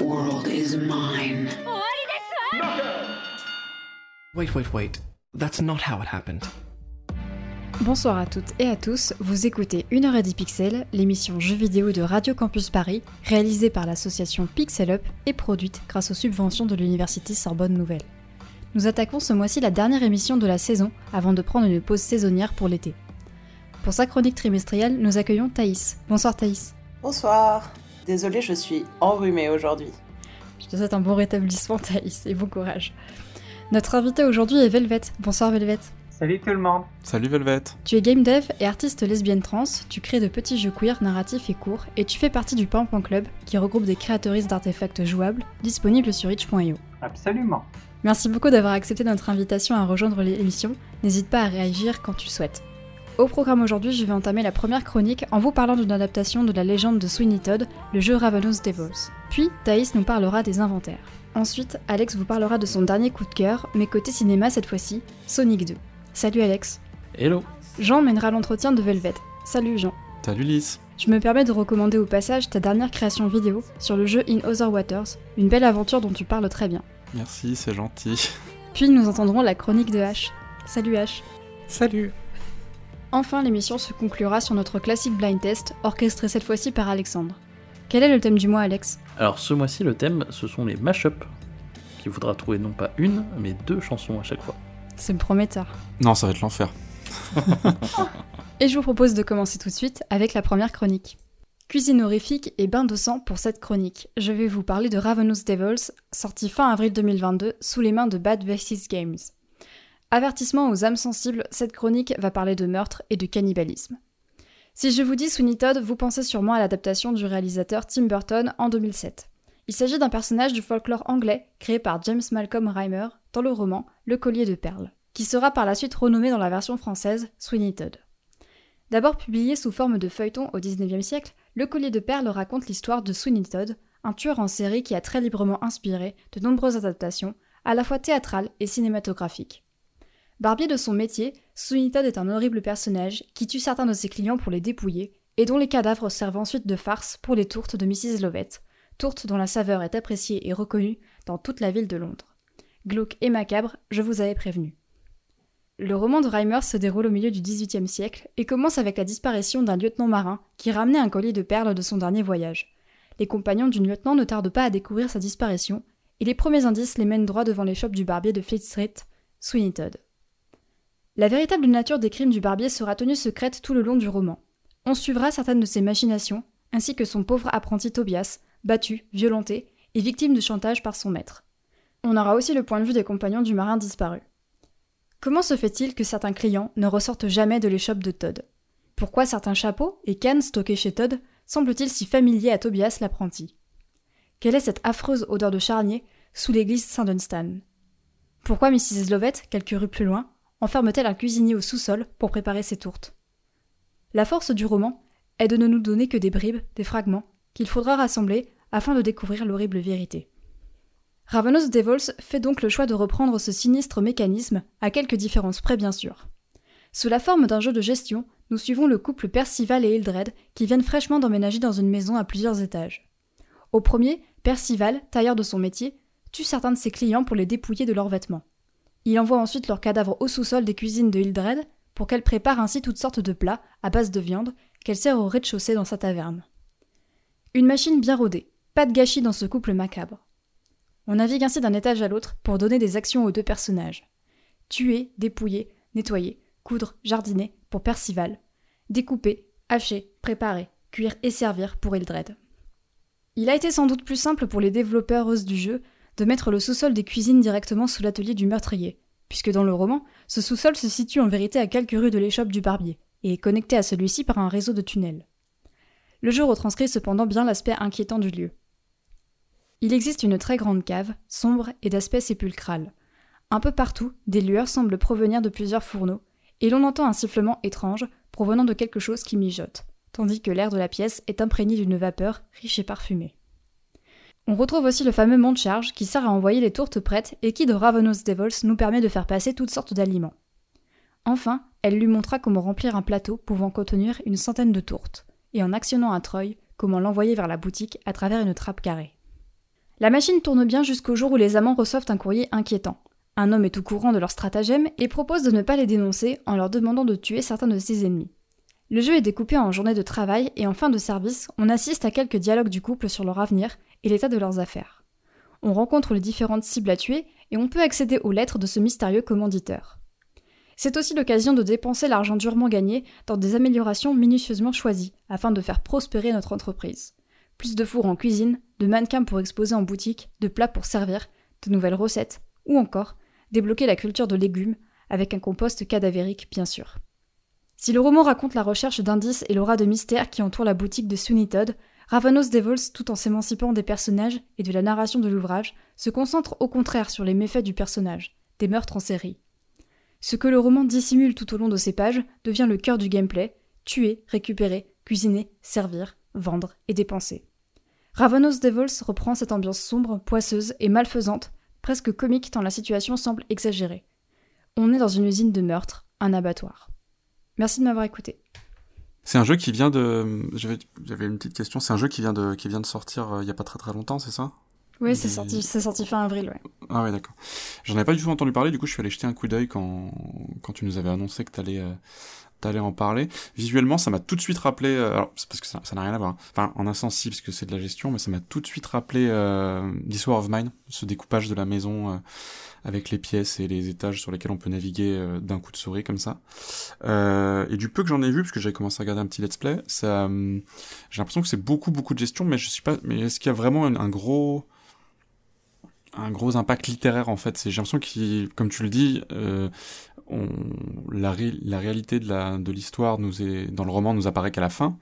world is mine. Wait, wait, wait. That's not how it happened. Bonsoir à toutes et à tous, vous écoutez 1h10 Pixel, l'émission jeux vidéo de Radio Campus Paris, réalisée par l'association Pixel Up et produite grâce aux subventions de l'université Sorbonne Nouvelle. Nous attaquons ce mois-ci la dernière émission de la saison avant de prendre une pause saisonnière pour l'été. Pour sa chronique trimestrielle, nous accueillons Thaïs. Bonsoir Thaïs. Bonsoir. Désolée, je suis enrhumée aujourd'hui. Je te souhaite un bon rétablissement Thaïs et bon courage. Notre invité aujourd'hui est Velvet. Bonsoir Velvet. Salut tout le monde. Salut Velvet. Tu es game dev et artiste lesbienne trans, tu crées de petits jeux queer narratifs et courts, et tu fais partie du Pampan Club, qui regroupe des créatrices d'artefacts jouables, disponibles sur itch.io. Absolument. Merci beaucoup d'avoir accepté notre invitation à rejoindre l'émission, n'hésite pas à réagir quand tu souhaites. Au programme aujourd'hui, je vais entamer la première chronique en vous parlant d'une adaptation de la légende de Sweeney Todd, le jeu Ravenous Devils. Puis, Thaïs nous parlera des inventaires. Ensuite, Alex vous parlera de son dernier coup de cœur, mais côté cinéma cette fois-ci, Sonic 2. Salut Alex. Hello. Jean mènera l'entretien de Velvet. Salut Jean. Salut Lys. Je me permets de recommander au passage ta dernière création vidéo sur le jeu In Other Waters, une belle aventure dont tu parles très bien. Merci, c'est gentil. Puis nous entendrons la chronique de H. Salut H. Salut. Enfin, l'émission se conclura sur notre classique blind test, orchestré cette fois-ci par Alexandre. Quel est le thème du mois, Alex? Alors ce mois-ci, le thème, ce sont les mash-up, qu'il faudra trouver non pas une, mais deux chansons à chaque fois. C'est prometteur. Non, ça va être l'enfer. Et je vous propose de commencer tout de suite avec la première chronique. Cuisine horrifique et bain de sang pour cette chronique. Je vais vous parler de Ravenous Devils, sorti fin avril 2022 sous les mains de Bad Versus Games. Avertissement aux âmes sensibles, cette chronique va parler de meurtre et de cannibalisme. Si je vous dis Sweeney Todd, vous pensez sûrement à l'adaptation du réalisateur Tim Burton en 2007. Il s'agit d'un personnage du folklore anglais créé par James Malcolm Reimer dans le roman Le collier de perles, qui sera par la suite renommé dans la version française Sweeney Todd. D'abord publié sous forme de feuilleton au XIXe siècle, Le collier de perles raconte l'histoire de Sweeney Todd, un tueur en série qui a très librement inspiré de nombreuses adaptations, à la fois théâtrales et cinématographiques. Barbier de son métier, Todd est un horrible personnage qui tue certains de ses clients pour les dépouiller et dont les cadavres servent ensuite de farce pour les tourtes de Mrs. Lovett, tourte dont la saveur est appréciée et reconnue dans toute la ville de Londres. Glauque et macabre, je vous avais prévenu. Le roman de Reimer se déroule au milieu du XVIIIe siècle et commence avec la disparition d'un lieutenant marin qui ramenait un collier de perles de son dernier voyage. Les compagnons du lieutenant ne tardent pas à découvrir sa disparition et les premiers indices les mènent droit devant l'échoppe du barbier de Fleet Street, Sweeney Todd. La véritable nature des crimes du barbier sera tenue secrète tout le long du roman. On suivra certaines de ses machinations, ainsi que son pauvre apprenti Tobias, battu, violenté et victime de chantage par son maître. On aura aussi le point de vue des compagnons du marin disparu. Comment se fait-il que certains clients ne ressortent jamais de l'échoppe de Todd? Pourquoi certains chapeaux et cannes stockés chez Todd semblent-ils si familiers à Tobias l'apprenti? Quelle est cette affreuse odeur de charnier sous l'église Saint-Dunstan? Pourquoi Mrs. Lovett, quelques rues plus loin, enferme-t-elle un cuisinier au sous-sol pour préparer ses tourtes La force du roman est de ne nous donner que des bribes, des fragments, qu'il faudra rassembler afin de découvrir l'horrible vérité. Ravenous Devils fait donc le choix de reprendre ce sinistre mécanisme, à quelques différences près bien sûr. Sous la forme d'un jeu de gestion, nous suivons le couple Percival et Hildred qui viennent fraîchement d'emménager dans une maison à plusieurs étages. Au premier, Percival, tailleur de son métier, tue certains de ses clients pour les dépouiller de leurs vêtements. Il envoie ensuite leurs cadavres au sous-sol des cuisines de Hildred pour qu'elle prépare ainsi toutes sortes de plats à base de viande qu'elle sert au rez-de-chaussée dans sa taverne. Une machine bien rodée, pas de gâchis dans ce couple macabre. On navigue ainsi d'un étage à l'autre pour donner des actions aux deux personnages. Tuer, dépouiller, nettoyer, coudre, jardiner pour Percival. Découper, hacher, préparer, cuire et servir pour Hildred. Il a été sans doute plus simple pour les développeurs du jeu de mettre le sous-sol des cuisines directement sous l'atelier du meurtrier, puisque dans le roman, ce sous-sol se situe en vérité à quelques rues de l'échoppe du barbier, et est connecté à celui-ci par un réseau de tunnels. Le jeu retranscrit cependant bien l'aspect inquiétant du lieu. Il existe une très grande cave, sombre et d'aspect sépulcral. Un peu partout, des lueurs semblent provenir de plusieurs fourneaux, et l'on entend un sifflement étrange provenant de quelque chose qui mijote, tandis que l'air de la pièce est imprégné d'une vapeur riche et parfumée. On retrouve aussi le fameux mont charge qui sert à envoyer les tourtes prêtes et qui de Ravenous Devils nous permet de faire passer toutes sortes d'aliments. Enfin, elle lui montra comment remplir un plateau pouvant contenir une centaine de tourtes, et en actionnant un treuil, comment l'envoyer vers la boutique à travers une trappe carrée. La machine tourne bien jusqu'au jour où les amants reçoivent un courrier inquiétant. Un homme est au courant de leur stratagème et propose de ne pas les dénoncer en leur demandant de tuer certains de ses ennemis. Le jeu est découpé en journées de travail et en fin de service, on assiste à quelques dialogues du couple sur leur avenir et l'état de leurs affaires. On rencontre les différentes cibles à tuer et on peut accéder aux lettres de ce mystérieux commanditeur. C'est aussi l'occasion de dépenser l'argent durement gagné dans des améliorations minutieusement choisies afin de faire prospérer notre entreprise. Plus de fours en cuisine, de mannequins pour exposer en boutique, de plats pour servir, de nouvelles recettes, ou encore débloquer la culture de légumes avec un compost cadavérique bien sûr. Si le roman raconte la recherche d'indices et l'aura de mystère qui entoure la boutique de Sweeney Todd, Ravenous Devils, tout en s'émancipant des personnages et de la narration de l'ouvrage, se concentre au contraire sur les méfaits du personnage, des meurtres en série. Ce que le roman dissimule tout au long de ses pages devient le cœur du gameplay, tuer, récupérer, cuisiner, servir, vendre et dépenser. Ravenous Devils reprend cette ambiance sombre, poisseuse et malfaisante, presque comique tant la situation semble exagérée. On est dans une usine de meurtre, un abattoir. Merci de m'avoir écouté. C'est un jeu qui vient de. J'avais une petite question. C'est un jeu qui vient de, qui vient de sortir euh, il y a pas très très longtemps, c'est ça? Oui, c'est sorti, c'est sorti fin avril, ouais. Ah ouais, d'accord. J'en avais pas du tout entendu parler. Du coup, je suis allé jeter un coup d'œil quand quand tu nous avais annoncé que t'allais euh, t'allais en parler. Visuellement, ça m'a tout de suite rappelé. Euh, alors, c'est parce que ça n'a rien à voir. Hein. Enfin, en insensible, parce que c'est de la gestion, mais ça m'a tout de suite rappelé euh, This War of Mine, ce découpage de la maison. Euh, avec les pièces et les étages sur lesquels on peut naviguer euh, d'un coup de souris comme ça. Euh, et du peu que j'en ai vu, parce que j'avais commencé à regarder un petit let's play, hum, j'ai l'impression que c'est beaucoup beaucoup de gestion, mais je sais pas, mais est-ce qu'il y a vraiment un, gros un gros impact littéraire en fait? J'ai l'impression qu'il, comme tu le dis, euh, la, réalité de l'histoire dans le roman nous apparaît qu'à la fin.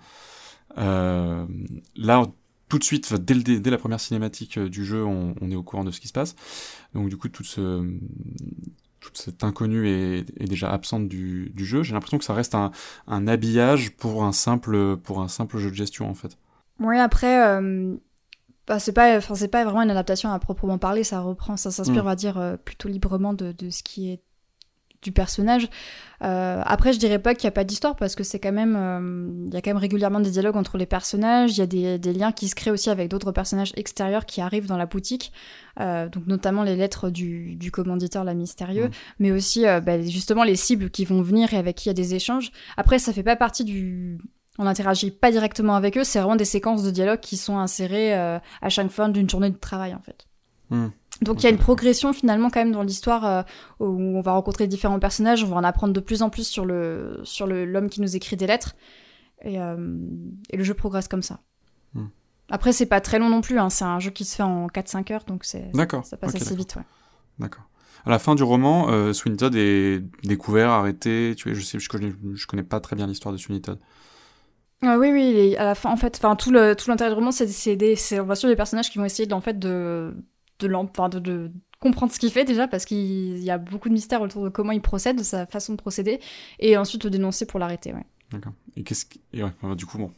Euh, là, tout de suite, dès, dès la première cinématique euh, du jeu, on, est au courant de ce qui se passe. Donc du coup, toute, ce, toute cette inconnue est, déjà absente du, jeu. J'ai l'impression que ça reste un, habillage pour un, simple, pour un simple jeu de gestion, en fait. Oui, après, euh, bah, c'est pas, pas vraiment une adaptation à proprement parler. Ça reprend, ça s'inspire, mm. on va dire, euh, plutôt librement de, de ce qui est du personnage. Euh, après, je dirais pas qu'il n'y a pas d'histoire parce que c'est quand même, euh, il y a quand même régulièrement des dialogues entre les personnages. Il y a des, des, liens qui se créent aussi avec d'autres personnages extérieurs qui arrivent dans la boutique, euh, donc notamment les lettres du, du commanditeur la mystérieux, mais aussi bah, justement les cibles qui vont venir et avec qui il y a des échanges. Après, ça fait pas partie du on n'interagit pas directement avec eux, c'est vraiment des séquences de dialogue qui sont insérées à chaque fin d'une journée de travail en fait. Hmm. Donc il y a une progression finalement quand même dans l'histoire euh, où on va rencontrer différents personnages, on va en apprendre de plus en plus sur le sur l'homme qui nous écrit des lettres et, euh, et, le jeu progresse comme ça. Hmm. Après c'est pas très long non plus, hein, c'est un jeu qui se fait en 4-5 heures donc c'est ça passe assez vite. Ouais. D'accord. À la fin du roman, euh, Sweeney Todd est découvert, arrêté. Tu vois, je sais, je connais, je connais pas très bien l'histoire de Sweeney Todd. Ah oui, oui, à la fin, en fait, enfin tout l'intérêt du roman, c'est on va sur des personnages qui vont essayer en fait de de, de, comprendre ce qu'il fait déjà parce qu'il y a beaucoup de mystères autour de comment il procède, de sa façon de procéder, et ensuite le dénoncer pour l'arrêter. Ouais. D'accord. Et qu'est-ce et ouais, du coup bon,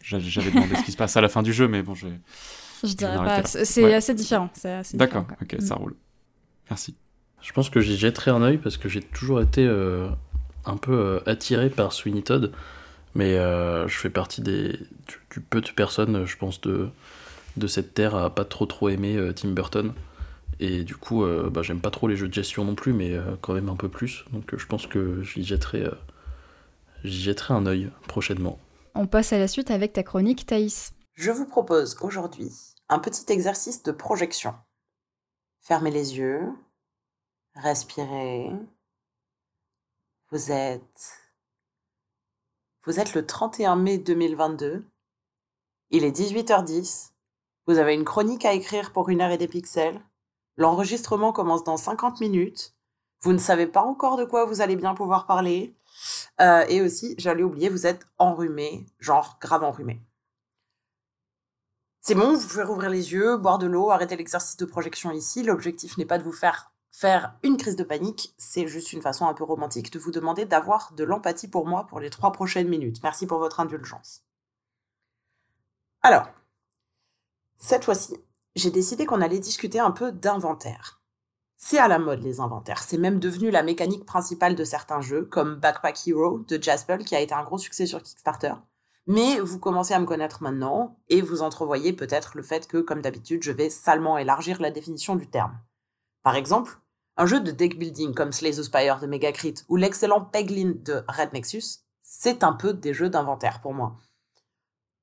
j'avais demandé ce qui se passe à la fin du jeu, mais bon, je. Je dirais pas. C'est assez différent. D'accord. Ok, ça mm. roule. Merci. Je pense que j'y jetterai un œil parce que j'ai toujours été euh, un peu euh, attiré par Sweeney Todd, mais euh, je fais partie des du peu de personnes, je pense de de cette terre à pas trop trop aimer euh, Tim Burton. Et du coup, euh, bah, j'aime pas trop les jeux de gestion non plus, mais euh, quand même un peu plus. Donc je pense que j'y jetterai, j'y jetterai un œil prochainement. On passe à la suite avec ta chronique, Thaïs. Je vous propose aujourd'hui un petit exercice de projection. Fermez les yeux, respirez. Vous êtes. Vous êtes le 31 mai 2022. Il est 18h10 vous avez une chronique à écrire pour une heure et des pixels. L'enregistrement commence dans 50 minutes. Vous ne savez pas encore de quoi vous allez bien pouvoir parler. Euh, et aussi, j'allais oublier, vous êtes enrhumé, genre grave enrhumé. C'est bon, vous pouvez rouvrir les yeux, boire de l'eau, arrêter l'exercice de projection ici. L'objectif n'est pas de vous faire faire une crise de panique, c'est juste une façon un peu romantique de vous demander d'avoir de l'empathie pour moi pour les trois prochaines minutes. Merci pour votre indulgence. Alors, cette fois-ci, j'ai décidé qu'on allait discuter un peu d'inventaire. C'est à la mode les inventaires, c'est même devenu la mécanique principale de certains jeux, comme Backpack Hero de Jaspel, qui a été un gros succès sur Kickstarter. Mais vous commencez à me connaître maintenant, et vous entrevoyez peut-être le fait que, comme d'habitude, je vais salement élargir la définition du terme. Par exemple, un jeu de deck building comme Slay the Spire de Megacrit ou l'excellent Peglin de Red Nexus, c'est un peu des jeux d'inventaire pour moi.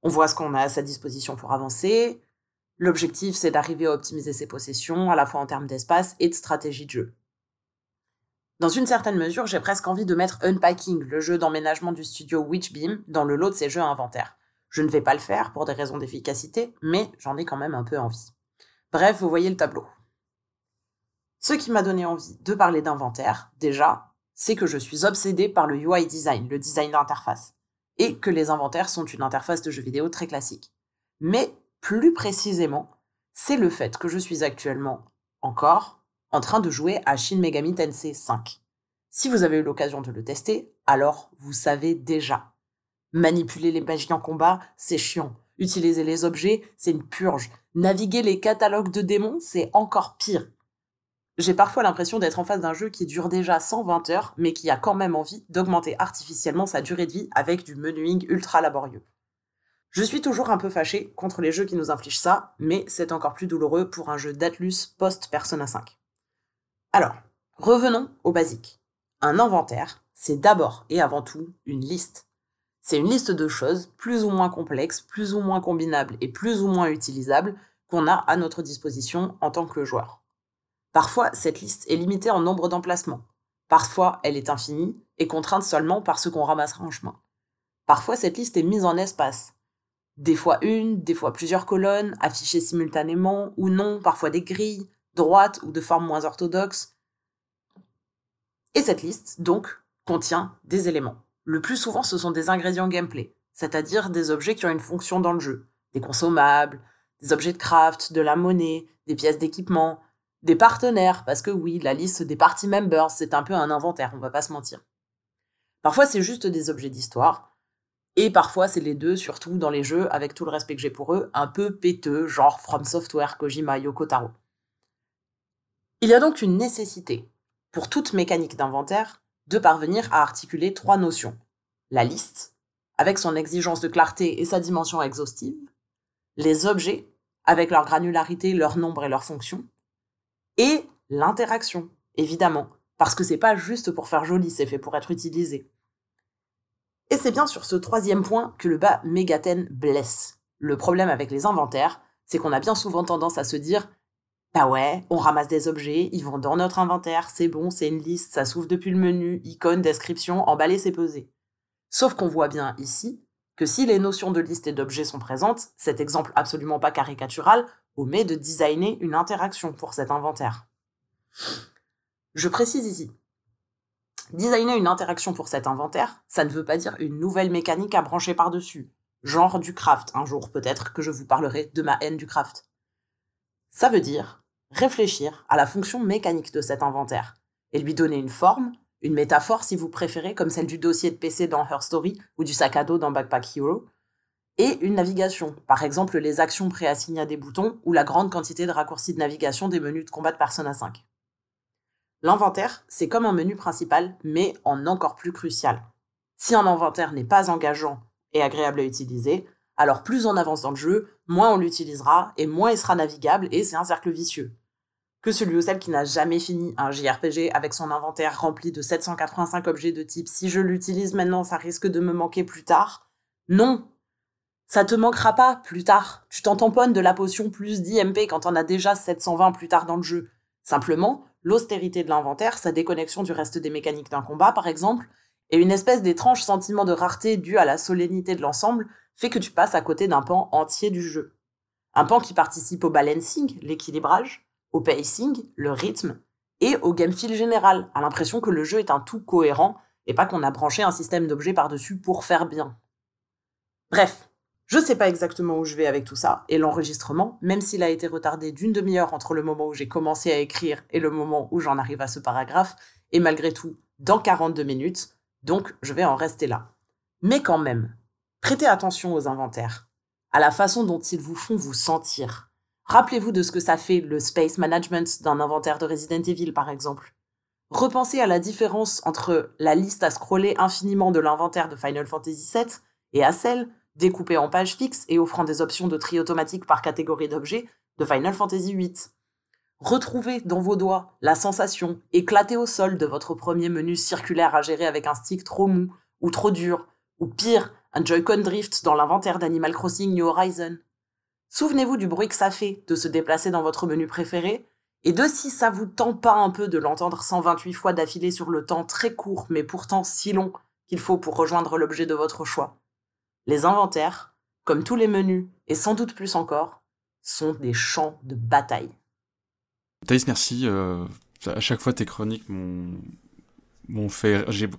On voit ce qu'on a à sa disposition pour avancer. L'objectif, c'est d'arriver à optimiser ses possessions, à la fois en termes d'espace et de stratégie de jeu. Dans une certaine mesure, j'ai presque envie de mettre Unpacking, le jeu d'emménagement du studio Witchbeam, dans le lot de ces jeux inventaires. Je ne vais pas le faire pour des raisons d'efficacité, mais j'en ai quand même un peu envie. Bref, vous voyez le tableau. Ce qui m'a donné envie de parler d'inventaire, déjà, c'est que je suis obsédée par le UI design, le design d'interface, et que les inventaires sont une interface de jeu vidéo très classique. Mais plus précisément, c'est le fait que je suis actuellement encore en train de jouer à Shin Megami Tensei 5. Si vous avez eu l'occasion de le tester, alors vous savez déjà. Manipuler les magies en combat, c'est chiant. Utiliser les objets, c'est une purge. Naviguer les catalogues de démons, c'est encore pire. J'ai parfois l'impression d'être en face d'un jeu qui dure déjà 120 heures, mais qui a quand même envie d'augmenter artificiellement sa durée de vie avec du menuing ultra laborieux. Je suis toujours un peu fâché contre les jeux qui nous infligent ça, mais c'est encore plus douloureux pour un jeu d'Atlus post-Persona 5. Alors, revenons au basique. Un inventaire, c'est d'abord et avant tout une liste. C'est une liste de choses plus ou moins complexes, plus ou moins combinables et plus ou moins utilisables qu'on a à notre disposition en tant que joueur. Parfois, cette liste est limitée en nombre d'emplacements. Parfois, elle est infinie et contrainte seulement par ce qu'on ramassera en chemin. Parfois, cette liste est mise en espace. Des fois une, des fois plusieurs colonnes, affichées simultanément ou non, parfois des grilles, droites ou de forme moins orthodoxe. Et cette liste, donc, contient des éléments. Le plus souvent, ce sont des ingrédients gameplay, c'est-à-dire des objets qui ont une fonction dans le jeu. Des consommables, des objets de craft, de la monnaie, des pièces d'équipement, des partenaires, parce que oui, la liste des party members, c'est un peu un inventaire, on va pas se mentir. Parfois, c'est juste des objets d'histoire, et parfois, c'est les deux, surtout dans les jeux, avec tout le respect que j'ai pour eux, un peu péteux, genre From Software, Kojima, Yoko Taro. Il y a donc une nécessité, pour toute mécanique d'inventaire, de parvenir à articuler trois notions. La liste, avec son exigence de clarté et sa dimension exhaustive, les objets, avec leur granularité, leur nombre et leur fonction, et l'interaction, évidemment, parce que c'est pas juste pour faire joli, c'est fait pour être utilisé. Et c'est bien sur ce troisième point que le bas mégaten blesse. Le problème avec les inventaires, c'est qu'on a bien souvent tendance à se dire Bah ouais, on ramasse des objets, ils vont dans notre inventaire, c'est bon, c'est une liste, ça s'ouvre depuis le menu, icône, description, emballer, c'est pesé. Sauf qu'on voit bien ici que si les notions de liste et d'objet sont présentes, cet exemple absolument pas caricatural omet de designer une interaction pour cet inventaire. Je précise ici. Designer une interaction pour cet inventaire, ça ne veut pas dire une nouvelle mécanique à brancher par-dessus, genre du craft, un jour peut-être que je vous parlerai de ma haine du craft. Ça veut dire réfléchir à la fonction mécanique de cet inventaire, et lui donner une forme, une métaphore si vous préférez, comme celle du dossier de PC dans Her Story ou du sac à dos dans Backpack Hero, et une navigation, par exemple les actions préassignées à des boutons ou la grande quantité de raccourcis de navigation des menus de combat de Persona 5. L'inventaire, c'est comme un menu principal, mais en encore plus crucial. Si un inventaire n'est pas engageant et agréable à utiliser, alors plus on avance dans le jeu, moins on l'utilisera et moins il sera navigable et c'est un cercle vicieux. Que celui ou celle qui n'a jamais fini un JRPG avec son inventaire rempli de 785 objets de type si je l'utilise maintenant ça risque de me manquer plus tard. Non, ça te manquera pas plus tard. Tu t'en tamponnes de la potion plus d'IMP quand on a déjà 720 plus tard dans le jeu. Simplement, l'austérité de l'inventaire, sa déconnexion du reste des mécaniques d'un combat par exemple, et une espèce d'étrange sentiment de rareté dû à la solennité de l'ensemble fait que tu passes à côté d'un pan entier du jeu. Un pan qui participe au balancing, l'équilibrage, au pacing, le rythme, et au game feel général, à l'impression que le jeu est un tout cohérent et pas qu'on a branché un système d'objets par-dessus pour faire bien. Bref, Je sais pas exactement où je vais avec tout ça, et l'enregistrement, même s'il a été retardé d'une demi-heure entre le moment où j'ai commencé à écrire et le moment où j'en arrive à ce paragraphe, est malgré tout dans 42 minutes, donc je vais en rester là. Mais quand même, prêtez attention aux inventaires, à la façon dont ils vous font vous sentir. Rappelez-vous de ce que ça fait le space management d'un inventaire de Resident Evil, par exemple. Repensez à la différence entre la liste à scroller infiniment de l'inventaire de Final Fantasy VII et à celle, découpée en pages fixes et offrant des options de tri automatique par catégorie d'objets, de Final Fantasy VIII. Retrouvez dans vos doigts la sensation éclatée au sol de votre premier menu circulaire à gérer avec un stick trop mou ou trop dur, ou pire, un Joy-Con drift dans l'inventaire d'Animal Crossing New Horizon. Souvenez-vous du bruit que ça fait de se déplacer dans votre menu préféré, et de si ça vous tend pas un peu de l'entendre 128 fois d'affilée sur le temps très court mais pourtant si long qu'il faut pour rejoindre l'objet de votre choix. Les inventaires, comme tous les menus, et sans doute plus encore, sont des champs de bataille. Thaïs, merci. Euh, à chaque fois, tes chroniques m'ont m'ont fait j'ai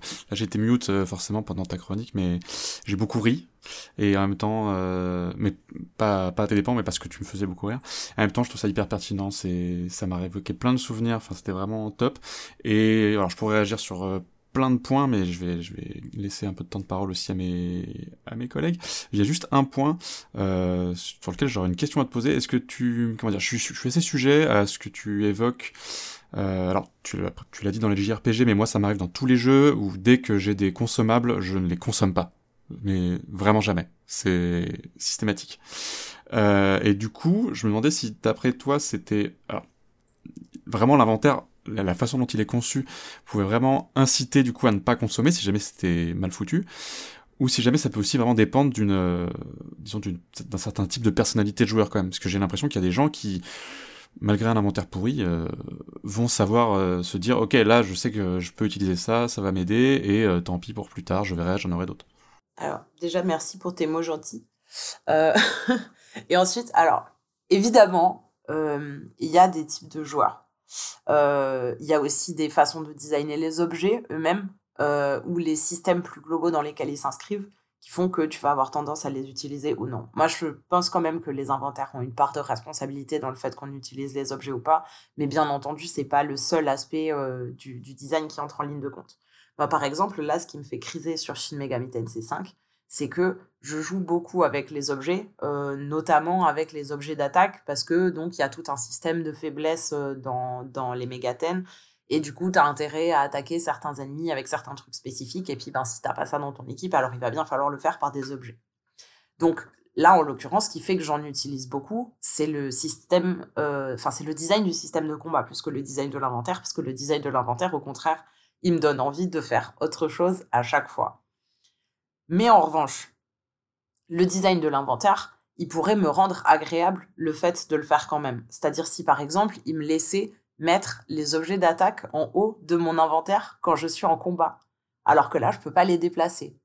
été mute euh, forcément pendant ta chronique mais j'ai beaucoup ri et en même temps euh, mais pas pas à tes dépens mais parce que tu me faisais beaucoup rire en même temps je trouve ça hyper pertinent ça m'a révoqué plein de souvenirs enfin c'était vraiment top et alors je pourrais réagir sur euh, plein de points, mais je vais, je vais laisser un peu de temps de parole aussi à mes, à mes collègues. Il y a juste un point euh, sur lequel j'aurais une question à te poser. Est-ce que tu, comment dire, je suis, je suis assez sujet à ce que tu évoques euh, alors, tu l'as dit dans les JRPG, mais moi, ça m'arrive dans tous les jeux où dès que j'ai des consommables, je ne les consomme pas. Mais vraiment jamais. C'est systématique. Euh, et du coup, je me demandais si, d'après toi, c'était vraiment l'inventaire, la, façon dont il est conçu, pouvait vraiment inciter du coup à ne pas consommer si jamais c'était mal foutu, ou si jamais ça peut aussi vraiment dépendre d'une, euh, disons, d'un certain type de personnalité de joueur quand même. Parce que j'ai l'impression qu'il y a des gens qui malgré un inventaire pourri, euh, vont savoir euh, se dire ok là je sais que je peux utiliser ça, ça va m'aider et tant pis pour plus tard, je verrai, j'en aurai d'autres. Alors déjà merci pour tes mots gentils. et ensuite alors évidemment il y a des types de joueurs. Il y a aussi des façons de designer les objets eux-mêmes ou les systèmes plus globaux dans lesquels ils s'inscrivent qui font que tu vas avoir tendance à les utiliser ou non. Moi, je pense quand même que les inventaires ont une part de responsabilité dans le fait qu'on utilise les objets ou pas, mais bien entendu, c'est pas le seul aspect euh, du, design qui entre en ligne de compte. Par exemple, là, ce qui me fait criser sur Shin Megami Tensei 5, c'est que je joue beaucoup avec les objets, euh, notamment avec les objets d'attaque, parce que donc il y a tout un système de faiblesse euh, dans, dans les mégathènes et du coup, tu as intérêt à attaquer certains ennemis avec certains trucs spécifiques. Et puis, ben, si tu pas ça dans ton équipe, alors il va bien falloir le faire par des objets. Donc là, en l'occurrence, ce qui fait que j'en utilise beaucoup, c'est le système, euh, enfin, c'est le design du système de combat plus que le design de l'inventaire, parce que le design de l'inventaire, au contraire, il me donne envie de faire autre chose à chaque fois. Mais en revanche, le design de l'inventaire, il pourrait me rendre agréable le fait de le faire quand même. C'est-à-dire si par exemple, il me laissait mettre les objets d'attaque en haut de mon inventaire quand je suis en combat. Alors que là, je peux pas les déplacer.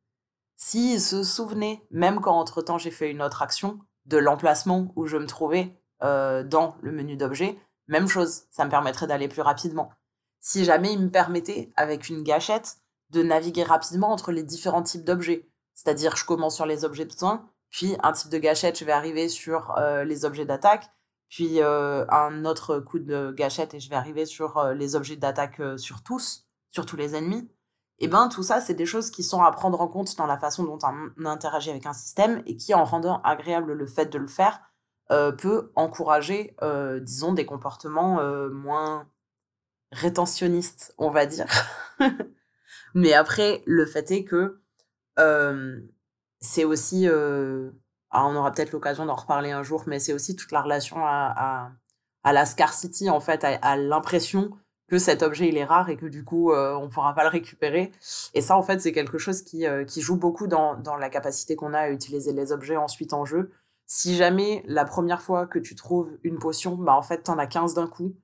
S'ils se souvenaient, même quand entre-temps j'ai fait une autre action, de l'emplacement où je me trouvais euh, dans le menu d'objets, même chose, ça me permettrait d'aller plus rapidement. Si jamais il me permettait, avec une gâchette, de naviguer rapidement entre les différents types d'objets. C'est-à-dire, je commence sur les objets de soin, puis un type de gâchette, je vais arriver sur euh, les objets d'attaque, puis euh, un autre coup de gâchette et je vais arriver sur euh, les objets d'attaque sur tous, sur tous les ennemis. Et ben tout ça, c'est des choses qui sont à prendre en compte dans la façon dont on interagit avec un système et qui, en rendant agréable le fait de le faire, peut encourager, disons, des comportements moins rétentionnistes, on va dire. Mais après, le fait est que c'est aussi ah, on aura peut-être l'occasion d'en reparler un jour, mais c'est aussi toute la relation à, à, la scarcity, en fait, à, l'impression que cet objet il est rare et que du coup euh, on pourra pas le récupérer. Et ça, en fait, c'est quelque chose qui, euh, qui joue beaucoup dans, dans la capacité qu'on a à utiliser les objets ensuite en jeu. Si jamais la première fois que tu trouves une potion, bah en fait, t'en as 15 d'un coup,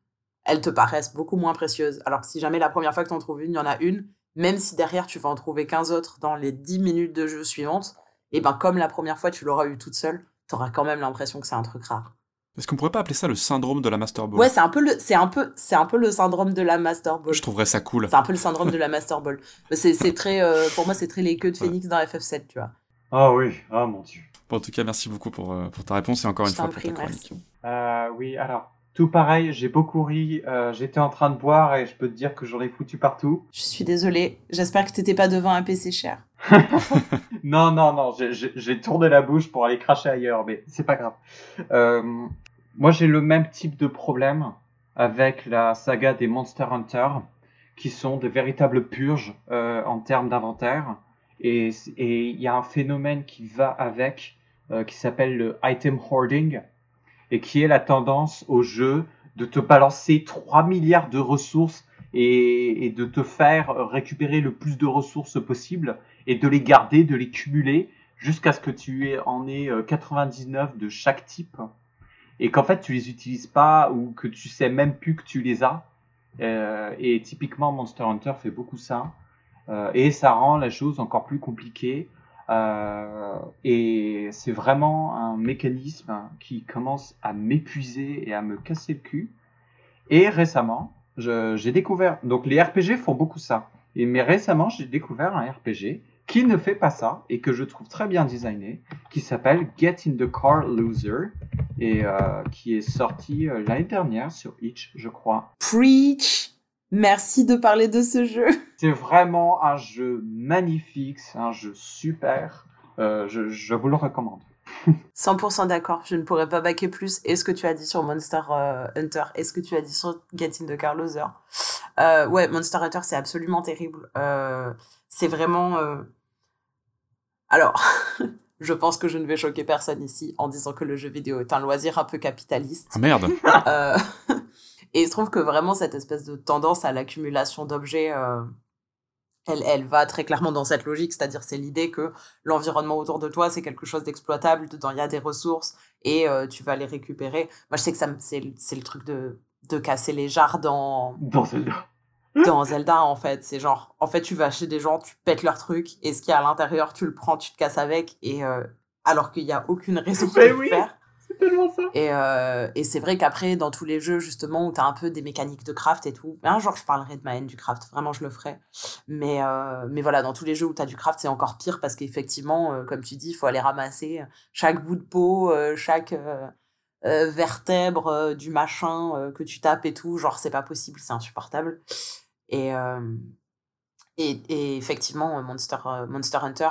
elles te paraissent beaucoup moins précieuses. Alors que si jamais la première fois que t'en trouves une, il y en a une, même si derrière tu vas en trouver 15 autres dans les 10 minutes de jeu suivantes, et ben comme la première fois tu l'auras eu toute seule, tu auras quand même l'impression que c'est un truc rare. Est-ce qu'on pourrait pas appeler ça le syndrome de la Master Ball? Ouais, c'est un peu le, c'est un peu, c'est un peu le syndrome de la Master Ball. Je trouverais ça cool. C'est un peu le syndrome de la Master Ball. C'est, très, euh, pour moi, c'est très les queues de phoenix dans FF7, tu vois. Ah oui, ah mon dieu. Bon, en tout cas, merci beaucoup pour, euh, pour ta réponse et encore Je une fois t'en pour prie, ta chronique. merci. Euh, oui, alors, tout pareil, j'ai beaucoup ri, euh, j'étais en train de boire et je peux te dire que j'en ai foutu partout. Je suis désolée. J'espère que t'étais pas devant un PC cher. Non, non, non, j'ai- tourné la bouche pour aller cracher ailleurs, mais c'est pas grave. Euh, moi, j'ai le même type de problème avec la saga des Monster Hunter, qui sont de véritables purges euh, en termes d'inventaire. Et et il y a un phénomène qui va avec, euh, qui s'appelle le item hoarding, et qui est la tendance au jeu de te balancer 3 milliards de ressources et, de te faire récupérer le plus de ressources possible et de les garder, de les cumuler jusqu'à ce que tu en aies euh, 99 de chaque type et qu'en fait tu les utilises pas ou que tu sais même plus que tu les as. Euh, et typiquement Monster Hunter fait beaucoup ça Euh, et ça rend la chose encore plus compliquée. Euh, et c'est vraiment un mécanisme qui commence à m'épuiser et à me casser le cul. Et récemment, j'ai découvert. Donc les RPG font beaucoup ça. Et mais récemment, j'ai découvert un RPG qui ne fait pas ça et que je trouve très bien designé, qui s'appelle Get in the Car Loser et euh, qui est sorti euh, l'année dernière sur Itch, je crois. Preach Merci de parler de ce jeu. C'est vraiment un jeu magnifique, c'est un jeu super. Euh, je, je vous le recommande. 100% d'accord, je ne pourrais pas baquer plus. Et ce que tu as dit sur Monster euh, Hunter, et ce que tu as dit sur Get in the Car Loser. Euh, ouais, Monster Hunter, c'est absolument terrible. Euh, c'est vraiment... euh, Alors, je pense que je ne vais choquer personne ici en disant que le jeu vidéo est un loisir un peu capitaliste. Ah merde Euh, et il se trouve que vraiment cette espèce de tendance à l'accumulation d'objets, euh, elle, elle va très clairement dans cette logique, c'est-à-dire c'est l'idée que l'environnement autour de toi c'est quelque chose d'exploitable, dedans il y a des ressources et euh, tu vas les récupérer. Moi je sais que ça c'est le- c'est le truc de, de casser les jarres dans, Dans Zelda. dans Zelda en fait. C'est genre, en fait tu vas chez des gens, tu pètes leur truc et ce qu'il y a à l'intérieur tu le prends, tu te casses avec et euh, alors qu'il n'y a aucune raison de Mais le oui. faire. Et, euh, et c'est vrai qu'après, dans tous les jeux, justement, où tu as un peu des mécaniques de craft et tout, un jour, je parlerai de ma haine du craft, vraiment, je le ferai. Mais, euh, mais voilà, dans tous les jeux où tu as du craft, c'est encore pire parce qu'effectivement, euh, comme tu dis, il faut aller ramasser chaque bout de peau, chaque vertèbre du machin que tu tapes et tout. Genre, c'est pas possible, c'est insupportable. Et, et, effectivement, Monster, Monster Hunter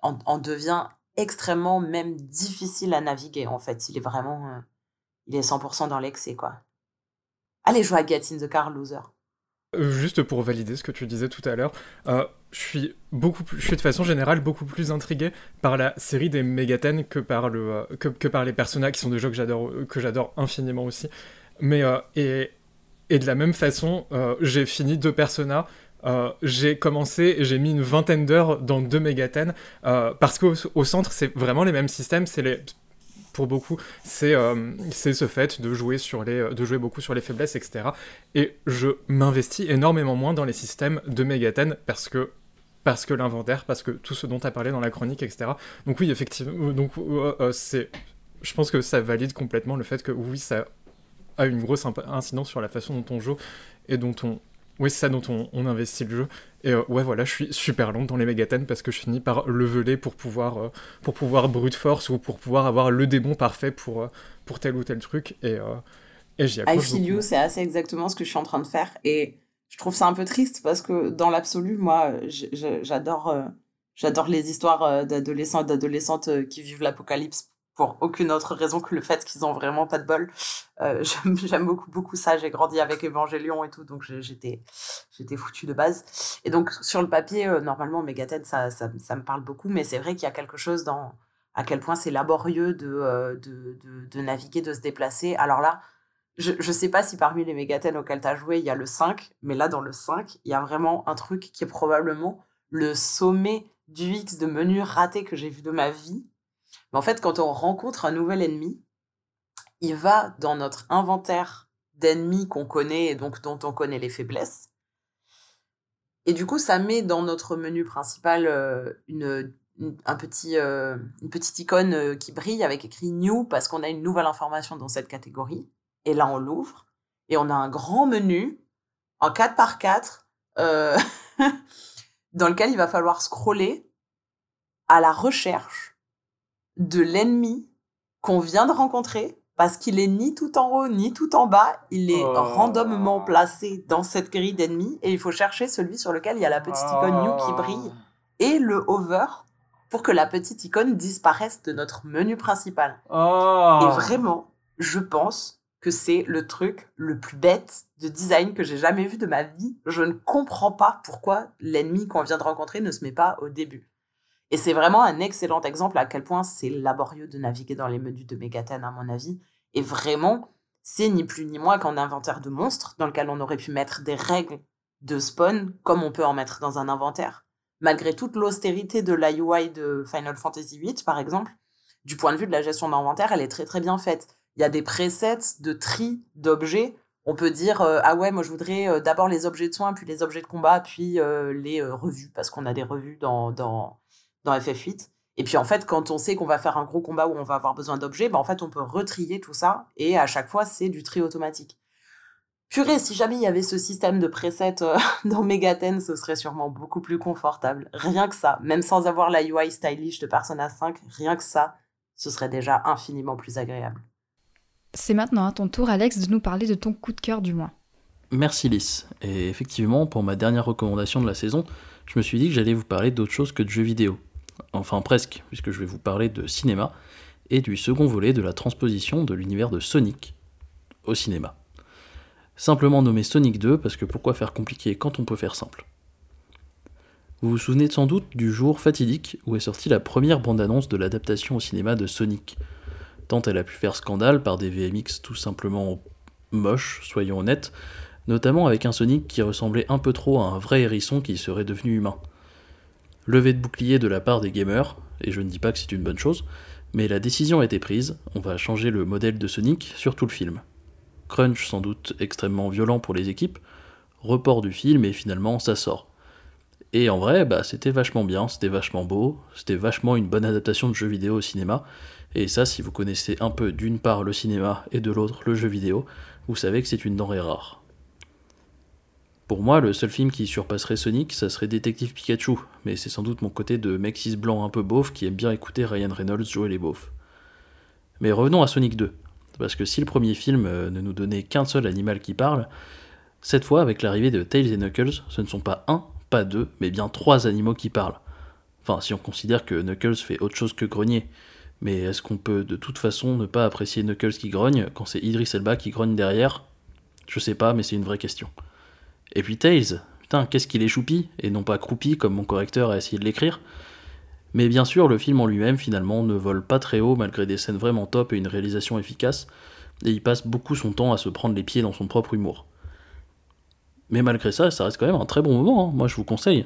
en, en devient extrêmement même difficile à naviguer en fait. Il est vraiment... euh, il est 100% dans l'excès quoi. Allez jouer à Get in the Car Loser. Euh, Juste pour valider ce que tu disais tout à l'heure, euh, je suis beaucoup plus, je suis de façon générale beaucoup plus intrigué par la série des Megaten que par le, que, que par les personnages qui sont des jeux que j'adore, que j'adore infiniment aussi. Mais et et de la même façon, j'ai fini deux Persona. Euh, j'ai commencé j'ai mis une vingtaine d'heures dans deux Megaten euh, parce qu'au au centre c'est vraiment les mêmes systèmes, c'est les pour beaucoup, c'est euh, ce fait de jouer, sur les, de jouer beaucoup sur les faiblesses, etc. Et je m'investis énormément moins dans les systèmes de Megaten parce que, parce que l'inventaire, parce que tout ce dont tu as parlé dans la chronique, etc. Donc oui, effectivement, donc, euh, euh, c'est, je pense que ça valide complètement le fait que oui, ça a une grosse incidence sur la façon dont on joue et dont on... Oui, c'est ça dont on, on investit le jeu. Et euh, ouais, voilà, je suis super long dans les Megaten parce que je finis par leveler pour pouvoir, euh, pour pouvoir brute force ou pour pouvoir avoir le démon parfait pour, euh, pour tel ou tel truc. Et, euh, et j'y I accroche feel beaucoup. you, c'est assez exactement ce que je suis en train de faire. Et je trouve ça un peu triste parce que dans l'absolu, moi, j'adore j'adore les histoires d'adolescents et d'adolescentes qui vivent l'apocalypse pour aucune autre raison que le fait qu'ils ont vraiment pas de bol. Euh, J'aime beaucoup, beaucoup ça. J'ai grandi avec Evangelion et tout, donc j'étais j'étais foutu de base. Et donc, sur le papier, euh, normalement, Megaten, ça, ça, me parle beaucoup, mais c'est vrai qu'il y a quelque chose dans à quel point c'est laborieux de, euh, de, de, de naviguer, de se déplacer. Alors là, je, je sais pas si parmi les Megaten auxquels tu as joué, il y a le 5, mais là, dans le 5, il y a vraiment un truc qui est probablement le sommet du X de menu raté que j'ai vu de ma vie. Mais en fait, quand on rencontre un nouvel ennemi, il va dans notre inventaire d'ennemis qu'on connaît et donc dont on connaît les faiblesses. Et du coup, ça met dans notre menu principal euh, une, un petit, euh, une petite icône euh, qui brille avec écrit New parce qu'on a une nouvelle information dans cette catégorie. Et là, on l'ouvre et on a un grand menu en 4 par 4 euh, dans lequel il va falloir scroller à la recherche de l'ennemi qu'on vient de rencontrer parce qu'il est ni tout en haut ni tout en bas, il est Oh. randomement placé dans cette grille d'ennemis et il faut chercher celui sur lequel il y a la petite icône new qui brille et le hover pour que la petite icône disparaisse de notre menu principal. Oh. Et vraiment, je pense que c'est le truc le plus bête de design que j'ai jamais vu de ma vie. Je ne comprends pas pourquoi l'ennemi qu'on vient de rencontrer ne se met pas au début. Et c'est vraiment un excellent exemple à quel point c'est laborieux de naviguer dans les menus de Megaten, à mon avis. Et vraiment, c'est ni plus ni moins qu'un inventaire de monstres dans lequel on aurait pu mettre des règles de spawn comme on peut en mettre dans un inventaire. Malgré toute l'austérité de la de Final Fantasy VIII, par exemple, du point de vue de la gestion d'inventaire, elle est très très bien faite. Il y a des presets de tri d'objets. On peut dire euh, ah ouais, moi je voudrais euh, d'abord les objets de soins, puis les objets de combat, puis euh, les revues, parce qu'on a des revues dans, dans, dans FF8. Et puis en fait, quand on sait qu'on va faire un gros combat où on va avoir besoin d'objets, bah, en fait on peut retrier tout ça, et à chaque fois c'est du tri automatique. Purée, si jamais il y avait ce système de presets euh, dans Megaten, ce serait sûrement beaucoup plus confortable. Rien que ça, même sans avoir la UI stylish de Persona 5, rien que ça, ce serait déjà infiniment plus agréable. C'est maintenant à ton tour, Alex, de nous parler de ton coup de cœur du mois. Merci Lys. Et effectivement, pour ma dernière recommandation de la saison, je me suis dit que j'allais vous parler d'autre chose que de jeux vidéo. Enfin presque, puisque je vais vous parler de cinéma et du second volet de la transposition de l'univers de Sonic au cinéma. Simplement nommé Sonic 2, parce que pourquoi faire compliqué quand on peut faire simple? Vous vous souvenez sans doute du jour fatidique où est sortie la première bande-annonce de l'adaptation au cinéma de Sonic. Tant elle a pu faire scandale par des VMX tout simplement moches, soyons honnêtes, notamment avec un Sonic qui ressemblait un peu trop à un vrai hérisson qui serait devenu humain. Levé de bouclier de la part des gamers, et je ne dis pas que c'est une bonne chose, mais la décision a été prise, on va changer le modèle de Sonic sur tout le film. Crunch sans doute extrêmement violent pour les équipes, report du film et finalement ça sort. Et en vrai, bah c'était vachement bien, c'était vachement beau, c'était vachement une bonne adaptation de jeu vidéo au cinéma, et ça si vous connaissez un peu d'une part le cinéma et de l'autre le jeu vidéo, vous savez que c'est une denrée rare. Pour moi, le seul film qui surpasserait Sonic, ça serait Détective Pikachu, mais c'est sans doute mon côté de mec cis blanc un peu beauf qui aime bien écouter Ryan Reynolds jouer les beaufs. Mais revenons à Sonic 2, parce que si le premier film euh, ne nous donnait qu'un seul animal qui parle, cette fois, avec l'arrivée de Tails et Knuckles, ce ne sont pas un, pas deux, mais bien trois animaux qui parlent. Enfin, si on considère que Knuckles fait autre chose que grogner. Mais est-ce qu'on peut de toute façon ne pas apprécier Knuckles qui grogne quand c'est Idris Elba qui grogne derrière? Je sais pas, mais c'est une vraie question. Et puis Tails, putain, qu'est-ce qu'il est choupi, et non pas croupi comme mon correcteur a essayé de l'écrire. Mais bien sûr, le film en lui-même, finalement, ne vole pas très haut malgré des scènes vraiment top et une réalisation efficace, et il passe beaucoup son temps à se prendre les pieds dans son propre humour. Mais malgré ça, ça reste quand même un très bon moment, hein. moi je vous conseille.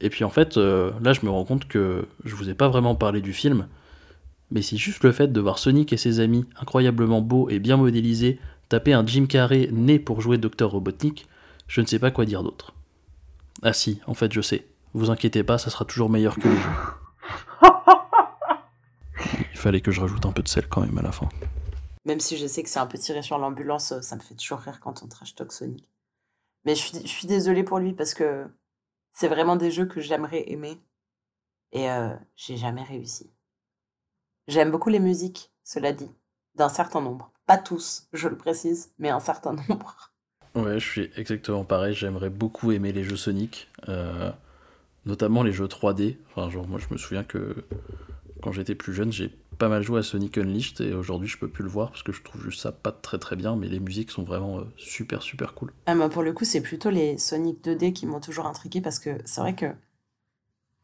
Et puis en fait, euh, là je me rends compte que je vous ai pas vraiment parlé du film, mais c'est juste le fait de voir Sonic et ses amis, incroyablement beaux et bien modélisés, taper un Jim Carrey né pour jouer Dr Robotnik, je ne sais pas quoi dire d'autre. Ah si, en fait je sais. Vous inquiétez pas, ça sera toujours meilleur que les jeux. Il fallait que je rajoute un peu de sel quand même à la fin. Même si je sais que c'est un peu tiré sur l'ambulance, ça me fait toujours rire quand on trash talk Sonic. Mais je suis, je suis désolée pour lui parce que c'est vraiment des jeux que j'aimerais aimer. Et euh, j'ai jamais réussi. J'aime beaucoup les musiques, cela dit, d'un certain nombre. Pas tous, je le précise, mais un certain nombre. Ouais, je suis exactement pareil. J'aimerais beaucoup aimer les jeux Sonic, euh, notamment les jeux 3D. Enfin, genre, moi, je me souviens que quand j'étais plus jeune, j'ai pas mal joué à Sonic Unleashed et aujourd'hui, je peux plus le voir parce que je trouve juste ça pas très très bien, mais les musiques sont vraiment euh, super super cool. Ah, bah, pour le coup, c'est plutôt les Sonic 2D qui m'ont toujours intrigué parce que c'est vrai que,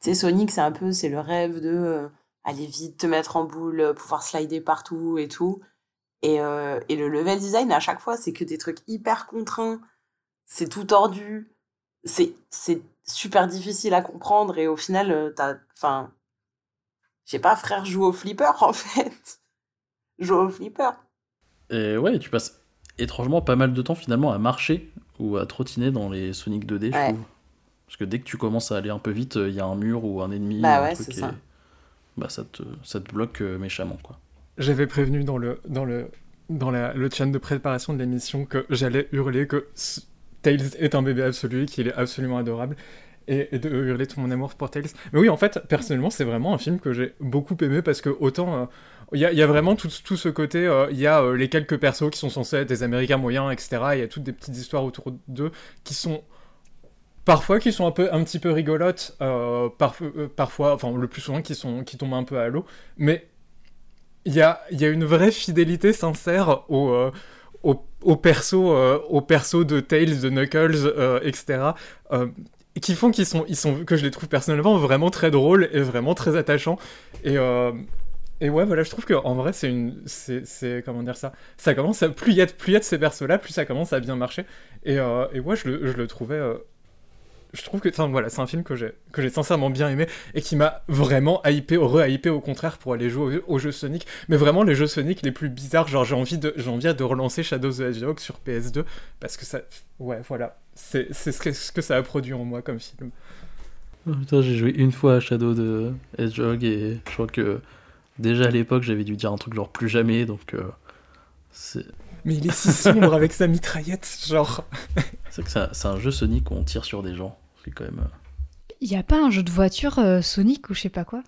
sais, Sonic, c'est un peu, c'est le rêve de euh, aller vite, te mettre en boule, pouvoir slider partout et tout. Et, euh, et le level design, à chaque fois, c'est que des trucs hyper contraints, c'est tout tordu, c'est c'est super difficile à comprendre et au final, euh, t'as, enfin, je sais pas, frère, joue au flipper en fait. Joue au flipper. Et ouais, tu passes étrangement pas mal de temps finalement à marcher ou à trottiner dans les Sonic 2D, je Ouais. trouve. Parce que dès que tu commences à aller un peu vite, il y a un mur ou un ennemi, Bah un ouais, truc c'est et- ça. Bah ça te, ça te bloque euh, méchamment quoi. J'avais prévenu dans le dans le dans la, le chat de préparation de l'émission que j'allais hurler que Tails est un bébé absolu, qu'il est absolument adorable. et, de hurler tout mon amour pour Tails. Mais oui, en fait, personnellement, c'est vraiment un film que j'ai beaucoup aimé parce que autant. euh, il y, a, vraiment tout, tout ce côté, euh, il y a euh, les quelques persos qui sont censés être des Américains moyens, etc. Il y a toutes des petites histoires autour d'eux qui sont parfois qui sont un peu un petit peu rigolotes, parf- euh, parfois, enfin le plus souvent qui sont qui tombent un peu à l'eau, mais il y a, y a une vraie fidélité sincère au, euh, au, au perso, euh, de Tails, de Knuckles, euh, etc. euh, qui font qu'ils sont, ils sont, que je les trouve personnellement vraiment très drôles et vraiment très attachants. Et, et ouais, voilà, je trouve qu'en vrai, c'est une. C'est, Comment dire ça? Ça commence à. Plus il y a, y a de ces persos-là, plus ça commence à bien marcher. Et, et ouais, je le, je le trouvais. Je trouve que. Enfin voilà, c'est un film que j'ai, que j'ai sincèrement bien aimé et qui m'a vraiment hypé, re-hypé au contraire pour aller jouer aux, aux jeux Sonic. Mais vraiment, les jeux Sonic les plus bizarres, genre j'ai envie de, j'ai envie de relancer Shadows of the Hedgehog sur PS2 parce que ça. Ouais, voilà. C'est, c'est ce, que, ce que ça a produit en moi comme film. Oh, putain, j'ai joué une fois à Shadow de Hedgehog et je crois que déjà à l'époque j'avais dû dire un truc genre plus jamais donc euh, c'est. Mais il est si sombre avec sa mitraillette, genre. C'est que c'est un- c'est un jeu Sonic où on tire sur des gens. Quand même. euh, Il y a pas un jeu de voiture euh, Sonic ou je sais pas quoi?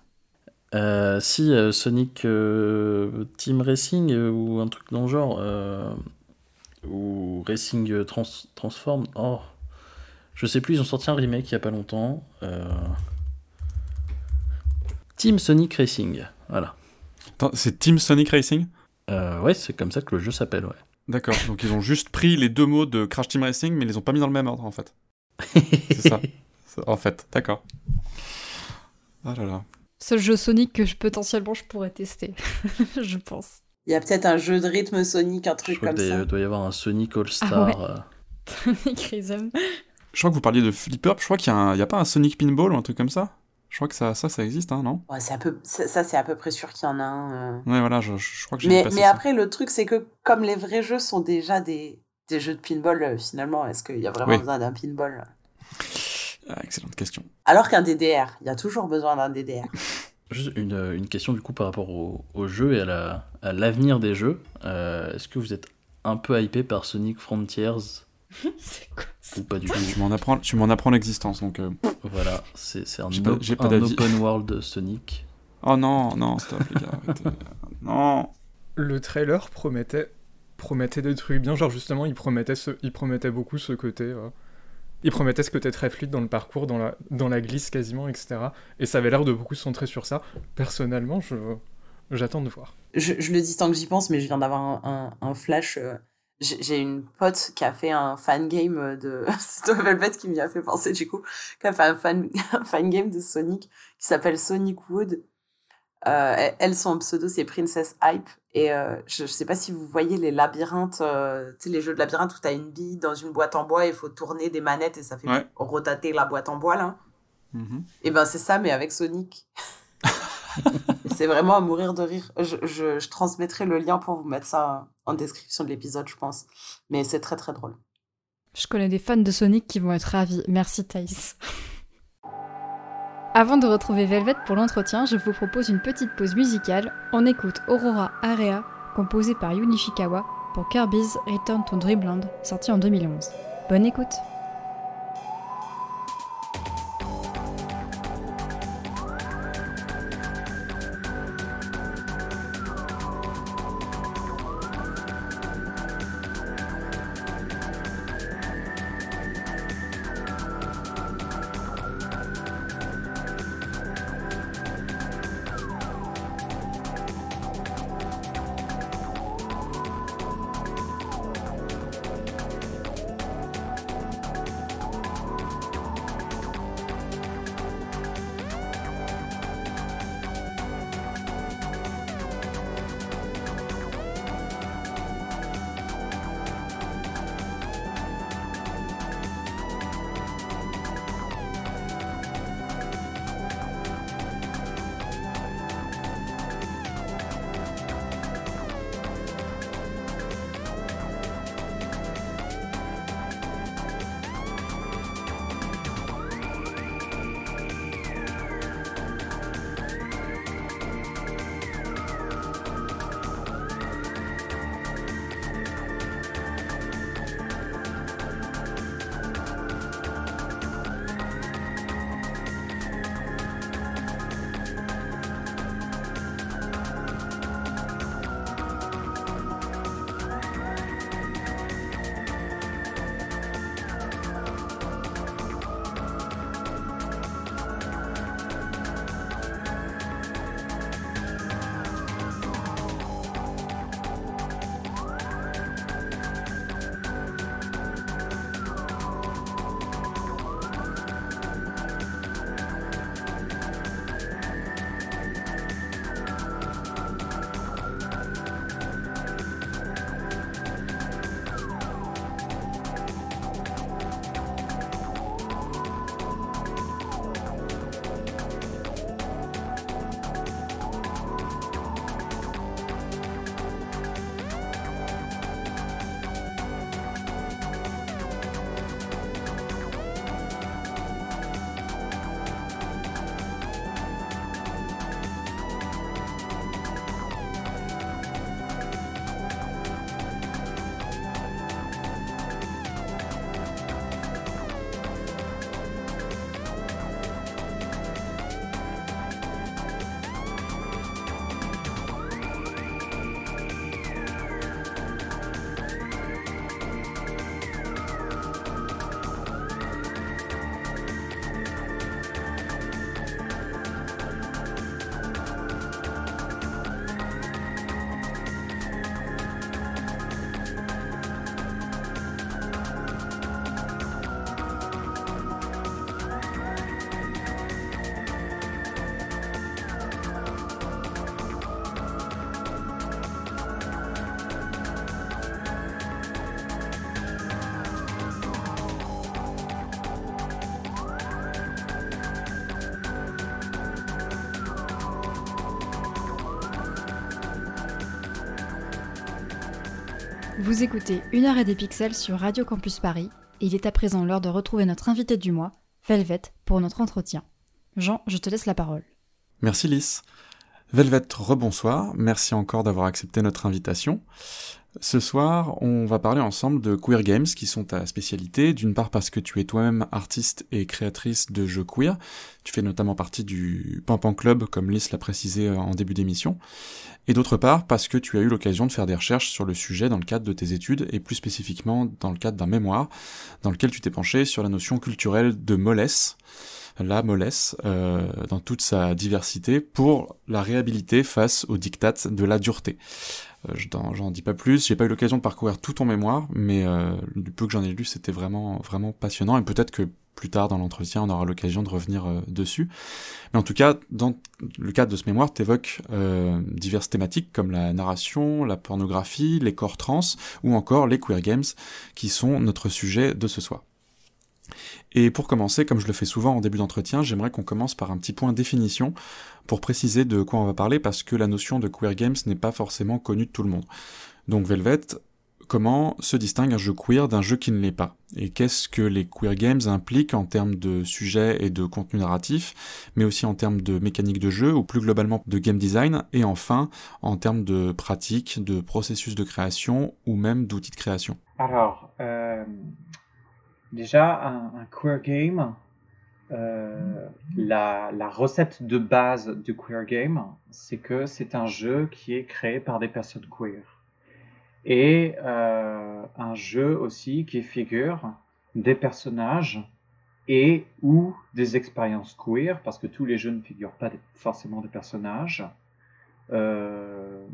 Euh, si euh, Sonic euh, Team Racing euh, ou un truc dans le genre euh, ou Racing Trans Transform. Oh, je sais plus. Ils ont sorti un remake il y a pas longtemps. euh, Team Sonic Racing. Voilà. Attends, c'est Team Sonic Racing? Euh, ouais, c'est comme ça que le jeu s'appelle. Ouais. D'accord, donc ils ont juste pris les deux mots de Crash Team Racing, mais ils les ont pas mis dans le même ordre en fait. C'est ça. En fait, d'accord. Ah là là. Seul jeu Sonic que je, potentiellement je pourrais tester, je pense. Il y a peut-être un jeu de rythme Sonic, un Je truc crois comme qu'il ça. doit y avoir un Sonic All Star. Ah ouais. euh, Sonic Rhythm. Je crois que vous parliez de Flipper, je crois qu'il y, a un- il y a pas un Sonic Pinball ou un truc comme ça? Je crois que ça, ça, ça existe, hein, non? Ouais, c'est un peu, ça, ça, c'est à peu près sûr qu'il y en a un. euh. Ouais, voilà, je, je crois que j'ai Mais, mais ça. après, le truc, c'est que comme les vrais jeux sont déjà des, des jeux de pinball, euh, finalement, est-ce qu'il y a vraiment Oui. besoin d'un pinball? Ah, excellente question. Alors qu'un DDR, il y a toujours besoin d'un DDR. Juste une, une question du coup par rapport au, au jeu et à la- à l'avenir des jeux. Euh, Est-ce que vous êtes un peu hypé par Sonic Frontiers? Ou pas du tout? Tu m'en apprends, tu m'en apprends l'existence, donc... euh, Voilà, c'est c'est un, J'ai pas- op- j'ai pas un open world Sonic. Oh non, non, stop les gars, arrêtez. Non Le trailer promettait, promettait des trucs bien, genre justement, il promettait, ce, il promettait beaucoup ce côté. euh, il promettait ce côté très fluide dans le parcours, dans la, dans la glisse quasiment, etc. Et ça avait l'air de beaucoup se centrer sur ça. Personnellement, je, j'attends de voir. Je, le dis tant que j'y pense, mais je viens d'avoir un, flash. euh, J'ai une pote qui a fait un fan game de. C'est Velvet, qui m'y a fait penser, du coup. Qui a fait un fan, game de Sonic qui s'appelle Sonic Wood. Euh, elle, son pseudo, c'est Princess Hype. Et euh, je, je sais pas si vous voyez les labyrinthes, euh, tu sais, les jeux de labyrinthe où tu as une bille dans une boîte en bois et il faut tourner des manettes et ça fait Ouais. rotater la boîte en bois, là. Mhm. Et ben c'est ça, mais avec Sonic. C'est vraiment à mourir de rire. Je, je, je transmettrai le lien pour vous mettre ça en description de l'épisode, je pense. Mais c'est très très drôle. Je connais des fans de Sonic qui vont être ravis. Merci Thaïs. Avant de retrouver Velvet pour l'entretien, je vous propose une petite pause musicale. On écoute Aurora Area, composée par Yuni Ishikawa, pour Kirby's Return to Dreamland, sorti en 2011. Bonne écoute Vous écoutez Une heure et des pixels sur Radio Campus Paris, et il est à présent l'heure de retrouver notre invité du mois, Velvet, pour notre entretien. Jean, je te laisse la parole. Merci Lys. Velvet, rebonsoir, merci encore d'avoir accepté notre invitation. Ce soir, on va parler ensemble de queer games qui sont ta spécialité, d'une part parce que tu es toi-même artiste et créatrice de jeux queer, tu fais notamment partie du Pampan Club comme Lys l'a précisé en début d'émission, et d'autre part parce que tu as eu l'occasion de faire des recherches sur le sujet dans le cadre de tes études et plus spécifiquement dans le cadre d'un mémoire dans lequel tu t'es penché sur la notion culturelle de mollesse, la mollesse euh, dans toute sa diversité pour la réhabiliter face aux dictates de la dureté. Euh, j'en dis pas plus, j'ai pas eu l'occasion de parcourir tout ton mémoire, mais euh, du peu que j'en ai lu, c'était vraiment vraiment passionnant et peut-être que plus tard dans l'entretien, on aura l'occasion de revenir euh, dessus. Mais en tout cas, dans le cadre de ce mémoire, tu évoques euh, diverses thématiques comme la narration, la pornographie, les corps trans ou encore les queer games qui sont notre sujet de ce soir. Et pour commencer, comme je le fais souvent en début d'entretien, j'aimerais qu'on commence par un petit point définition pour préciser de quoi on va parler parce que la notion de queer games n'est pas forcément connue de tout le monde. Donc Velvet, comment se distingue un jeu queer d'un jeu qui ne l'est pas? Et qu'est-ce que les queer games impliquent en termes de sujet et de contenu narratif, mais aussi en termes de mécanique de jeu, ou plus globalement de game design, et enfin en termes de pratique, de processus de création, ou même d'outils de création? Alors, euh, déjà, un, queer game, euh, la, recette de base du queer game, c'est que c'est un jeu qui est créé par des personnes queer et euh, un jeu aussi qui figure des personnages et ou des expériences queer, parce que tous les jeux ne figurent pas forcément des personnages. Euh,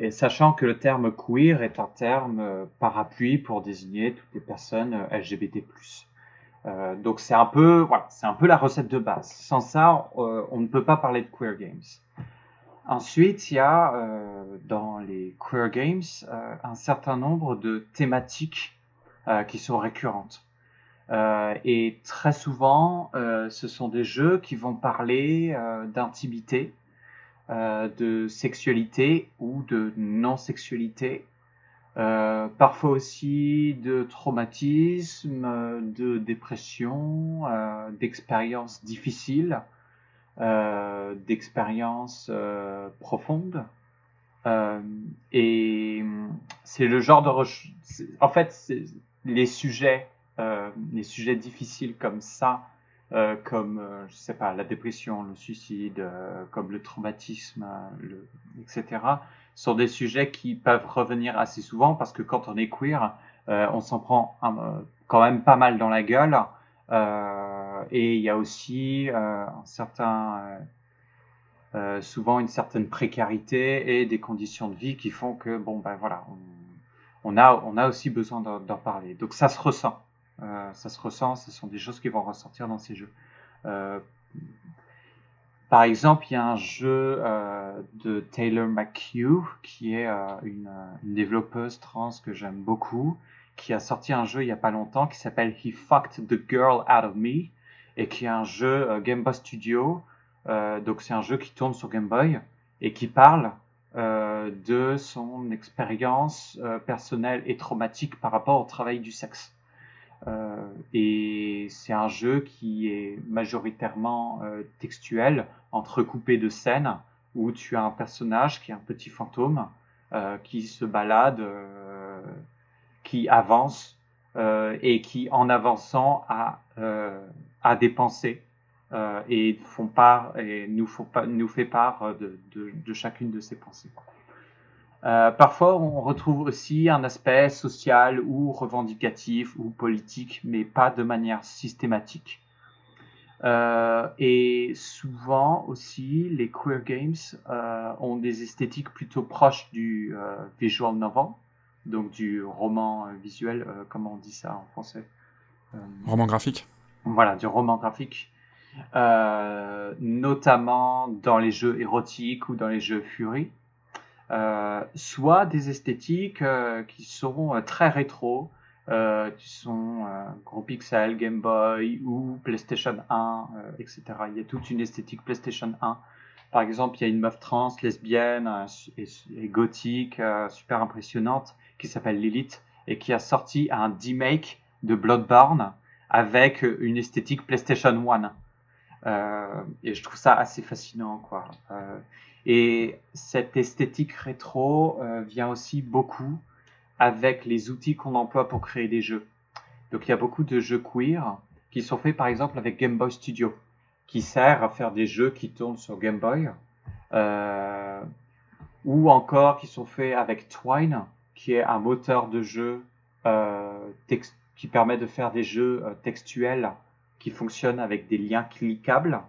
et sachant que le terme queer est un terme parapluie pour désigner toutes les personnes LGBT+. Euh, donc c'est un peu, voilà, c'est un peu la recette de base. Sans ça, on ne peut pas parler de queer games. Ensuite, il y a euh, dans les queer games euh, un certain nombre de thématiques euh, qui sont récurrentes. et très souvent, ce sont des jeux qui vont parler d'intimité, de sexualité ou de non-sexualité, parfois aussi de traumatisme, de dépression, d'expériences difficiles. Euh, d'expériences euh, profondes. Euh, et c'est le genre de... En fait, les sujets, les sujets difficiles comme ça, comme, je sais pas, la dépression, le suicide, comme le traumatisme, le, etc., sont des sujets qui peuvent revenir assez souvent parce que quand on est queer, on s'en prend quand même pas mal dans la gueule. Euh, et il y a aussi euh, un certain, euh, souvent une certaine précarité et des conditions de vie qui font que bon ben voilà, on, a on a aussi besoin d'en parler. Donc ça se ressent, ça se ressent. Ce sont des choses qui vont ressortir dans ces jeux. Par exemple, il y a un jeu de Taylor McHugh, qui est une, une, développeuse trans que j'aime beaucoup, qui a sorti un jeu il y a pas longtemps qui s'appelle He Fucked the Girl Out of Me et qui est un jeu euh, Game Boy Studio. Euh, donc c'est un jeu qui tourne sur Game Boy et qui parle euh, de son expérience personnelle et traumatique par rapport au travail du sexe. Et c'est un jeu qui est majoritairement textuel, entrecoupé de scènes où tu as un personnage qui est un petit fantôme qui se balade qui avance euh, et qui, en avançant, a, euh, des pensées euh, et, nous, fait part de chacune de ces pensées. Euh, parfois, on retrouve aussi un aspect social ou revendicatif ou politique, mais pas de manière systématique. Euh, et souvent aussi, les queer games euh, ont des esthétiques plutôt proches du visual novel, donc du roman visuel, comment on dit ça en français Roman graphique. Voilà, du roman graphique. notamment dans les jeux érotiques ou dans les jeux Fury, soit des esthétiques qui sont très rétro, qui sont gros pixel, Game Boy ou PlayStation 1, etc. Il y a toute une esthétique PlayStation 1. Par exemple, il y a une meuf trans, lesbienne et, gothique, super impressionnante, qui s'appelle Lilith et qui a sorti un remake de Bloodborne avec une esthétique PlayStation 1. Euh, et je trouve ça assez fascinant, quoi. Euh, et cette esthétique rétro euh, vient aussi beaucoup avec les outils qu'on emploie pour créer des jeux. Donc il y a beaucoup de jeux queer qui sont faits par exemple avec Game Boy Studio, qui sert à faire des jeux qui tournent sur Game Boy, euh, ou encore qui sont faits avec Twine, qui est un moteur de jeu euh, qui permet de faire des jeux textuels qui fonctionnent avec des liens cliquables.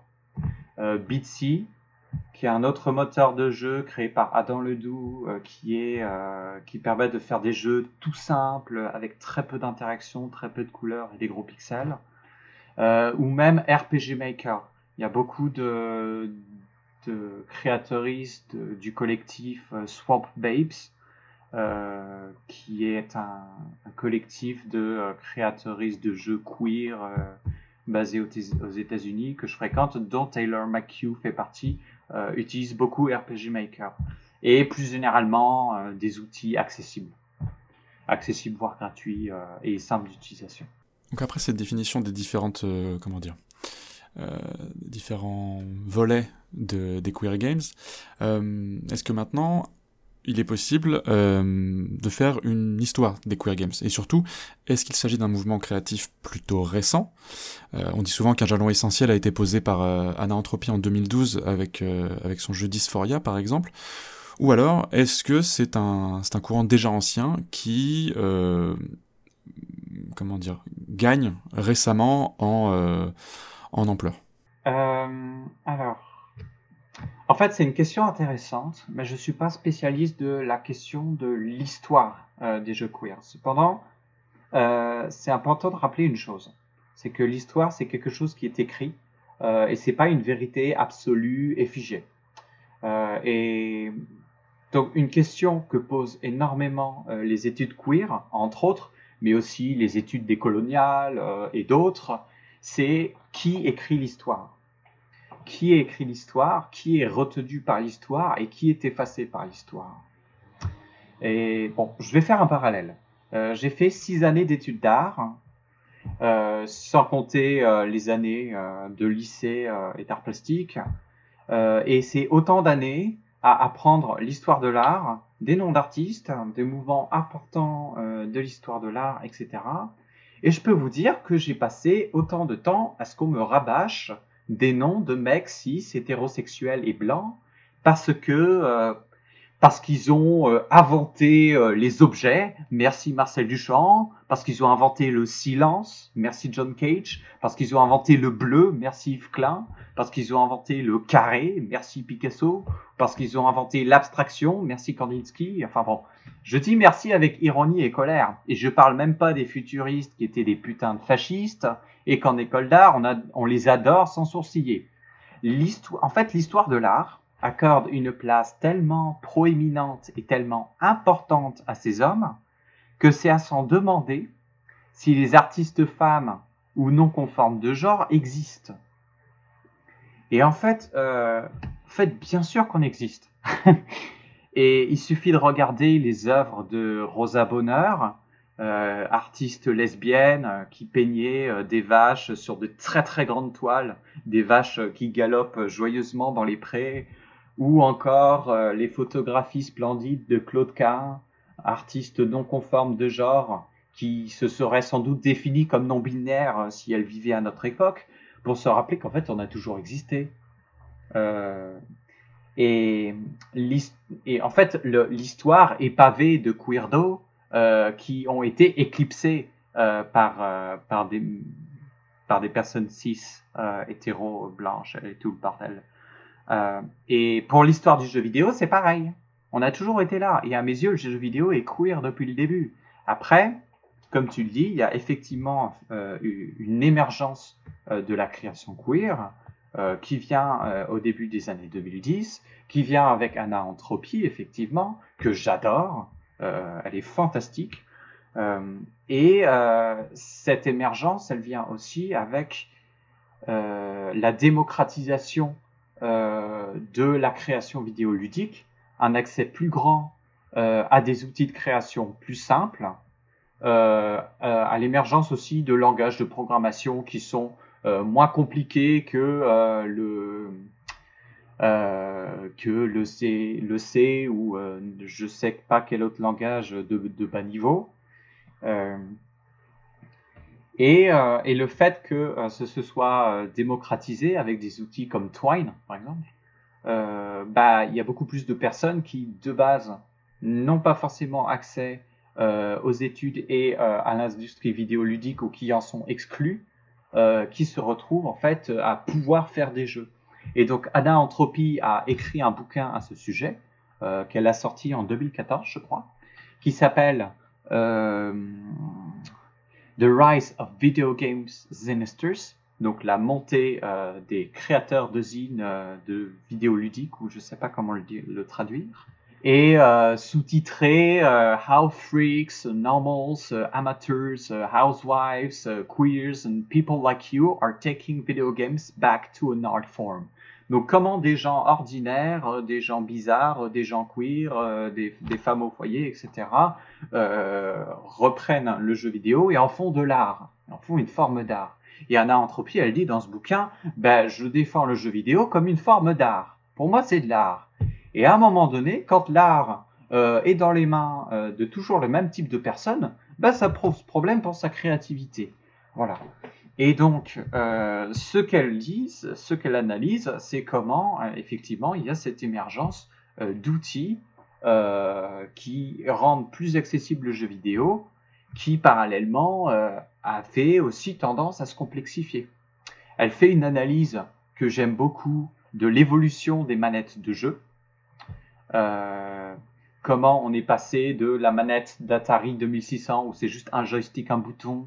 Bitsy, qui est un autre moteur de jeu créé par Adam Ledoux, euh, qui, est, euh, qui permet de faire des jeux tout simples, avec très peu d'interactions, très peu de couleurs et des gros pixels. Euh, ou même RPG Maker. Il y a beaucoup de, de créateuristes du collectif euh, Swamp Babes, qui est un, collectif de créateuristes de jeux queer basés aux, aux États-Unis que je fréquente, dont Taylor McHugh fait partie, euh, utilise beaucoup RPG Maker. Et plus généralement, euh, des outils accessibles. Accessibles, voire gratuits euh, et simples d'utilisation. Donc après cette définition des différentes, euh, comment dire, différents volets de, des queer games, est-ce que maintenant il est possible euh, de faire une histoire des queer games. Et surtout, est-ce qu'il s'agit d'un mouvement créatif plutôt récent? Euh, On dit souvent qu'un jalon essentiel a été posé par euh, Anna Entropy en 2012 avec, euh, avec son jeu Dysphoria par exemple. Ou alors, est-ce que c'est un, c'est un courant déjà ancien qui, euh, comment dire, gagne récemment en, en ampleur? Alors, en fait, c'est une question intéressante, mais je suis pas spécialiste de la question de l'histoire euh, des jeux queer. Cependant, euh, c'est important de rappeler une chose, c'est que l'histoire, c'est quelque chose qui est écrit, euh, et c'est pas une vérité absolue et figée. Euh, et donc, une question que posent énormément les études queer, entre autres, mais aussi les études décoloniales et d'autres, c'est qui écrit l'histoire? Qui écrit l'histoire Qui est retenu par l'histoire Et qui est effacé par l'histoire Et bon, je vais faire un parallèle. Euh, J'ai fait six années d'études d'art, euh, sans compter euh, les années de lycée et d'art plastique. Et c'est autant d'années à apprendre l'histoire de l'art, des noms d'artistes, des mouvements importants de l'histoire de l'art, etc. Et je peux vous dire que j'ai passé autant de temps à ce qu'on me rabâche des noms de mecs cis, hétérosexuels et blancs, parce que euh, parce qu'ils ont euh, inventé euh, les objets, merci Marcel Duchamp, parce qu'ils ont inventé le silence, merci John Cage, parce qu'ils ont inventé le bleu, merci Yves Klein, parce qu'ils ont inventé le carré, merci Picasso, parce qu'ils ont inventé l'abstraction, merci Kandinsky, enfin bon, je dis merci avec ironie et colère, et je parle même pas des futuristes qui étaient des putains de fascistes, et qu'en école d'art, on, on les adore sans sourciller. En fait, l'histoire de l'art, accorde une place tellement proéminente et tellement importante à ces hommes que c'est à s'en demander si les artistes femmes ou non conformes de genre existent. Et en fait, euh, en fait bien sûr qu'on existe. et il suffit de regarder les œuvres de Rosa Bonheur, euh, artiste lesbienne euh, qui peignait euh, des vaches sur de très très grandes toiles, des vaches qui galopent joyeusement dans les prés, ou encore euh, les photographies splendides de Claude Cahin, artiste non conforme de genre, qui se serait sans doute défini comme non binaire euh, si elle vivait à notre époque, pour se rappeler qu'en fait on a toujours existé. Euh, et, en fait l'histoire est pavée de queerdos euh, qui ont été éclipsés par, par, des, par des personnes cis, hétéros, blanches et tout le bordel. Euh, et pour l'histoire du jeu vidéo, c'est pareil. On a toujours été là. Et à mes yeux, le jeu vidéo est queer depuis le début. Après, comme tu le dis, il y a effectivement euh, eu une émergence euh, de la création queer qui vient au début des années 2010, qui vient avec Anna Entropy, effectivement, que j'adore. Elle est fantastique. Et cette émergence, elle vient aussi avec la démocratisation de la création vidéoludique, un accès plus grand euh, à des outils de création plus simples, euh, euh, à l'émergence aussi de langages de programmation qui sont euh, moins compliqués que euh, le euh, que le C, le C ou euh, je sais pas quel autre langage de, bas niveau. Euh, et, euh, et le fait que euh, ce soit euh, démocratisé avec des outils comme Twine, par exemple, bah, il y a beaucoup plus de personnes qui, de base, n'ont pas forcément accès aux études et à l'industrie vidéoludique ou qui en sont exclus, qui se retrouvent en fait à pouvoir faire des jeux. Et donc Anna Entropy a écrit un bouquin à ce sujet qu'elle a sorti en 2014, je crois, qui s'appelle The Rise of Video Games Zinisters, donc la montée euh, des créateurs de zines euh, de vidéos ludiques, ou je ne sais pas comment le, le traduire, et euh, sous-titré euh, How Freaks, Normals, euh, Amateurs, euh, Housewives, euh, Queers and People like you are taking video games back to an art form. Donc comment des gens ordinaires, euh, des gens bizarres, euh, des gens queer, euh, des, femmes au foyer, etc., reprennent le jeu vidéo et en font de l'art, en font une forme d'art. Et Anna Entropy, elle dit dans ce bouquin, ben, je défends le jeu vidéo comme une forme d'art. Pour moi, c'est de l'art. Et à un moment donné, quand l'art est dans les mains de toujours le même type de personnes, ben, ça pose problème pour sa créativité. Voilà. Et donc, euh, ce qu'elle dit, ce qu'elle analyse, c'est comment, euh, effectivement, il y a cette émergence euh, d'outils qui rendent plus accessible le jeu vidéo, qui parallèlement a fait aussi tendance à se complexifier. Elle fait une analyse que j'aime beaucoup de l'évolution des manettes de jeu. Comment on est passé de la manette d'Atari 2600 où c'est juste un joystick, un bouton,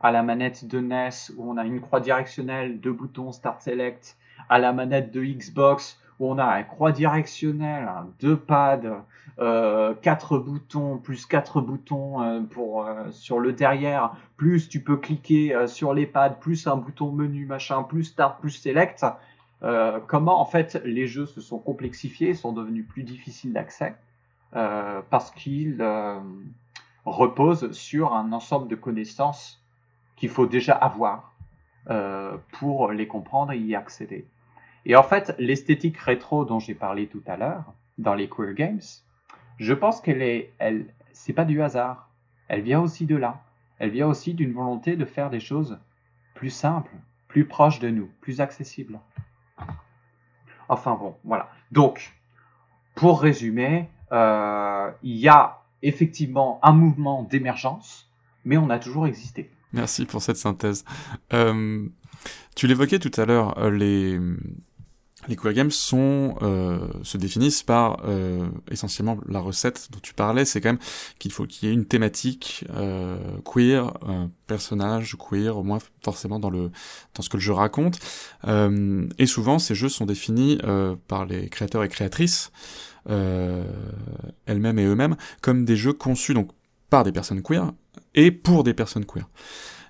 à la manette de NES où on a une croix directionnelle, deux boutons Start Select, à la manette de Xbox où on a un croix directionnelle, deux pads, euh, quatre boutons, plus quatre boutons euh, pour euh, sur le derrière, plus tu peux cliquer sur les pads, plus un bouton menu machin, plus Start, plus Select. Comment en fait les jeux se sont complexifiés, sont devenus plus difficiles d'accès parce qu'ils reposent sur un ensemble de connaissances qu'il faut déjà avoir euh, pour les comprendre et y accéder. Et en fait, l'esthétique rétro dont j'ai parlé tout à l'heure dans les queer games, je pense qu'elle est, elle, c'est pas du hasard. Elle vient aussi de là. Elle vient aussi d'une volonté de faire des choses plus simples, plus proches de nous, plus accessibles. Enfin bon, voilà. Donc, pour résumer, euh, il y a effectivement un mouvement d'émergence, mais on a toujours existé. Merci pour cette synthèse. Euh, tu l'évoquais tout à l'heure, euh, les, les queer games sont, euh, se définissent par euh, essentiellement la recette dont tu parlais, c'est quand même qu'il faut qu'il y ait une thématique euh, queer, un personnage queer, au moins forcément dans le dans ce que le jeu raconte. Euh, et souvent, ces jeux sont définis euh, par les créateurs et créatrices elles-mêmes et eux-mêmes comme des jeux conçus donc par des personnes queer et pour des personnes queer.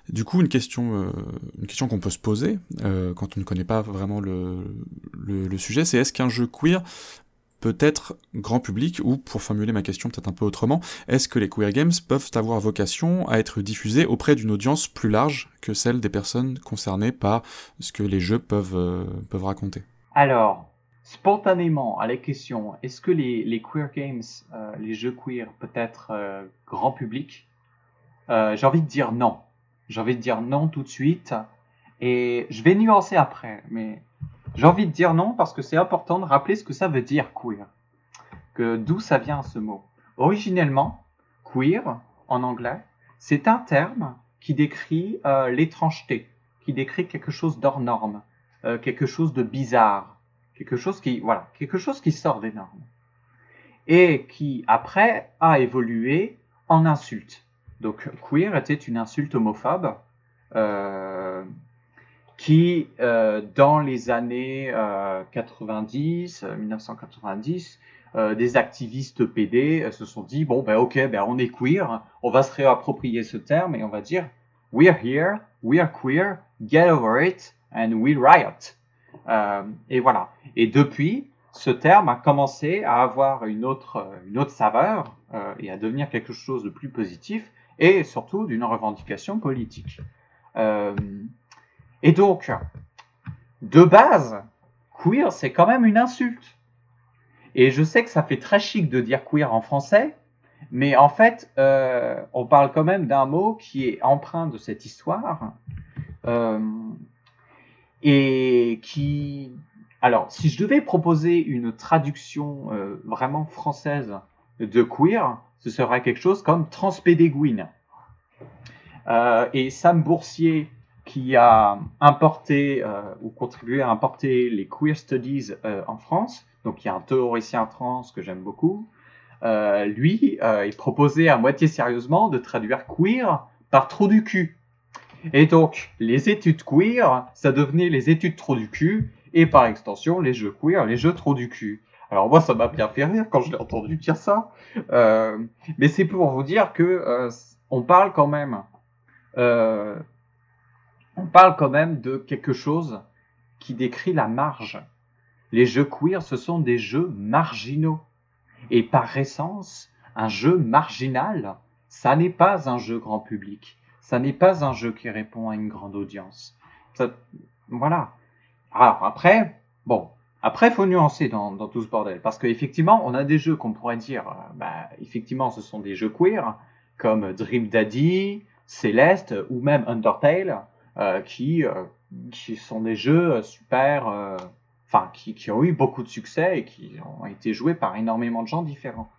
Du coup, une question, euh, qu'on peut se poser euh, quand on ne connaît pas vraiment le, sujet, c'est est-ce qu'un jeu queer peut être grand public ou, pour formuler ma question peut-être un peu autrement, est-ce que les queer games peuvent avoir vocation à être diffusés auprès d'une audience plus large que celle des personnes concernées par ce que les jeux peuvent, euh, raconter? Alors, spontanément à la question, est-ce que les, les queer games, les jeux queer, peut être grand public? Euh, J'ai envie de dire non. J'ai envie de dire non tout de suite. Et je vais nuancer après, mais j'ai envie de dire non parce que c'est important de rappeler ce que ça veut dire queer. Que d'où ça vient ce mot. Originellement, queer, en anglais, c'est un terme qui décrit euh, l'étrangeté, qui décrit quelque chose d'hors norme, euh, quelque chose de bizarre, quelque chose qui, voilà, quelque chose qui sort des normes. Et qui, après, a évolué en insulte. Donc, queer était une insulte homophobe, euh, qui, euh, dans les années euh, 90, euh, 1990, euh, des activistes PD se sont dit bon ben ok ben on est queer, on va se réapproprier ce terme et on va dire we're here, we're queer, get over it and we riot. Et voilà. Et depuis, ce terme a commencé à avoir une autre, une autre saveur et à devenir quelque chose de plus positif et surtout d'une revendication politique. Euh, et donc, de base, queer, c'est quand même une insulte. Et je sais que ça fait très chic de dire queer en français, mais en fait, euh, on parle quand même d'un mot qui est empreint de cette histoire euh, et qui... Alors, si je devais proposer une traduction vraiment française de queer, ce serait quelque chose comme transpédéguine. Euh, et Sam Boursier, qui a importé euh, ou contribué à importer les queer studies euh, en France, donc il y a un théoricien trans que j'aime beaucoup, lui, il proposait à moitié sérieusement de traduire queer par trou du cul. Et donc, les études queer, ça devenait les études trou du cul, et par extension, les jeux queer, les jeux trou du cul. Alors moi, ça m'a bien fait rire quand je l'ai entendu dire ça, euh, mais c'est pour vous dire que euh, on parle quand même, euh, on parle quand même de quelque chose qui décrit la marge. Les jeux queer, ce sont des jeux marginaux. Et par essence, un jeu marginal, ça n'est pas un jeu grand public. Ça n'est pas un jeu qui répond à une grande audience. Ça, voilà. Alors après, bon, après faut nuancer dans, tout ce bordel parce qu'effectivement, on a des jeux qu'on pourrait dire, euh, bah, effectivement, ce sont des jeux queer comme Dream Daddy, Celeste ou même Undertale, euh, qui euh, qui sont des jeux super, enfin qui, ont eu beaucoup de succès et qui ont été joués par énormément de gens différents.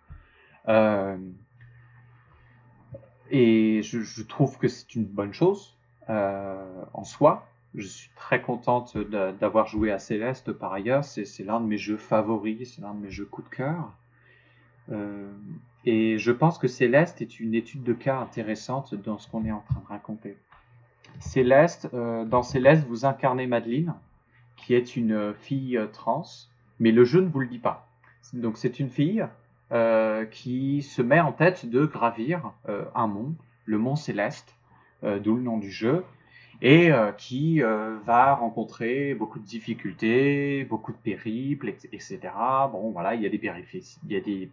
Et je, trouve que c'est une bonne chose en soi. Je suis très contente d'avoir joué à Céleste par ailleurs. C'est l'un de mes jeux favoris, c'est l'un de mes jeux coup de cœur. Euh, et je pense que Céleste est une étude de cas intéressante dans ce qu'on est en train de raconter. Céleste, euh, dans Céleste, vous incarnez Madeleine, qui est une fille trans, mais le jeu ne vous le dit pas. Donc c'est une fille euh, qui se met en tête de gravir un mont, le mont Céleste, d'où le nom du jeu, et euh, qui euh, va rencontrer beaucoup de difficultés, beaucoup de périples, etc. Bon, voilà, il y a des péripéties, il y a des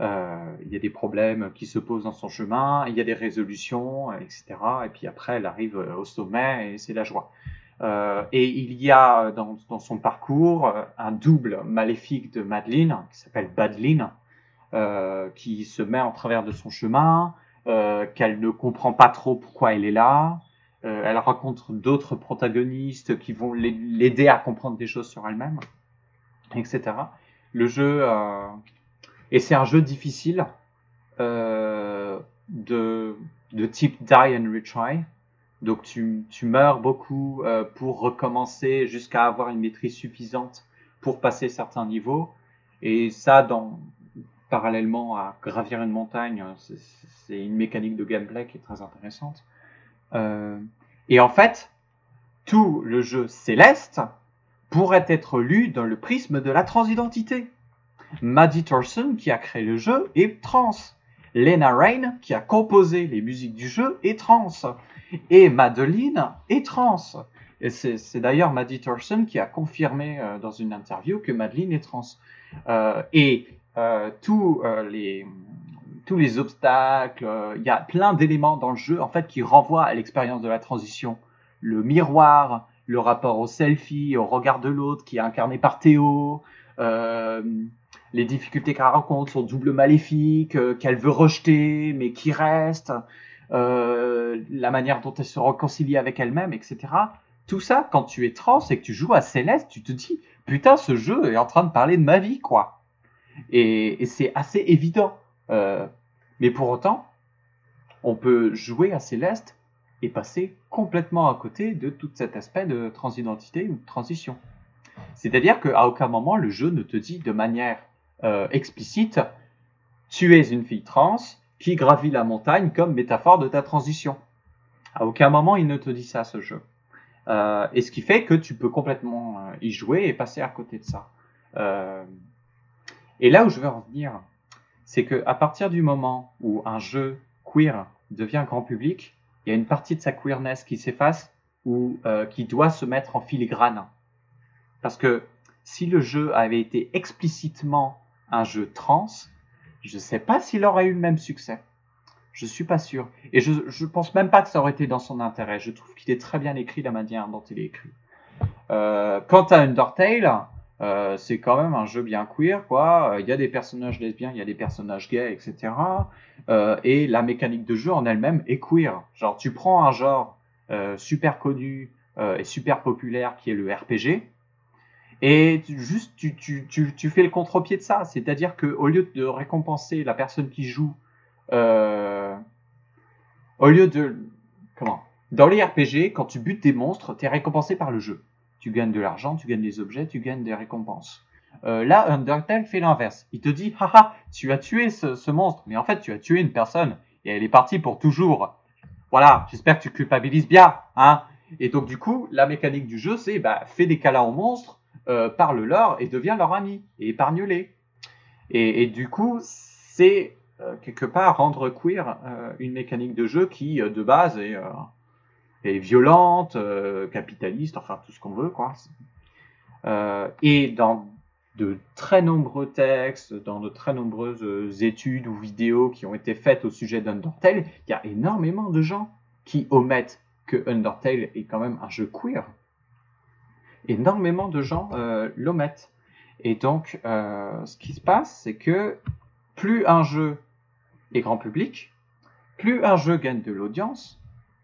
euh, il y a des problèmes qui se posent dans son chemin, il y a des résolutions, etc. Et puis après, elle arrive euh, au sommet et c'est la joie. Euh, et il y a dans, dans son parcours un double maléfique de Madeleine qui s'appelle Badeline, euh, qui se met en travers de son chemin, qu'elle ne comprend pas trop pourquoi elle est là. Euh, elle rencontre d'autres protagonistes qui vont l'ai- l'aider à comprendre des choses sur elle-même, etc. Le jeu, euh, et c'est un jeu difficile euh, de, de type die and retry. Donc tu, tu meurs beaucoup pour recommencer jusqu'à avoir une maîtrise suffisante pour passer certains niveaux. Et ça, dans, parallèlement à gravir une montagne, c'est une mécanique de gameplay qui est très intéressante. Euh, et en fait, tout le jeu céleste pourrait être lu dans le prisme de la transidentité. Maddie Thorson, qui a créé le jeu, est trans. Lena Rain, qui a composé les musiques du jeu, est trans. Et Madeline est trans. Et c'est d'ailleurs Maddie Thorson qui a confirmé euh, dans une interview que Madeline est trans. Euh, et tous les tous les obstacles, euh, il y a plein d'éléments dans le jeu en fait qui renvoient à l'expérience de la transition. Le miroir, le rapport au selfie, au regard de l'autre qui est incarné par Théo, euh, les difficultés qu'elle rencontre, son double maléfique euh, qu'elle veut rejeter mais qui reste, la manière dont elle se réconcilie avec elle-même, etc. Tout ça, quand tu es trans et que tu joues à Céleste, tu te dis putain, ce jeu est en train de parler de ma vie, quoi. Et, c'est assez évident. Mais pour autant, on peut jouer à Céleste et passer complètement à côté de tout cet aspect de transidentité ou de transition. C'est-à-dire qu'à aucun moment le jeu ne te dit de manière euh, explicite tu es une fille trans qui gravit la montagne comme métaphore de ta transition. À aucun moment il ne te dit ça ce jeu. Euh, et ce qui fait que tu peux complètement euh, y jouer et passer à côté de ça. Et là où je veux en venir, c'est que à partir du moment où un jeu queer devient grand public, il y a une partie de sa queerness qui s'efface ou euh, qui doit se mettre en filigrane. Parce que si le jeu avait été explicitement un jeu trans, je ne sais pas s'il aurait eu le même succès. Je suis pas sûr. Et je, je pense même pas que ça aurait été dans son intérêt. Je trouve qu'il est très bien écrit la manière dont il est écrit. Euh, quant à Undertale, euh, c'est quand même un jeu bien queer, quoi. Il y a des personnages lesbiens, il y a des personnages gays, etc. Euh, et la mécanique de jeu en elle-même est queer. Genre, tu prends un genre euh, super connu euh, et super populaire qui est le RPG, et tu, juste tu, tu, tu, fais le contre-pied de ça. C'est-à-dire que au lieu de récompenser la personne qui joue, euh, au lieu de comment? Dans les RPG, quand tu butes des monstres, tu es récompensé par le jeu. Tu gagnes de l'argent, tu gagnes des objets, tu gagnes des récompenses. Euh, là, Undertale fait l'inverse. Il te dit, haha, tu as tué ce, monstre, mais en fait, tu as tué une personne et elle est partie pour toujours. Voilà, j'espère que tu culpabilises bien, hein. Et donc, du coup, la mécanique du jeu, c'est, bah, fais des câlins aux monstres, euh, parle-leur et deviens leur ami et épargne-les. Et, du coup, c'est euh, quelque part rendre queer une mécanique de jeu qui, de base, est, euh, est violente, euh, capitaliste, enfin tout ce qu'on veut, quoi. et dans de très nombreux textes, dans de très nombreuses études ou vidéos qui ont été faites au sujet d'Undertale, il y a énormément de gens qui omettent que Undertale est quand même un jeu queer énormément de gens euh, l'omettent. Et donc, euh, ce qui se passe, c'est que plus un jeu est grand public, plus un jeu gagne de l'audience,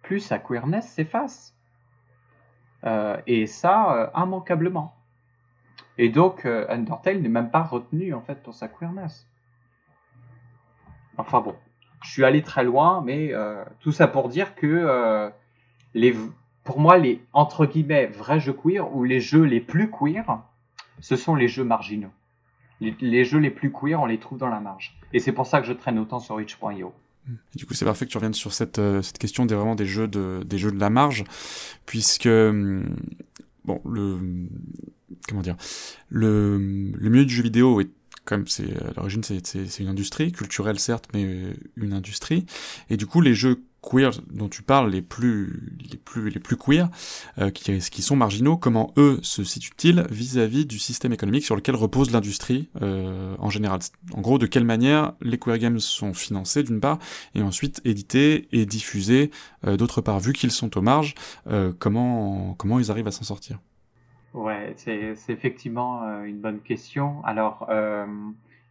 plus sa queerness s'efface. Euh, et ça, immanquablement. Et donc, Undertale n'est même pas retenu, en fait, pour sa queerness. Enfin bon, je suis allé très loin, mais tout ça pour dire que les pour moi, les entre guillemets vrais jeux queer ou les jeux les plus queer, ce sont les jeux marginaux. Les, les jeux les plus queer, on les trouve dans la marge. Et c'est pour ça que je traîne autant sur itch.io. Du coup, c'est parfait que tu reviennes sur cette, euh, cette question des vraiment des jeux de des jeux de la marge, puisque hum, bon le comment dire le le milieu du jeu vidéo est comme c'est à l'origine c'est c'est une industrie culturelle certes, mais une industrie. Et du coup, les jeux queer dont tu parles, les plus, les plus, les plus queer, euh, qui, qui sont marginaux, comment eux se situent-ils vis-à-vis du système économique sur lequel repose l'industrie euh, en général? En gros, de quelle manière les queer games sont financés d'une part, et ensuite édités et diffusés euh, d'autre part, vu qu'ils sont aux marges, euh, comment, comment ils arrivent à s'en sortir? Ouais, c'est effectivement une bonne question. Alors,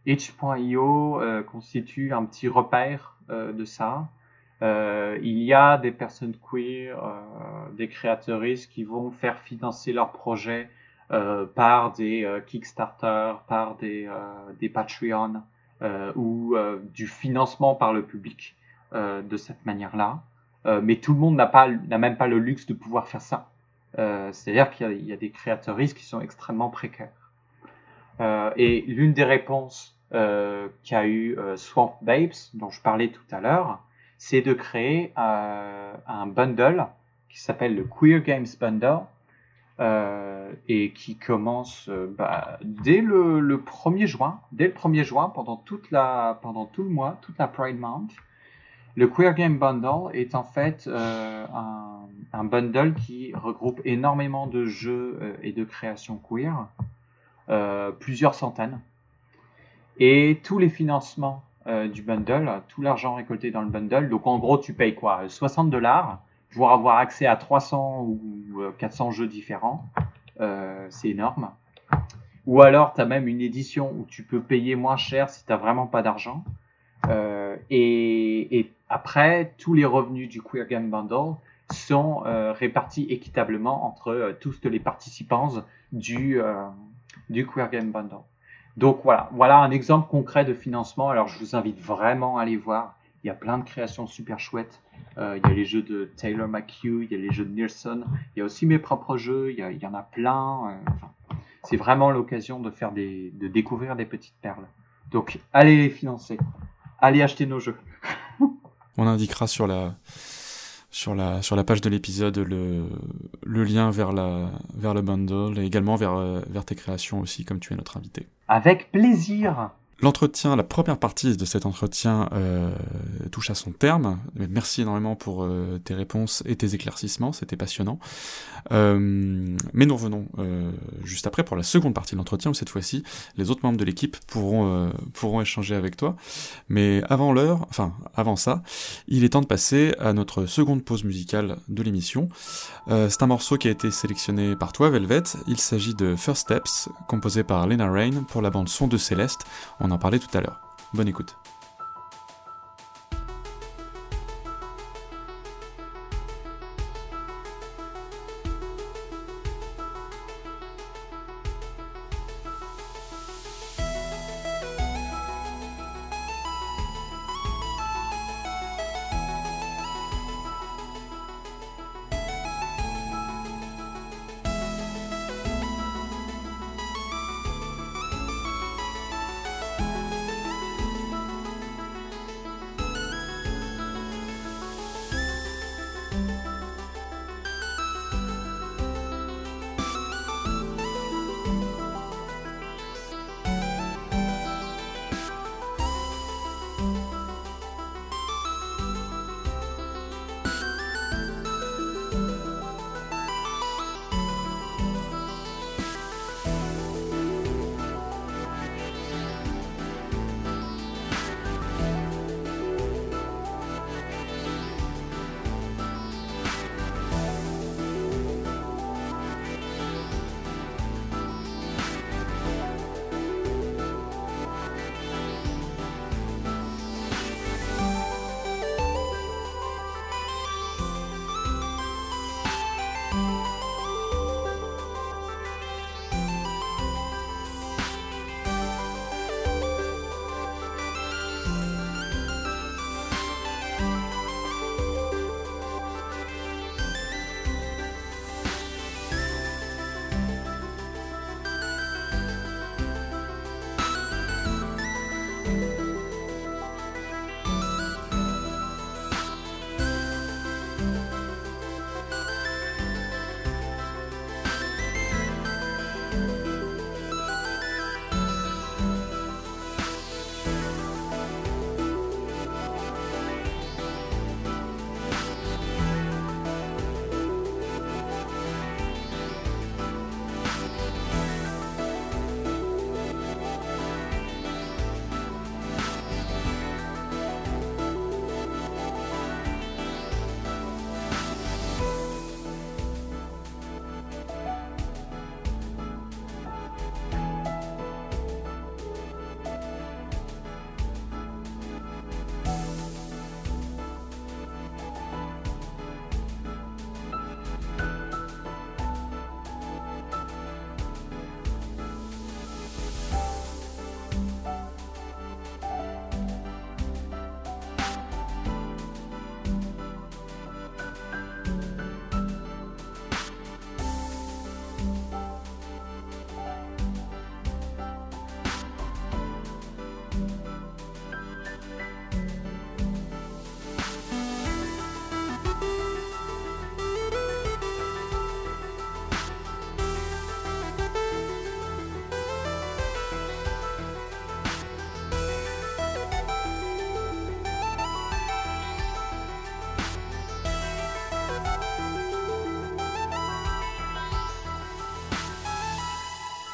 itch.io constitue un petit repère de ça. Euh, il y a des personnes queer, euh, des créatrices qui vont faire financer leurs projets euh, par des Kickstarter, par des, des Patreon ou du financement par le public de cette manière-là. mais tout le monde n'a pas n'a même pas le luxe de pouvoir faire ça. C'est-à-dire qu'il y, y, a des créatrices qui sont extrêmement précaires. et l'une des réponses qu'a eu Swamp Babes, dont je parlais tout à l'heure, c'est de créer euh, un bundle qui s'appelle le Queer Games Bundle euh, et qui commence euh, bah, dès le, le, 1er juin, dès le 1er juin pendant toute la pendant tout le mois, toute la Pride Month. Le Queer Game Bundle est en fait un, un, bundle qui regroupe énormément de jeux et de créations queer, plusieurs centaines, et tous les financements euh, du bundle, tout l'argent récolté dans le bundle. Donc en gros, tu payes quoi 60 dollars pour avoir accès à 300 ou 400 jeux différents. Euh, c'est énorme. Ou alors, tu as même une édition où tu peux payer moins cher si tu n'as vraiment pas d'argent. Euh, et, et, après, tous les revenus du Queer Game Bundle sont euh, répartis équitablement entre euh, tous les participants du, euh, du Queer Game Bundle. Donc voilà, voilà un exemple concret de financement. Alors je vous invite vraiment à aller voir. Il y a plein de créations super chouettes. Euh, il y a les jeux de Taylor McHugh, il y a les jeux de Nielsen, il y a aussi mes propres jeux, il y, en a plein. Euh, c'est vraiment l'occasion de faire des, de découvrir des petites perles. Donc allez les financer, allez acheter nos jeux. On indiquera sur la sur la sur la page de l'épisode le, le lien vers la vers le bundle et également vers vers tes créations aussi comme tu es notre invité. Avec plaisir. L'entretien, la première partie de cet entretien euh, touche à son terme. Merci énormément pour euh, tes réponses et tes éclaircissements, c'était passionnant. Euh, mais nous revenons euh, juste après pour la seconde partie de l'entretien où cette fois-ci les autres membres de l'équipe pourront euh, pourront échanger avec toi. Mais avant l'heure, enfin avant ça, il est temps de passer à notre seconde pause musicale de l'émission. C'est un morceau qui a été sélectionné par toi, Velvet. Il s'agit de First Steps, composé par Lena Rain pour la bande son de Céleste. On en parlait tout à l'heure. Bonne écoute.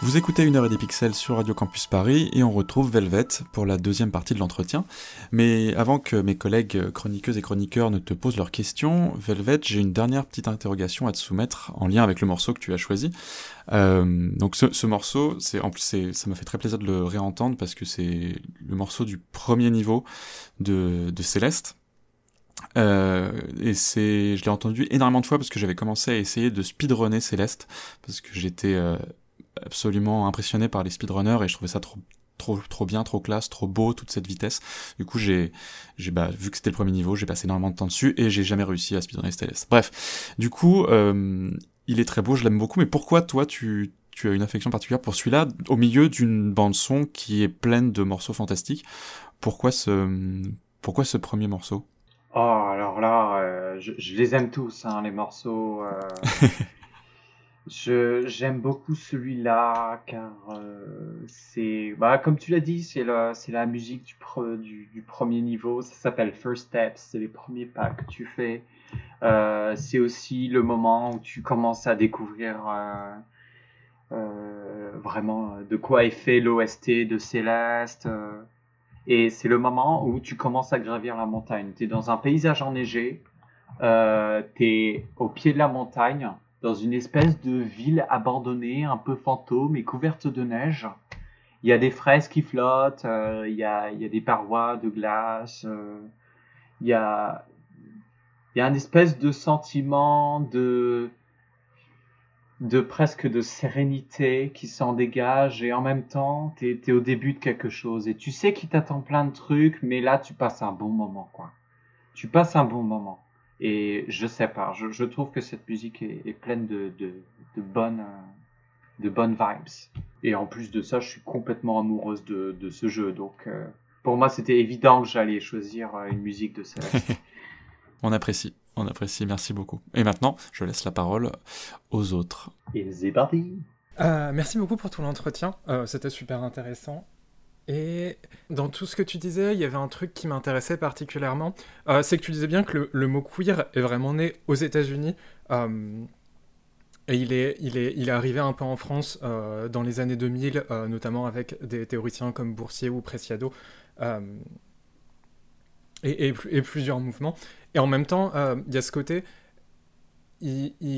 Vous écoutez une heure et des pixels sur Radio Campus Paris et on retrouve Velvet pour la deuxième partie de l'entretien. Mais avant que mes collègues chroniqueuses et chroniqueurs ne te posent leurs questions, Velvet, j'ai une dernière petite interrogation à te soumettre en lien avec le morceau que tu as choisi. Euh, donc ce, ce morceau, c'est en plus ça m'a fait très plaisir de le réentendre parce que c'est le morceau du premier niveau de, de Céleste. Euh, et c'est, je l'ai entendu énormément de fois parce que j'avais commencé à essayer de speedrunner Céleste parce que j'étais euh, absolument impressionné par les speedrunners et je trouvais ça trop trop trop bien, trop classe, trop beau toute cette vitesse. Du coup, j'ai j'ai bah vu que c'était le premier niveau, j'ai passé énormément de temps dessus et j'ai jamais réussi à speedrunner Céleste. Bref, du coup, euh, il est très beau, je l'aime beaucoup, mais pourquoi toi tu tu as une affection particulière pour celui-là au milieu d'une bande son qui est pleine de morceaux fantastiques? Pourquoi ce pourquoi ce premier morceau? Oh, alors là, euh, je, je, les aime tous, hein, les morceaux. Euh... J'aime beaucoup celui-là car euh, c'est bah comme tu l'as dit c'est la c'est la musique du, du premier niveau. Ça s'appelle First Steps c'est les premiers pas que tu fais. Euh, c'est aussi le moment où tu commences à découvrir euh, vraiment de quoi est fait l'OST de Céleste et c'est le moment où tu commences à gravir la montagne. Tu es dans un paysage enneigé tu es au pied de la montagne dans une espèce de ville abandonnée, un peu fantôme et couverte de neige. Il y a des fraises qui flottent, euh, il, y a, des parois de glace, euh, il, y a, il un espèce de sentiment de, de presque de sérénité qui s'en dégage et en même temps, tu es, au début de quelque chose et tu sais qu'il t'attend plein de trucs, mais là, tu passes un bon moment, quoi. Tu passes un bon moment. Et je sais pas, je, je trouve que cette musique est, est pleine de, de, de bonnes, de bonnes vibes. Et en plus de ça, je suis complètement amoureuse de, de ce jeu. Donc euh, pour moi, c'était évident que j'allais choisir euh, une musique de Céleste. On apprécie, on apprécie, merci beaucoup. Et maintenant, je laisse la parole aux autres. Et c'est parti Euh, merci beaucoup pour tout l'entretien, euh, c'était super intéressant. Et dans tout ce que tu disais, il y avait un truc qui m'intéressait particulièrement, euh, c'est que tu disais bien que le, mot queer est vraiment né aux États-Unis. euh, et il est, il, est, il est arrivé un peu en France euh, dans les années 2000, euh, notamment avec des théoriciens comme Boursier ou Preciado, et, plusieurs mouvements. Et en même temps, il y a ce côté,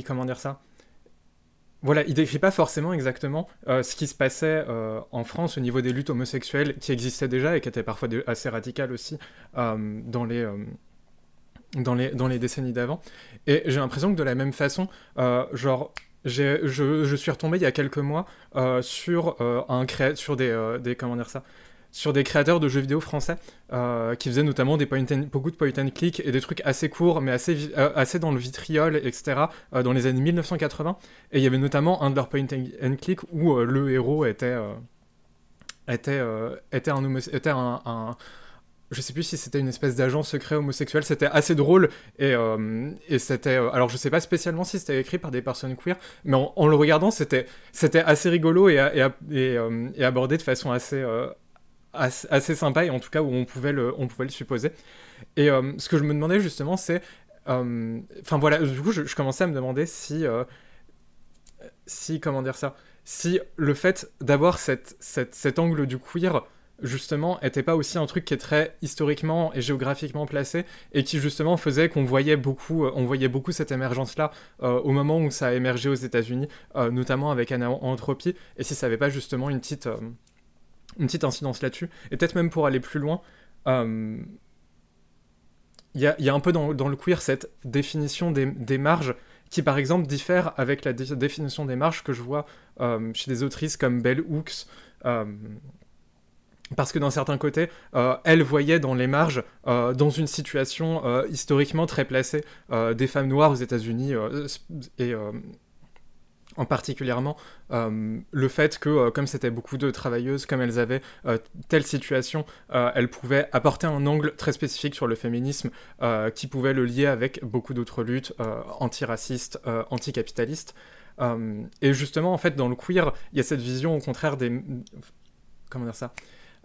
comment dire ça? Voilà, il décrit pas forcément exactement euh, ce qui se passait euh, en France au niveau des luttes homosexuelles qui existaient déjà et qui étaient parfois assez radicales aussi euh, dans les dans les dans les décennies d'avant. Et j'ai l'impression que de la même façon, genre je, je suis retombé il y a quelques mois sur un sur des, des comment dire ça sur des créateurs de jeux vidéo français euh, qui faisaient notamment des point and- beaucoup de point and click et des trucs assez courts mais assez, euh, assez dans le vitriol, etc. euh, dans les années 1980. Et il y avait notamment un de leurs point and click où le héros était, était, était, un, était un, je sais plus si c'était une espèce d'agent secret homosexuel, c'était assez drôle et, et c'était alors je sais pas spécialement si c'était écrit par des personnes queer, mais en, le regardant c'était assez rigolo et, et, abordé de façon assez assez, sympa et en tout cas où on pouvait le on pouvait le supposer. Et euh, ce que je me demandais justement c'est euh, enfin voilà du coup je, commençais à me demander si euh, si comment dire ça si le fait d'avoir cette, cette, cet angle du queer justement était pas aussi un truc qui est très historiquement et géographiquement placé et qui justement faisait qu'on voyait beaucoup voyait beaucoup cette émergence là au moment où ça a émergé aux États-Unis notamment avec Anthropie et si ça avait pas justement une petite une petite incidence là-dessus et peut-être même pour aller plus loin euh, il y, a, un peu dans, le queer cette définition des, marges qui, par exemple, diffère avec la dé définition des marges que je vois euh, chez des autrices comme Bell Hooks. Euh, parce que d'un certain côté, elle voyait dans les marges, dans une situation historiquement très placée, des femmes noires aux États-Unis et en particulièrement euh, le fait que, euh, comme c'était beaucoup de travailleuses, comme elles avaient euh, telle situation, elles pouvaient apporter un angle très spécifique sur le féminisme qui pouvait le lier avec beaucoup d'autres luttes antiracistes, anticapitalistes. et justement, en fait, dans le queer, il y a cette vision, au contraire, des... Comment dire ça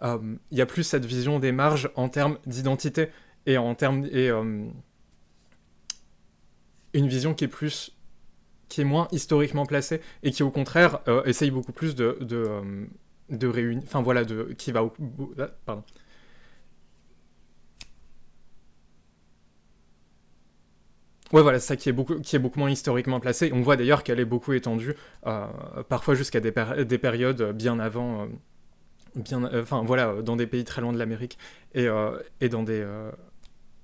Il y a plus cette vision des marges en termes d'identité et en termes... Et, une vision qui est plus qui est moins historiquement placé et qui au contraire euh, essaye beaucoup plus de de, euh, de réunir enfin voilà de qui va au, pardon Ouais, voilà, ça qui est, beaucoup, qui est beaucoup moins historiquement placé. On voit d'ailleurs qu'elle est beaucoup étendue, euh, parfois jusqu'à des, des, périodes bien avant, bien, enfin voilà, dans des pays très loin de l'Amérique et, et dans des,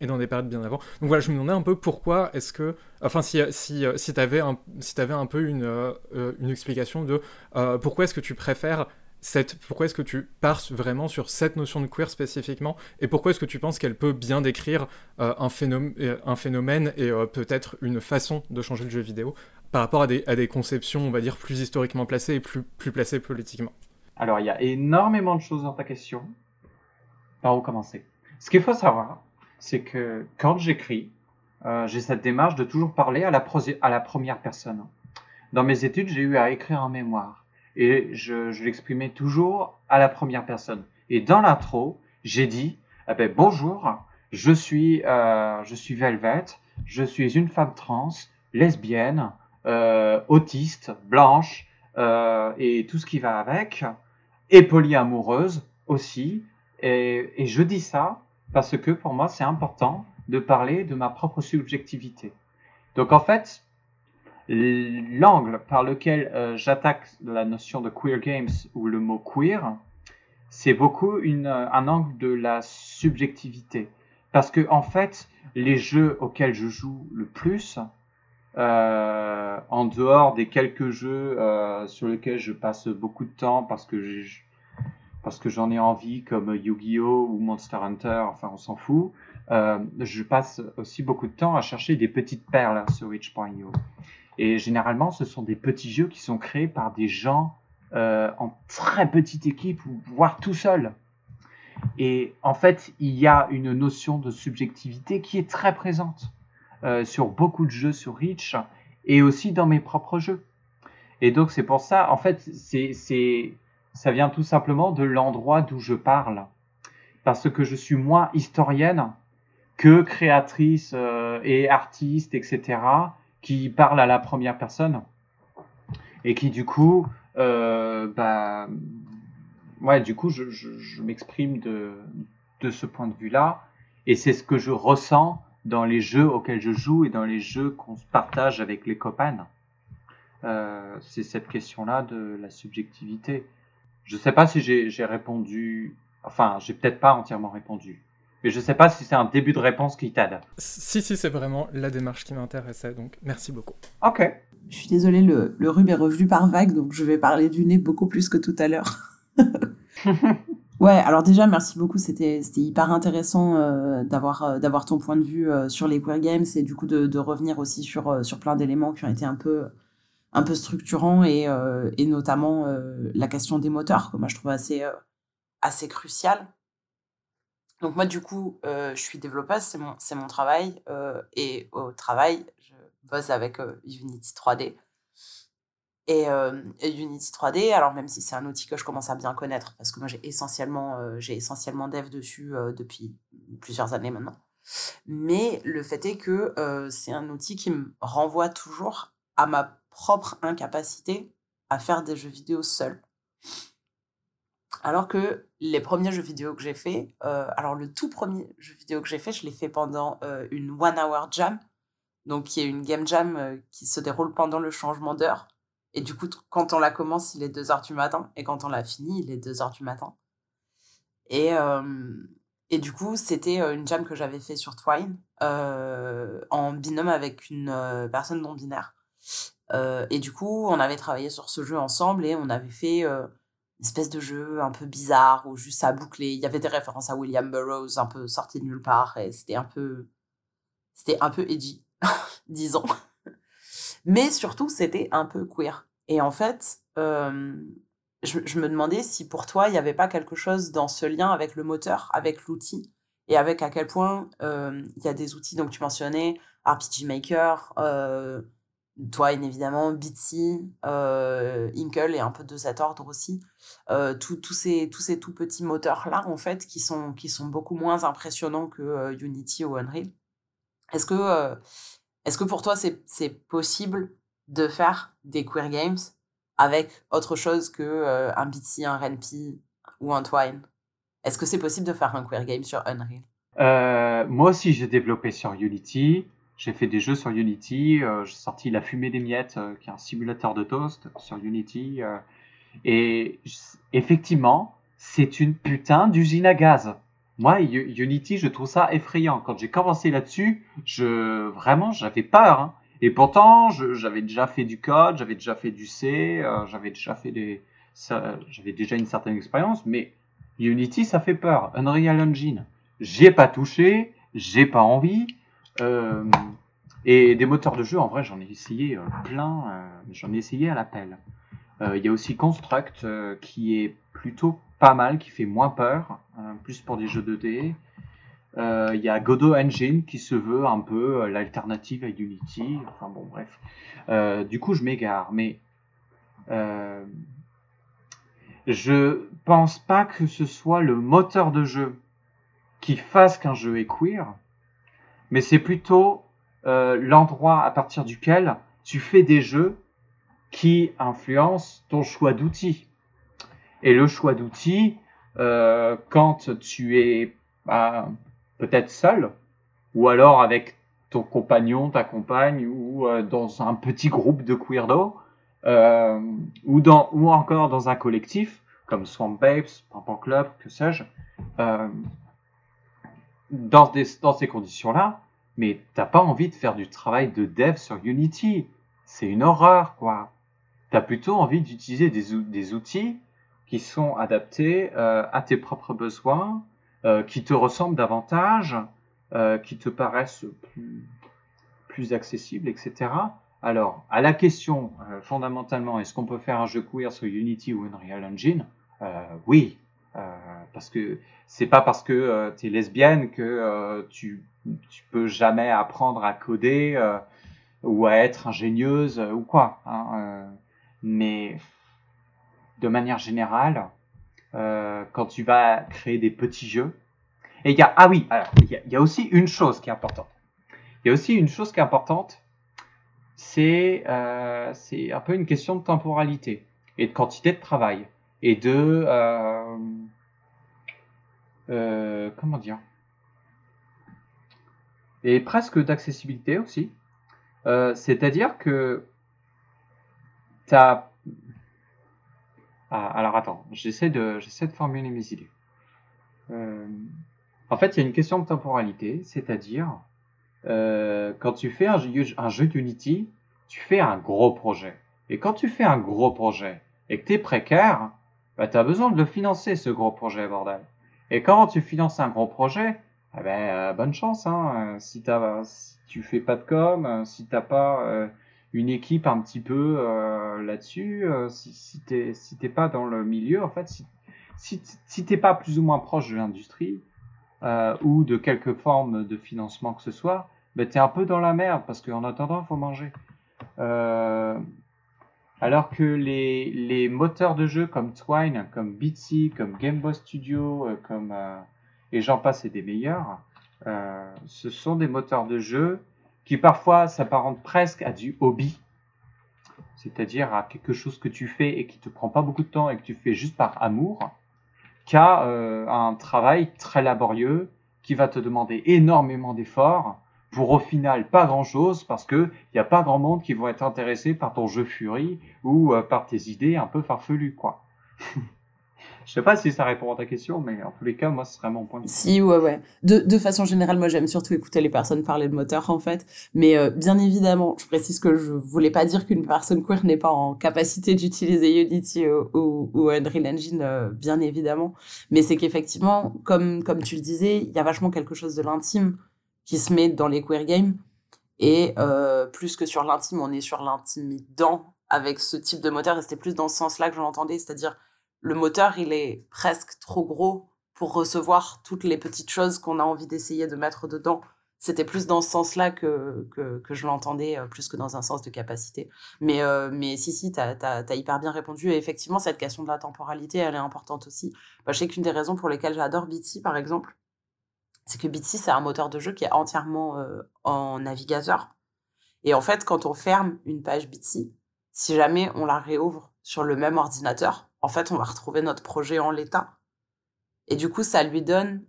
et dans des périodes bien avant. Donc voilà, je me demandais un peu pourquoi est-ce que, enfin si si si t'avais un si t'avais un peu une euh, une explication de euh, pourquoi est-ce que tu préfères cette, pourquoi est-ce que tu pars vraiment sur cette notion de queer spécifiquement et pourquoi est-ce que tu penses qu'elle peut bien décrire euh, un, phénomène, un phénomène et peut-être une façon de changer le jeu vidéo par rapport à des, à des conceptions, on va dire, plus historiquement placées et plus, plus placées politiquement? Alors, il y a énormément de choses dans ta question. Par où commencer? Ce qu'il faut savoir, c'est que quand j'écris, euh, j'ai cette démarche de toujours parler à la, première personne. dans mes études, j'ai eu à écrire un mémoire. Et je, l'exprimais toujours à la première personne. Et dans l'intro, j'ai dit, eh ben, bonjour, je suis, euh, je suis Velvet, je suis une femme trans, lesbienne, euh, autiste, blanche, et tout ce qui va avec, et polyamoureuse aussi. Et je dis ça parce que pour moi, c'est important de parler de ma propre subjectivité. Donc en fait, l'angle par lequel euh, j'attaque la notion de queer games ou le mot queer, c'est beaucoup une, un angle de la subjectivité. Parce que en fait, les jeux auxquels je joue le plus, euh, en dehors des quelques jeux euh, sur lesquels je passe beaucoup de temps parce que j'ai parce que j'en ai envie comme Yu-Gi-Oh ou Monster Hunter, enfin on s'en fout. Euh, je passe aussi beaucoup de temps à chercher des petites perles sur itch.io. Et généralement, ce sont des petits jeux qui sont créés par des gens euh, en très petite équipe voire tout seul. Et en fait, il y a une notion de subjectivité qui est très présente euh, sur beaucoup de jeux sur Reach et aussi dans mes propres jeux. Et donc c'est pour ça, en fait, c'est, ça vient tout simplement de l'endroit d'où je parle. Parce que je suis moins historienne que créatrice euh, et artiste, etc., qui parle à la première personne. Et qui du coup, euh, bah, ouais, du coup, je, je, je m'exprime de, de ce point de vue-là. Et c'est ce que je ressens dans les jeux auxquels je joue et dans les jeux qu'on partage avec les copains. Euh, c'est cette question-là de la subjectivité. Je sais pas si j'ai répondu, enfin, j'ai peut-être pas entièrement répondu. Mais je sais pas si c'est un début de réponse qui t'aide. Si, si, c'est vraiment la démarche qui m'intéressait, donc merci beaucoup. Ok. Je suis désolée, le, le rub est revenu par vague, donc je vais parler du nez beaucoup plus que tout à l'heure. ouais, alors déjà, merci beaucoup, c'était hyper intéressant euh, d'avoir euh, d'avoir ton point de vue euh, sur les queer games et du coup de, de revenir aussi sur, euh, sur plein d'éléments qui ont été un peu un peu structurants et, euh, notamment la question des moteurs, que moi je trouve assez, assez cruciale. Donc moi, du coup, euh, je suis développeuse, c'est mon, c'est mon travail. euh, et au travail, je bosse avec euh, Unity 3D. Et, euh, et Unity 3D, alors même si c'est un outil que je commence à bien connaître, parce que moi j'ai essentiellement, euh, j'ai essentiellement dev dessus euh, depuis plusieurs années maintenant. Mais le fait est que euh, c'est un outil qui me renvoie toujours à ma propre incapacité à faire des jeux vidéo seul. Alors que les premiers jeux vidéo que j'ai fait, euh, alors le tout premier jeu vidéo que j'ai fait, je l'ai fait pendant euh, une one hour jam, donc qui est une game jam euh, qui se déroule pendant le changement d'heure. Et du coup, quand on la commence, il est 2h du matin, et quand on l'a fini, il est 2h du matin. Et, et du coup, c'était une jam que j'avais fait sur Twine, en binôme avec une personne non binaire. Euh, et du coup, on avait travaillé sur ce jeu ensemble et on avait fait euh, une espèce de jeu un peu bizarre où juste à boucler. Il y avait des références à William Burroughs un peu sorties de nulle part et c'était un peu, c'était un peu edgy, disons. Mais surtout, c'était un peu queer. Et en fait, euh, je, me demandais si pour toi, il n'y avait pas quelque chose dans ce lien avec le moteur, avec l'outil, et avec à quel point il y a des outils, donc tu mentionnais RPG Maker, Twine évidemment, Bitsy, euh, Inkle et un peu de cet ordre aussi. Euh, tous ces, tous ces tout petits moteurs-là, en fait, qui sont, qui sont beaucoup moins impressionnants que euh, Unity ou Unreal. Est-ce que, est-ce que pour toi, c'est possible de faire des queer games avec autre chose que un Bitsy, un Ren'Py ou un Twine Est-ce que c'est possible de faire un queer game sur Unreal? Moi aussi, j'ai développé sur Unity. J'ai fait des jeux sur Unity. Euh, j'ai sorti La Fumée des Miettes, euh, qui est un simulateur de toast sur Unity. euh, et effectivement, c'est une putain d'usine à gaz. Moi, Unity, je trouve ça effrayant. Quand j'ai commencé là-dessus, je vraiment, j'avais peur. hein. Et pourtant, j'avais déjà fait du code, j'avais déjà fait du C, j'avais déjà fait des, j'avais déjà une certaine expérience. Mais Unity, ça fait peur. Unreal Engine, j'y ai pas touché, j'ai pas envie. Euh, et des moteurs de jeu, en vrai, j'en ai essayé euh, plein, euh, j'en ai essayé à l'appel. Il y a aussi Construct qui est plutôt pas mal, qui fait moins peur, plus pour des jeux 2D. Euh, Il y a Godot Engine qui se veut un peu l'alternative à Unity. Enfin bon, bref. Du coup, je m'égare, mais euh, je pense pas que ce soit le moteur de jeu qui fasse qu'un jeu est queer, mais c'est plutôt euh, l'endroit à partir duquel tu fais des jeux qui influencent ton choix d'outils. Et le choix d'outils, euh, quand tu es bah, peut-être seul, ou alors avec ton compagnon, ta compagne, ou euh, dans un petit groupe de queerdos, euh, ou, encore dans un collectif, comme Swamp Babes, Pampan Club, que sais-je, dans ces conditions-là, mais t'as pas envie de faire du travail de dev sur Unity. C'est une horreur, quoi. T'as plutôt envie d'utiliser des, ou- des outils qui sont adaptés euh, à tes propres besoins, euh, qui te ressemblent davantage, euh, qui te paraissent plus, plus accessibles, etc. Alors, à la question, fondamentalement, est-ce qu'on peut faire un jeu queer sur Unity ou Unreal Engine? Oui, parce que c'est pas parce que euh, tu es lesbienne que euh, tu, peux jamais apprendre à coder euh, ou à être ingénieuse euh, ou quoi. hein, euh, mais de manière générale, euh, quand tu vas créer des petits jeux, et il y a ah oui, il y a, aussi une chose qui est importante. Il y a aussi une chose qui est importante, c'est euh, c'est un peu une question de temporalité et de quantité de travail et de euh, euh, comment dire? Et presque d'accessibilité aussi. Euh, C'est-à-dire que t'as ah, alors attends, j'essaie de j'essaie de formuler mes idées. En fait, il y a une question de temporalité, c'est-à-dire quand tu fais un un jeu d'Unity, tu fais un gros projet. Et quand tu fais un gros projet et que tu es précaire, bah, tu as besoin de le financer, ce gros projet, bordel. Et quand tu finances un gros projet, eh ben, euh, bonne chance. Hein, euh, si, t'as- si tu fais pas de com, euh, si t'as pas une équipe un petit peu là-dessus, si, si t'es pas dans le milieu, en fait, si, si, si t'es pas plus ou moins proche de l'industrie, ou de quelque forme de financement que ce soit, ben t'es un peu dans la merde parce qu'en attendant, il faut manger. Alors que les, moteurs de jeu comme Twine, comme Bitsy, comme Game Boy Studio, euh, comme euh, et j'en passe et des meilleurs, euh, ce sont des moteurs de jeu qui parfois s'apparentent presque à du hobby, c'est-à-dire à quelque chose que tu fais et qui te prend pas beaucoup de temps et que tu fais juste par amour, qu'à un travail très laborieux qui va te demander énormément d'efforts pour au final pas grand chose parce que il y a pas grand monde qui vont être intéressés par ton jeu Fury ou euh, par tes idées un peu farfelues quoi. Je sais pas si ça répond à ta question, mais en tous les cas, moi, ce serait mon point de vue. Si, ouais, ouais. De, de façon générale, moi, j'aime surtout écouter les personnes parler de moteur, en fait. Mais euh, bien évidemment, je précise que je voulais pas dire qu'une personne queer n'est pas en capacité d'utiliser Unity ou, ou, Unreal Engine, euh, bien évidemment. Mais c'est qu'effectivement, comme, comme tu le disais, il y a vachement quelque chose de l'intime qui se met dans les queer games. Et euh, plus que sur l'intime, on est sur l'intimidant avec ce type de moteur. Et c'était plus dans ce sens-là que je l'entendais, c'est-à-dire le moteur, il est presque trop gros pour recevoir toutes les petites choses qu'on a envie d'essayer de mettre dedans. C'était plus dans ce sens-là que, que, je l'entendais, euh, plus que dans un sens de capacité. Mais, euh, mais si, si, t'as as, hyper bien répondu. Et effectivement, cette question de la temporalité, elle est importante aussi. Bah, je sais qu'une des raisons pour lesquelles j'adore Bitsy, par exemple, c'est que Bitsy, c'est un moteur de jeu qui est entièrement euh, en navigateur. Et en fait, quand on ferme une page Bitsy, si jamais on la réouvre sur le même ordinateur, en fait, on va retrouver notre projet en l'état. Et du coup, ça lui donne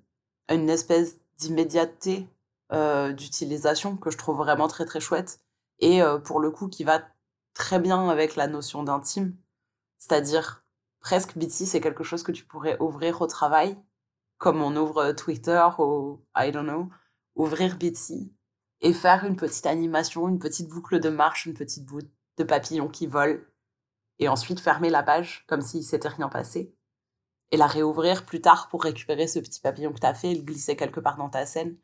une espèce d'immédiateté euh, d'utilisation que je trouve vraiment très très chouette. Et euh, pour le coup, qui va très bien avec la notion d'intime. C'est-à-dire, presque Bitsy, c'est quelque chose que tu pourrais ouvrir au travail, comme on ouvre Twitter ou, I don't know, ouvrir Bitsy et faire une petite animation, une petite boucle de marche, une petite boucle de papillon qui vole et ensuite fermer la page comme s'il s'était rien passé et la réouvrir plus tard pour récupérer ce petit papillon que tu as fait le glisser quelque part dans ta scène.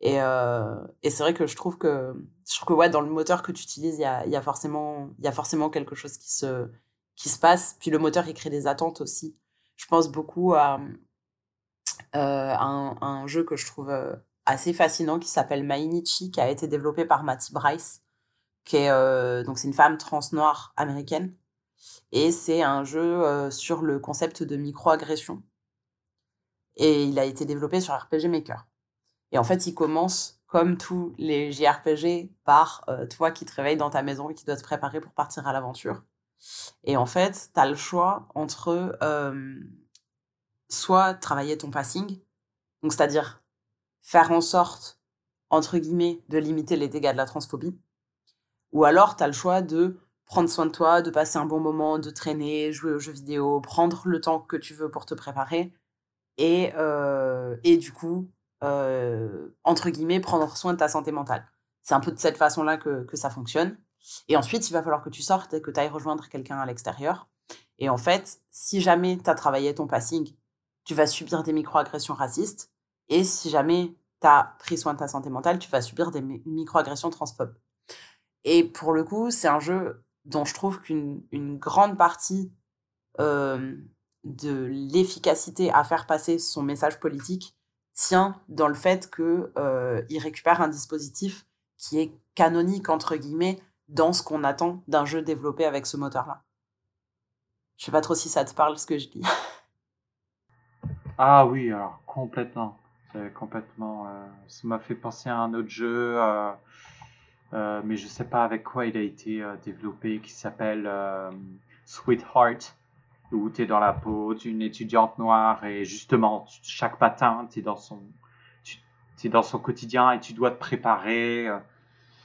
Et, euh, et c'est vrai que je trouve que, je trouve que ouais, dans le moteur que tu utilises, il y a, y, a forcément, y a forcément quelque chose qui se, qui se passe. Puis le moteur, il crée des attentes aussi. Je pense beaucoup à, euh, un, un jeu que je trouve euh, assez fascinant qui s'appelle Mainichi, qui a été développé par Matty Bryce, qui est euh, donc c'est une femme trans noire américaine, et c'est un jeu euh, sur le concept de microagression. Et il a été développé sur RPG Maker. Et en fait, il commence comme tous les JRPG par euh, toi qui te réveilles dans ta maison et qui dois te préparer pour partir à l'aventure. Et en fait, tu as le choix entre euh, soit travailler ton passing, donc c'est-à-dire faire en sorte, entre guillemets, de limiter les dégâts de la transphobie, ou alors tu as le choix de prendre soin de toi, de passer un bon moment, de traîner, jouer aux jeux vidéo, prendre le temps que tu veux pour te préparer, et, euh, et du coup, euh, entre guillemets, prendre soin de ta santé mentale. C'est un peu de cette façon-là que, que ça fonctionne. Et ensuite, il va falloir que tu sortes et que tu ailles rejoindre quelqu'un à l'extérieur. Et en fait, si jamais tu as travaillé ton passing, tu vas subir des microagressions racistes. Et si jamais tu as pris soin de ta santé mentale, tu vas subir des mi- microagressions transphobes. Et pour le coup, c'est un jeu dont je trouve qu'une une grande partie euh, de l'efficacité à faire passer son message politique tient dans le fait que euh, récupère un dispositif qui est canonique entre guillemets dans ce qu'on attend d'un jeu développé avec ce moteur-là. Je sais pas trop si ça te parle ce que je dis. Ah oui, alors complètement. C'est complètement. euh, ça m'a fait penser à un autre jeu, euh, euh, mais je sais pas avec quoi il a été euh, développé, qui s'appelle euh, Sweetheart, où tu es dans la peau d'une étudiante noire et justement chaque matin tu es dans son, tu dans son quotidien et tu dois te préparer, euh,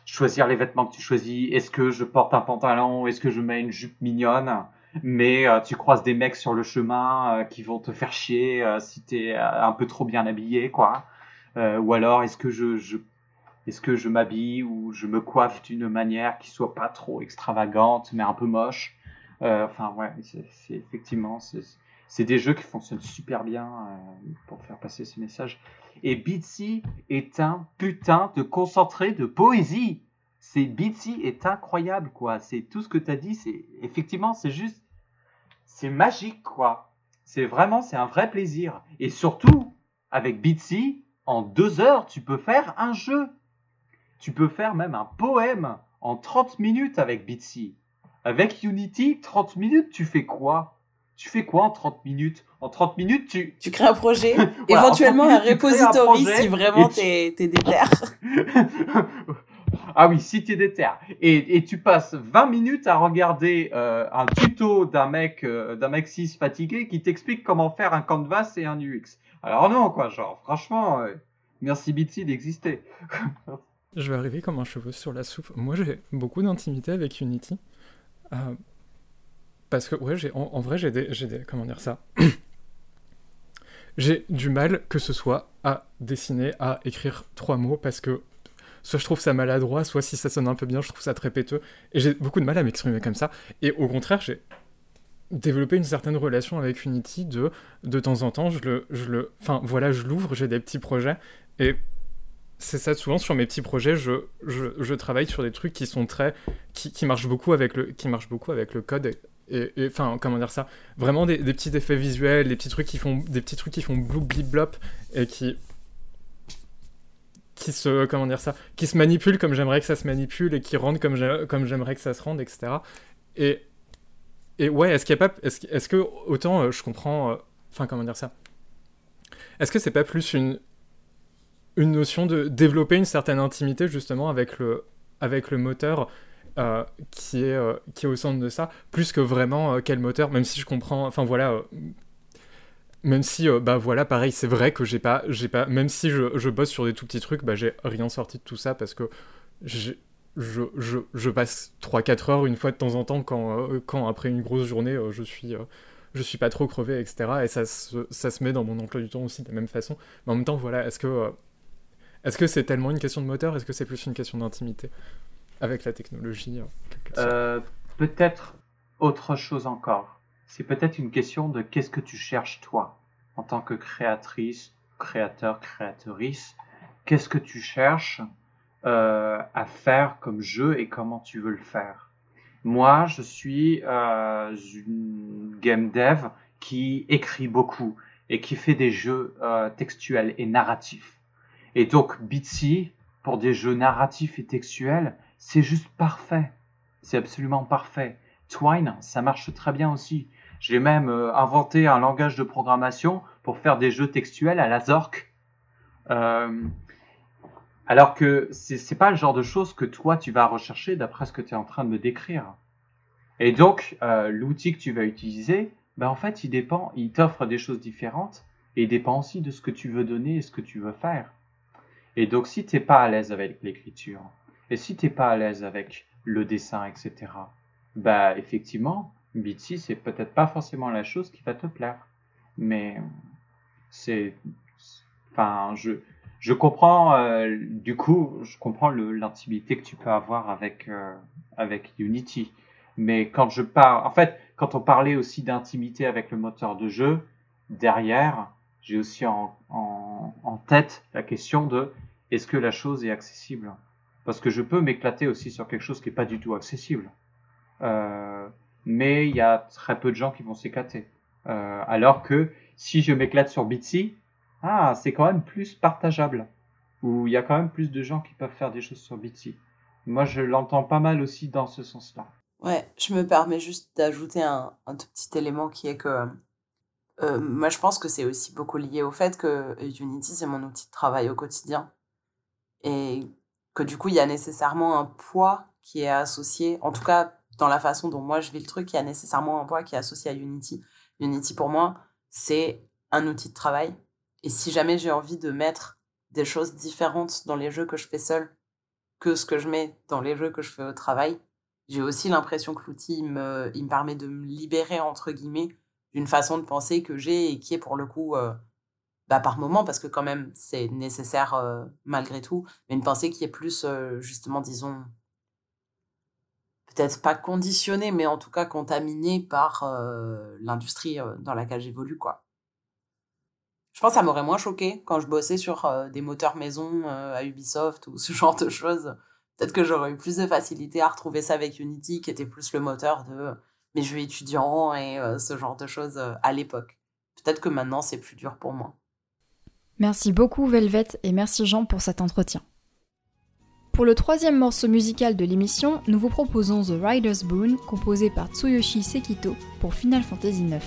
choisir les vêtements que tu choisis. Est-ce que je porte un pantalon, est-ce que je mets une jupe mignonne? Mais euh, tu croises des mecs sur le chemin euh, qui vont te faire chier euh, si t'es un peu trop bien habillé, quoi. Ou alors est-ce que je, m'habille ou je me coiffe d'une manière qui soit pas trop extravagante mais un peu moche? Enfin ouais, c'est effectivement c'est des jeux qui fonctionnent super bien pour faire passer ce message. Et Bitsy est un putain de concentré de poésie c'est Bitsy est incroyable quoi. C'est tout ce que tu as dit, c'est effectivement c'est juste c'est magique quoi. C'est vraiment c'est un vrai plaisir. Et surtout avec Bitsy en deux heures tu peux faire un jeu. Tu peux faire même un poème en 30 minutes avec Bitsy. Avec Unity 30 minutes tu fais quoi? Tu fais quoi en 30 minutes? En 30 minutes tu Tu crées un projet, Voilà, éventuellement 30 un tu repository projet si vraiment tu- t'es t'es déter. Ah oui, si t'es déter. Et, et tu passes 20 minutes à regarder euh, un tuto d'un mec, euh, d'un mec cis fatigué qui t'explique comment faire un canvas et un UX. Alors non, quoi, genre, franchement, euh, merci Bitsy d'exister. Je vais arriver comme un cheveu sur la soupe. Moi, j'ai beaucoup d'intimité avec Unity. Parce que, ouais, j'ai, en, vrai, j'ai des, j'ai des. Comment dire ça? J'ai du mal, que ce soit à dessiner, à écrire trois mots, parce que soit je trouve ça maladroit, soit si ça sonne un peu bien, je trouve ça très péteux. Et j'ai beaucoup de mal à m'exprimer comme ça. Et au contraire, j'ai développé une certaine relation avec Unity de de temps en temps je le je le enfin voilà je l'ouvre j'ai des petits projets et c'est ça souvent sur mes petits projets je, je, je travaille sur des trucs qui sont très qui, qui marchent beaucoup avec le qui beaucoup avec le code et enfin comment dire ça? Vraiment des, des petits effets visuels des petits trucs qui font des petits trucs qui font blou blip blop et qui qui se comment dire ça qui se manipulent comme j'aimerais que ça se manipule et qui rendent comme j'ai- comme j'aimerais que ça se rende etc et et ouais est-ce qu'il y pas est-ce est-ce que autant euh, je comprends euh, enfin comment dire ça est-ce que c'est pas plus une une notion de développer une certaine intimité justement avec le avec le moteur euh, qui est qui est au centre de ça plus que vraiment quel moteur même si je comprends enfin voilà même si euh, bah voilà pareil c'est vrai que j'ai pas j'ai pas même si je, je bosse sur des tout petits trucs bah j'ai rien sorti de tout ça parce que je, je, je passe 3-4 heures une fois de temps en temps quand, euh, quand après une grosse journée euh, je suis euh, je suis pas trop crevé etc et ça se, ça se met dans mon emploi du temps aussi de la même façon. Mais en même temps voilà est-ce que est-ce que c'est tellement une question de moteur? Est-ce que c'est plus une question d'intimité avec la technologie peut-être autre chose encore. C'est peut-être une question de qu'est-ce que tu cherches toi en tant que créatrice, créateur, créatrice. Qu'est-ce que tu cherches euh, à faire comme jeu et comment tu veux le faire? Moi, je suis euh, une game dev qui écrit beaucoup, et qui fait des jeux euh, textuels et narratifs. Et donc Bitsy, pour des jeux narratifs et textuels, c'est juste parfait. C'est absolument parfait. Twine, ça marche très bien aussi. J'ai même euh, inventé un langage de programmation pour faire des jeux textuels à la Zork. Euh, alors que c'est pas le genre de choses que toi tu vas rechercher d'après ce que tu es en train de me décrire. Et donc, euh, l'outil que tu vas utiliser, ben en fait, il dépend, il t'offre des choses différentes et il dépend aussi de ce que tu veux donner et ce que tu veux faire. Et donc, si t'es pas à l'aise avec l'écriture et si t'es pas à l'aise avec le dessin, etc., bah effectivement, Bitsy, c'est peut-être pas forcément la chose qui va te plaire. Mais c'est, enfin, je, je comprends, euh, du coup, je comprends l'intimité que tu peux avoir avec, euh, avec Unity. Mais quand je parle, en fait, quand on parlait aussi d'intimité avec le moteur de jeu, derrière, j'ai aussi en, en, en, tête la question de est-ce que la chose est accessible? Parce que je peux m'éclater aussi sur quelque chose qui n'est pas du tout accessible. Euh, mais il y a très peu de gens qui vont s'éclater. Euh, alors que si je m'éclate sur Bitsy, ah, c'est quand même plus partageable. Ou il y a quand même plus de gens qui peuvent faire des choses sur Bitsy. Moi, je l'entends pas mal aussi dans ce sens-là. Ouais, je me permets juste d'ajouter un, un, tout petit élément qui est que euh, moi, je pense que c'est aussi beaucoup lié au fait que Unity, c'est mon outil de travail au quotidien. Et que du coup, il y a nécessairement un poids qui est associé, en tout cas dans la façon dont moi je vis le truc, il y a nécessairement un poids qui est associé à Unity. Unity, pour moi, c'est un outil de travail. Et si jamais j'ai envie de mettre des choses différentes dans les jeux que je fais seul que ce que je mets dans les jeux que je fais au travail, j'ai aussi l'impression que l'outil me, il me permet de me libérer, entre guillemets, d'une façon de penser que j'ai et qui est pour le coup, euh, bah, par moment, parce que quand même c'est nécessaire euh, malgré tout, mais une pensée qui est plus, euh, justement, disons, peut-être pas conditionnée, mais en tout cas contaminée par l'industrie dans laquelle j'évolue, quoi. Je pense que ça m'aurait moins choqué quand je bossais sur des moteurs maison à Ubisoft ou ce genre de choses. Peut-être que j'aurais eu plus de facilité à retrouver ça avec Unity, qui était plus le moteur de mes jeux étudiants et ce genre de choses à l'époque. Peut-être que maintenant, c'est plus dur pour moi. Merci beaucoup Velvet et merci Jean pour cet entretien. Pour le troisième morceau musical de l'émission, nous vous proposons The Rider's Boon, composé par Tsuyoshi Sekito pour Final Fantasy IX.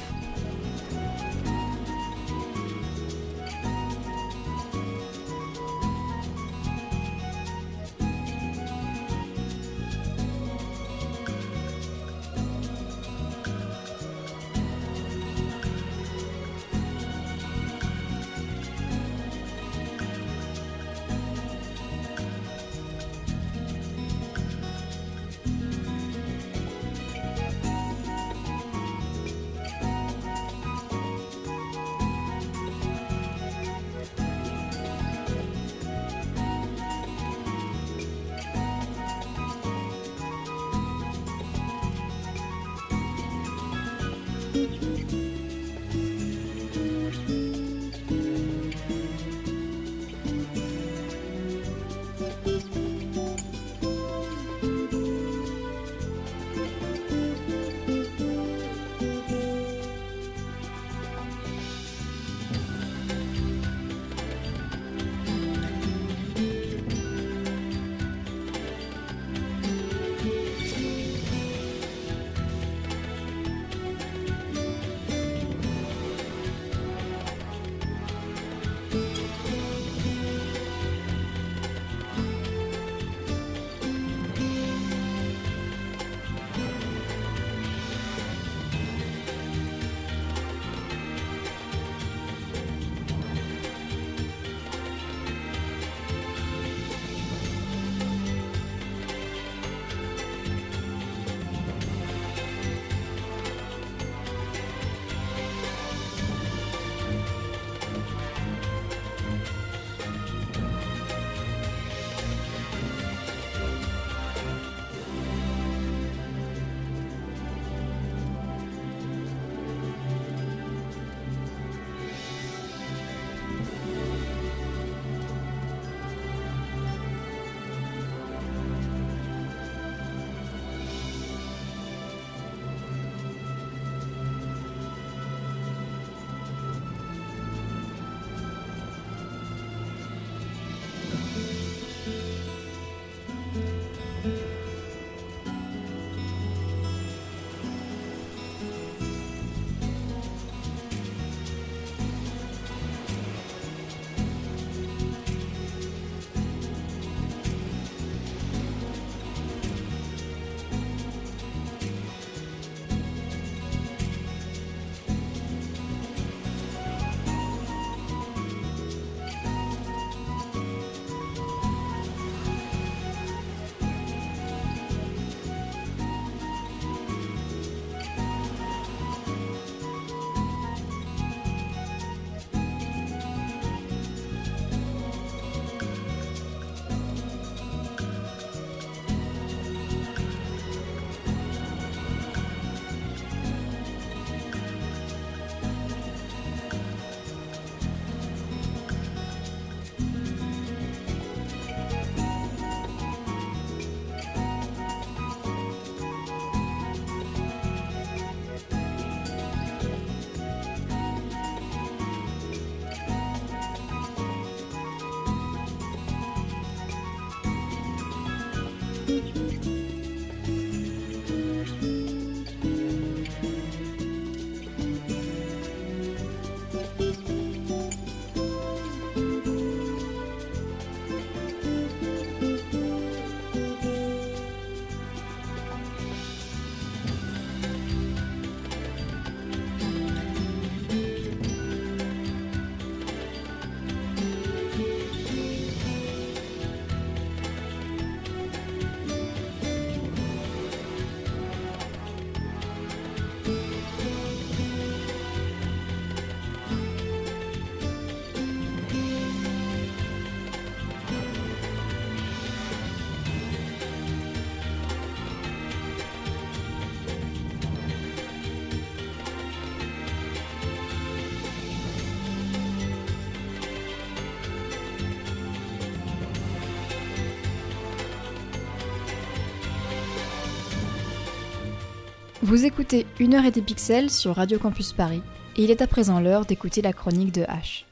Vous écoutez Une heure et des pixels sur Radio Campus Paris, et il est à présent l'heure d'écouter la chronique de H.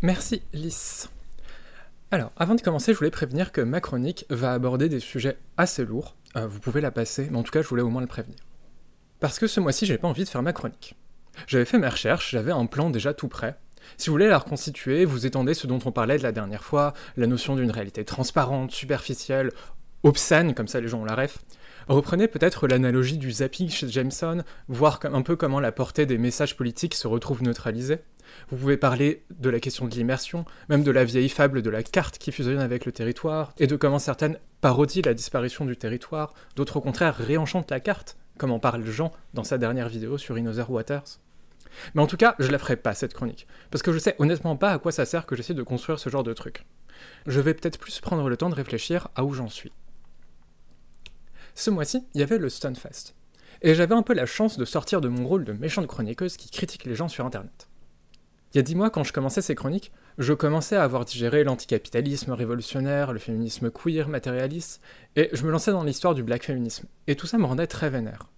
Merci Lys. Alors, avant de commencer, je voulais prévenir que ma chronique va aborder des sujets assez lourds. Euh, vous pouvez la passer, mais en tout cas, je voulais au moins le prévenir. Parce que ce mois-ci, j'ai pas envie de faire ma chronique. J'avais fait mes recherches, j'avais un plan déjà tout prêt. Si vous voulez la reconstituer, vous étendez ce dont on parlait de la dernière fois, la notion d'une réalité transparente, superficielle, obscène, comme ça les gens ont la ref. Reprenez peut-être l'analogie du zapping chez Jameson, voir un peu comment la portée des messages politiques se retrouve neutralisée. Vous pouvez parler de la question de l'immersion, même de la vieille fable de la carte qui fusionne avec le territoire, et de comment certaines parodient la disparition du territoire, d'autres au contraire réenchantent la carte, comme en parle Jean dans sa dernière vidéo sur Inother Waters. Mais en tout cas, je la ferai pas cette chronique, parce que je sais honnêtement pas à quoi ça sert que j'essaie de construire ce genre de truc. Je vais peut-être plus prendre le temps de réfléchir à où j'en suis. Ce mois-ci, il y avait le Stunfest. Et j'avais un peu la chance de sortir de mon rôle de méchante chroniqueuse qui critique les gens sur internet. Il y a dix mois, quand je commençais ces chroniques, je commençais à avoir digéré l'anticapitalisme révolutionnaire, le féminisme queer, matérialiste, et je me lançais dans l'histoire du black féminisme. Et tout ça me rendait très vénère.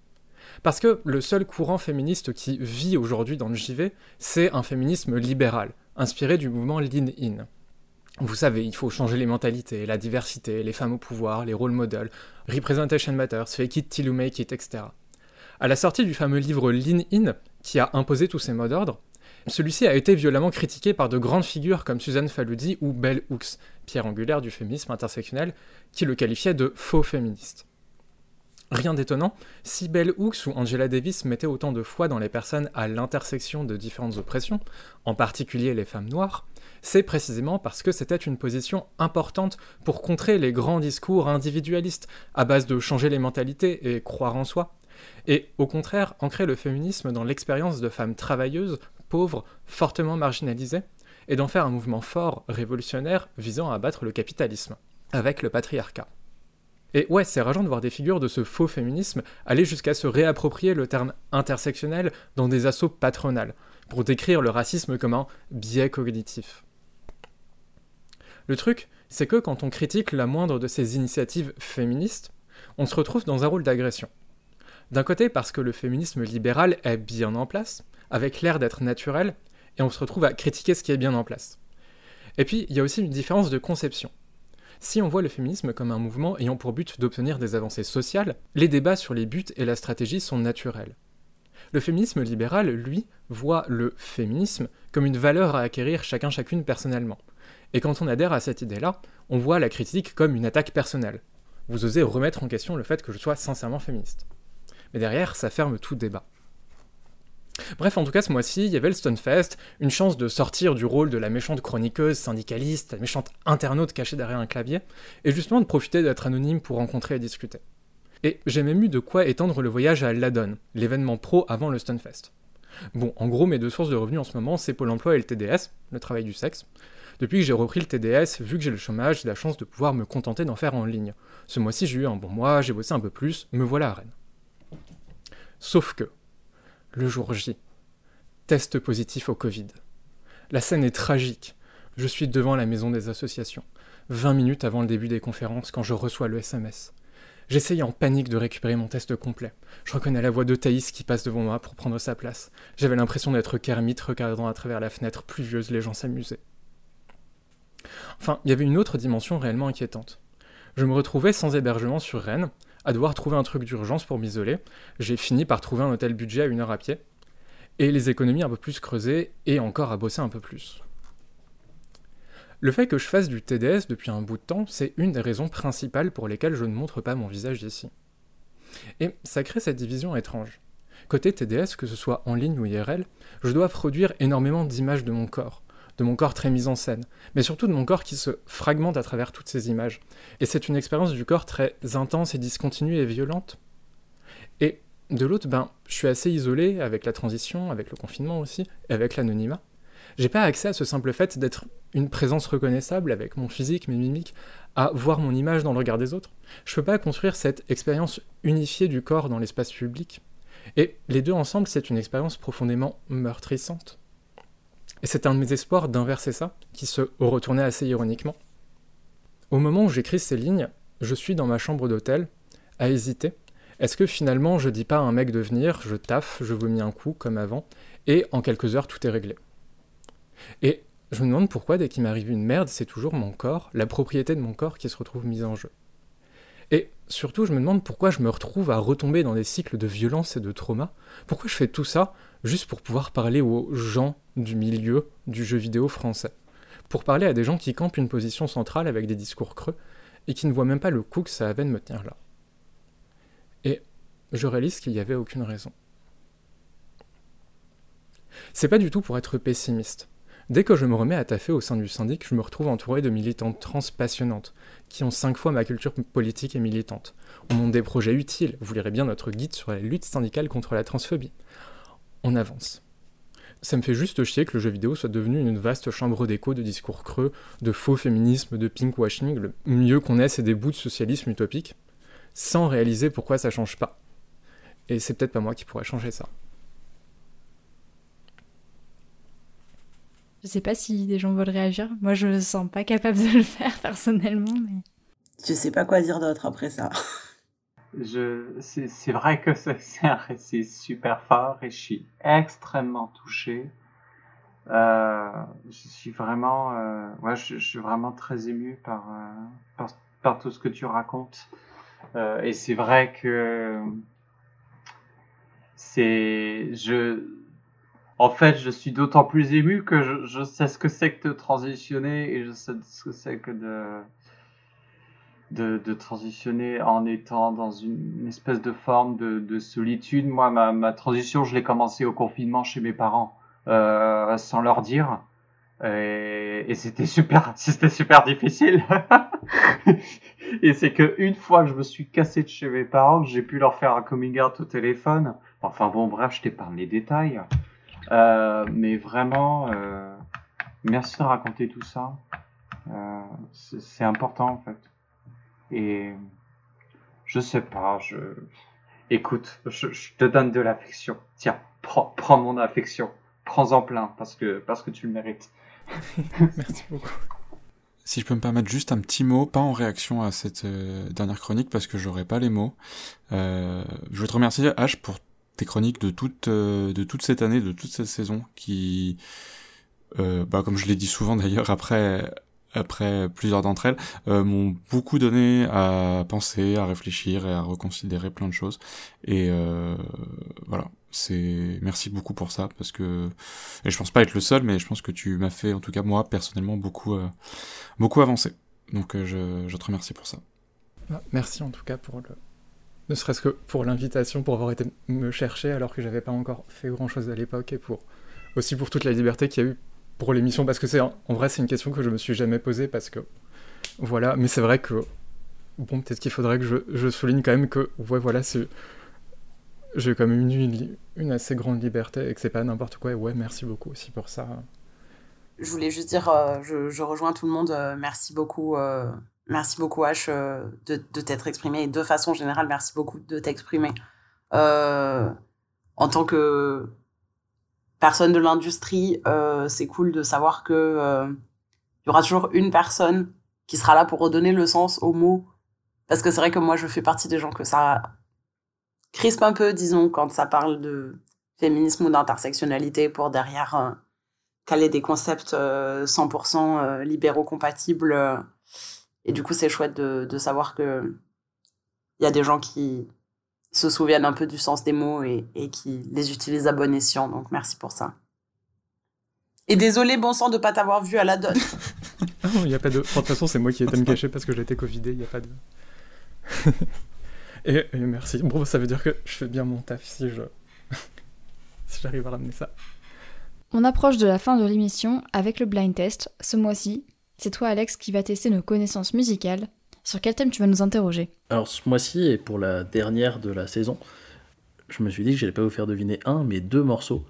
Parce que le seul courant féministe qui vit aujourd'hui dans le JV, c'est un féminisme libéral, inspiré du mouvement Lean In. Vous savez, il faut changer les mentalités, la diversité, les femmes au pouvoir, les rôles modèles, representation matters, fake it till you make it, etc. À la sortie du fameux livre Lean In, qui a imposé tous ces mots d'ordre, celui-ci a été violemment critiqué par de grandes figures comme Suzanne Faludi ou Bell Hooks, pierre angulaire du féminisme intersectionnel, qui le qualifiaient de faux féministe. Rien d'étonnant, si Bell Hooks ou Angela Davis mettaient autant de foi dans les personnes à l'intersection de différentes oppressions, en particulier les femmes noires, c'est précisément parce que c'était une position importante pour contrer les grands discours individualistes à base de changer les mentalités et croire en soi, et au contraire ancrer le féminisme dans l'expérience de femmes travailleuses, pauvres, fortement marginalisées, et d'en faire un mouvement fort, révolutionnaire, visant à abattre le capitalisme, avec le patriarcat. Et ouais, c'est rageant de voir des figures de ce faux féminisme aller jusqu'à se réapproprier le terme intersectionnel dans des assauts patronales, pour décrire le racisme comme un biais cognitif. Le truc, c'est que quand on critique la moindre de ces initiatives féministes, on se retrouve dans un rôle d'agression. D'un côté parce que le féminisme libéral est bien en place, avec l'air d'être naturel, et on se retrouve à critiquer ce qui est bien en place. Et puis, il y a aussi une différence de conception. Si on voit le féminisme comme un mouvement ayant pour but d'obtenir des avancées sociales, les débats sur les buts et la stratégie sont naturels. Le féminisme libéral, lui, voit le féminisme comme une valeur à acquérir chacun chacune personnellement. Et quand on adhère à cette idée-là, on voit la critique comme une attaque personnelle. Vous osez remettre en question le fait que je sois sincèrement féministe. Mais derrière, ça ferme tout débat. Bref, en tout cas, ce mois-ci, il y avait le Stunfest, une chance de sortir du rôle de la méchante chroniqueuse, syndicaliste, la méchante internaute cachée derrière un clavier, et justement de profiter d'être anonyme pour rencontrer et discuter. Et j'ai même eu de quoi étendre le voyage à Ladon, l'événement pro avant le Stunfest. Bon, en gros, mes deux sources de revenus en ce moment, c'est Pôle emploi et le TDS, le travail du sexe. Depuis que j'ai repris le TDS, vu que j'ai le chômage, j'ai la chance de pouvoir me contenter d'en faire en ligne. Ce mois-ci, j'ai eu un bon mois, j'ai bossé un peu plus, me voilà à Rennes. Sauf que, le jour J. Test positif au Covid. La scène est tragique. Je suis devant la maison des associations, 20 minutes avant le début des conférences quand je reçois le SMS. J'essaye en panique de récupérer mon test complet. Je reconnais la voix de Thaïs qui passe devant moi pour prendre sa place. J'avais l'impression d'être Kermit regardant à travers la fenêtre pluvieuse les gens s'amuser. Enfin, il y avait une autre dimension réellement inquiétante. Je me retrouvais sans hébergement sur Rennes, à devoir trouver un truc d'urgence pour m'isoler. J'ai fini par trouver un hôtel budget à une heure à pied. Et les économies un peu plus creusées et encore à bosser un peu plus. Le fait que je fasse du TDS depuis un bout de temps, c'est une des raisons principales pour lesquelles je ne montre pas mon visage ici. Et ça crée cette division étrange. Côté TDS, que ce soit en ligne ou IRL, je dois produire énormément d'images de mon corps, de mon corps très mis en scène, mais surtout de mon corps qui se fragmente à travers toutes ces images. Et c'est une expérience du corps très intense et discontinue et violente. Et de l'autre, ben, je suis assez isolé avec la transition, avec le confinement aussi, et avec l'anonymat. J'ai pas accès à ce simple fait d'être une présence reconnaissable avec mon physique, mes mimiques, à voir mon image dans le regard des autres. Je peux pas construire cette expérience unifiée du corps dans l'espace public. Et les deux ensemble, c'est une expérience profondément meurtrissante. Et c'est un de mes espoirs d'inverser ça, qui se retournait assez ironiquement. Au moment où j'écris ces lignes, je suis dans ma chambre d'hôtel, à hésiter, Est-ce que finalement je dis pas à un mec de venir, je taffe, je vomis un coup comme avant, et en quelques heures tout est réglé Et je me demande pourquoi dès qu'il m'arrive une merde, c'est toujours mon corps, la propriété de mon corps qui se retrouve mise en jeu. Et surtout, je me demande pourquoi je me retrouve à retomber dans des cycles de violence et de trauma. Pourquoi je fais tout ça juste pour pouvoir parler aux gens du milieu du jeu vidéo français. Pour parler à des gens qui campent une position centrale avec des discours creux et qui ne voient même pas le coup que ça avait de me tenir là. Et je réalise qu'il n'y avait aucune raison. C'est pas du tout pour être pessimiste. Dès que je me remets à taffer au sein du syndic, je me retrouve entouré de militantes trans passionnantes, qui ont cinq fois ma culture politique et militante. On monte des projets utiles, vous lirez bien notre guide sur la lutte syndicale contre la transphobie. On avance. Ça me fait juste chier que le jeu vidéo soit devenu une vaste chambre d'écho de discours creux, de faux féminisme, de pinkwashing. Le mieux qu'on ait, c'est des bouts de socialisme utopique, sans réaliser pourquoi ça change pas. Et c'est peut-être pas moi qui pourrais changer ça. Je sais pas si des gens veulent réagir. Moi, je me sens pas capable de le faire personnellement, mais. Je sais pas quoi dire d'autre après ça. Je, c'est vrai que c'est un récit super fort et je suis extrêmement touché. Euh, je suis vraiment, euh, je, suis vraiment très ému par, euh, par, par, tout ce que tu racontes. Euh, et c'est vrai que c'est, je, en fait, je suis d'autant plus ému que je, sais ce que c'est que de transitionner et je sais ce que c'est que de, de, de, transitionner en étant dans une, espèce de forme de, de solitude. Moi, ma, ma transition, je l'ai commencé au confinement chez mes parents, euh, sans leur dire. Et, et c'était super, c'était super difficile. et c'est que une fois que je me suis cassé de chez mes parents, j'ai pu leur faire un coming out au téléphone. Enfin bon, bref, je t'épargne les détails. Euh, mais vraiment, euh, merci de raconter tout ça. Euh, c'est important en fait. Et je sais pas, je. Écoute, je, je te donne de l'affection. Tiens, prends, prends mon affection. Prends-en plein parce que, parce que tu le mérites. Merci beaucoup. Si je peux me permettre juste un petit mot, pas en réaction à cette euh, dernière chronique parce que j'aurais pas les mots. Euh, je veux te remercier H pour tes chroniques de toute euh, de toute cette année, de toute cette saison qui, euh, bah, comme je l'ai dit souvent d'ailleurs après après plusieurs d'entre elles, euh, m'ont beaucoup donné à penser, à réfléchir et à reconsidérer plein de choses. Et euh, voilà, c'est merci beaucoup pour ça parce que et je pense pas être le seul, mais je pense que tu m'as fait en tout cas moi personnellement beaucoup euh, beaucoup avancer. Donc je, te remercie pour ça. Merci en tout cas pour le ne serait-ce que pour l'invitation, pour avoir été me chercher alors que j'avais pas encore fait grand chose à l'époque et pour aussi pour toute la liberté qu'il y a eu pour l'émission parce que c'est en vrai c'est une question que je me suis jamais posée parce que voilà mais c'est vrai que bon peut-être qu'il faudrait que je, souligne quand même que ouais voilà c'est j'ai quand même eu une, assez grande liberté et que c'est pas n'importe quoi et ouais merci beaucoup aussi pour ça. Je voulais juste dire euh, je, rejoins tout le monde euh, merci beaucoup euh, merci beaucoup H euh, de, t'être exprimé. De façon générale merci beaucoup de t'exprimer. En tant que personne de l'industrie, euh, c'est cool de savoir que euh, y aura toujours une personne qui sera là pour redonner le sens aux mots. Parce que c'est vrai que moi, je fais partie des gens que ça crispe un peu, disons, quand ça parle de féminisme ou d'intersectionnalité pour derrière euh, caler des concepts 100% libéraux compatibles. et du coup, c'est chouette de, savoir que il y a des gens qui se souviennent un peu du sens des mots et, et qui les utilisent à bon escient. Donc merci pour ça. Et désolé, bon sang, de pas t'avoir vu à la donne. ah non, il y a pas de. De toute façon, c'est moi qui étais me cacher parce que j'étais covidé, il n'y a pas de. et, et, merci. Bon, ça veut dire que je fais bien mon taf si je. si j'arrive à ramener ça. On approche de la fin de l'émission avec le blind test. Ce mois-ci, c'est toi, Alex, qui va tester nos connaissances musicales sur quel thème tu vas nous interroger? Alors ce mois-ci, et pour la dernière de la saison, je me suis dit que j'allais pas vous faire deviner un, mais deux morceaux.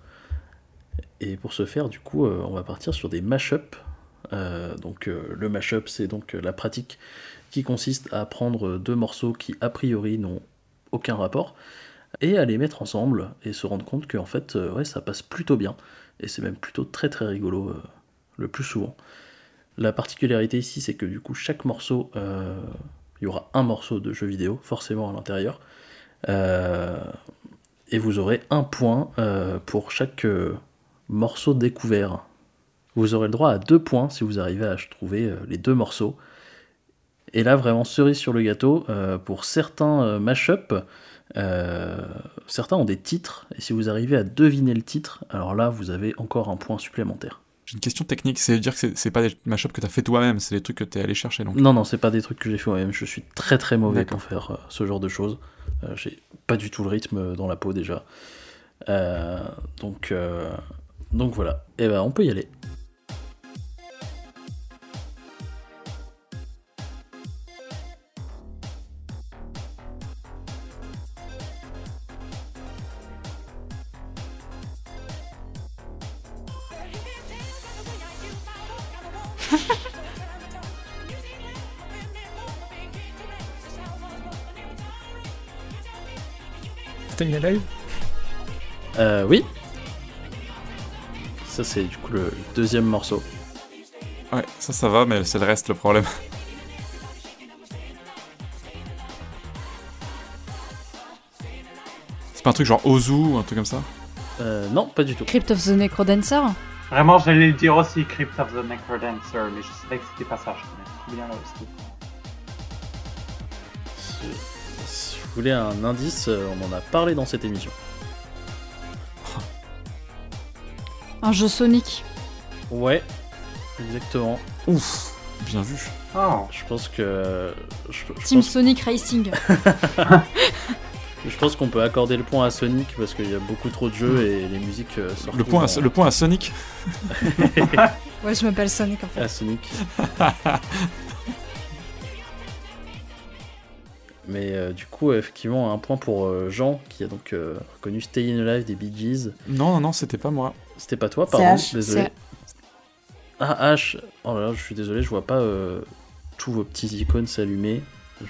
Et pour ce faire, du coup, euh, on va partir sur des mash-up. Euh, donc euh, le mash-up, c'est donc la pratique qui consiste à prendre deux morceaux qui a priori n'ont aucun rapport et à les mettre ensemble et se rendre compte qu'en fait, ouais, ça passe plutôt bien. Et c'est même plutôt très très rigolo le plus souvent. La particularité ici, c'est que du coup, chaque morceau, il euh, y aura un morceau de jeu vidéo, forcément à l'intérieur. Euh, et vous aurez un point euh, pour chaque morceau découvert. Vous aurez le droit à deux points si vous arrivez à trouver les deux morceaux. Et là, vraiment, cerise sur le gâteau, pour certains mash-up, euh, certains ont des titres, et si vous arrivez à deviner le titre, alors là, vous avez encore un point supplémentaire. J'ai une question technique, c'est dire que c'est- pas des mashups que t'as fait toi-même, c'est des trucs que t'es allé chercher donc. Non, non, c'est pas des trucs que j'ai fait moi-même. Je suis très très mauvais pour faire euh, ce genre de choses. Euh, j'ai pas du tout le rythme dans la peau déjà. Euh, donc, euh, donc voilà. Et ben, on peut y aller. Staying Alive Euh, oui. Ça, c'est du coup le deuxième morceau. Ouais, ça, ça va, mais c'est le reste le problème. C'est pas un truc genre Ozu ou un truc comme ça Euh, non, pas du tout. Crypt of the Necrodancer Vraiment, j'allais le dire aussi, Crypt of the Necrodancer, mais je savais que c'était pas ça, je connais bien la aussi. Si, si vous voulez un indice, euh, on en a parlé dans cette émission. Un jeu Sonic. Ouais, exactement. Ouf, bien vu. Oh. Je pense que. Je, je Team pense, Sonic Racing. je pense qu'on peut accorder le point à Sonic parce qu'il y a beaucoup trop de jeux et les musiques euh, se Le point, à, en- le point à Sonic Ouais, je m'appelle Sonic en fait. à Sonic. Mais euh, du coup, effectivement, un point pour euh, Jean qui a donc euh, reconnu Stay in Alive des Bee Gees. Non, non, non, c'était pas moi. C'était pas toi, C'est pardon, H. désolé. C'est- Ah, H. Oh là là, je suis désolé, je vois pas euh, tous vos petits icônes s'allumer.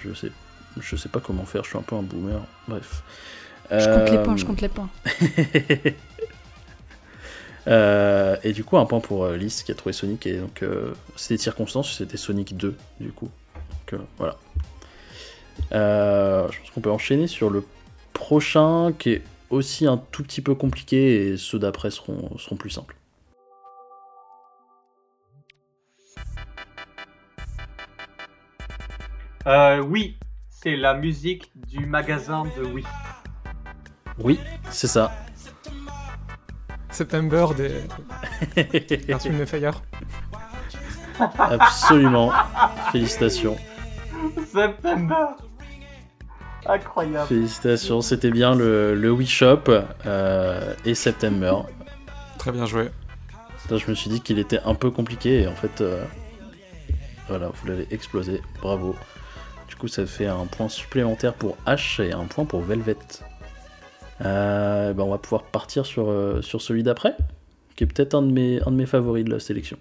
Je sais, je sais pas comment faire, je suis un peu un boomer. Bref. Je compte les points, je compte les points. Euh, et du coup, un point pour euh, Lys qui a trouvé Sonic. Et donc, euh, c'était circonstance, c'était Sonic 2, du coup. Donc, euh, voilà. Euh, je pense qu'on peut enchaîner sur le prochain qui est aussi un tout petit peu compliqué et ceux d'après seront, seront plus simples. Euh, oui, c'est la musique du magasin de Wii. Oui, c'est ça. September des. Fire. Absolument. Félicitations. September Incroyable. Félicitations, c'était bien le, le Wii Shop euh, et September. Très bien joué. Là, je me suis dit qu'il était un peu compliqué et en fait, euh, voilà, vous l'avez explosé. Bravo. Du coup, ça fait un point supplémentaire pour H et un point pour Velvet. Euh, ben, on va pouvoir partir sur, euh, sur celui d'après, qui est peut-être un, de mes- un de mes favoris de la sélection.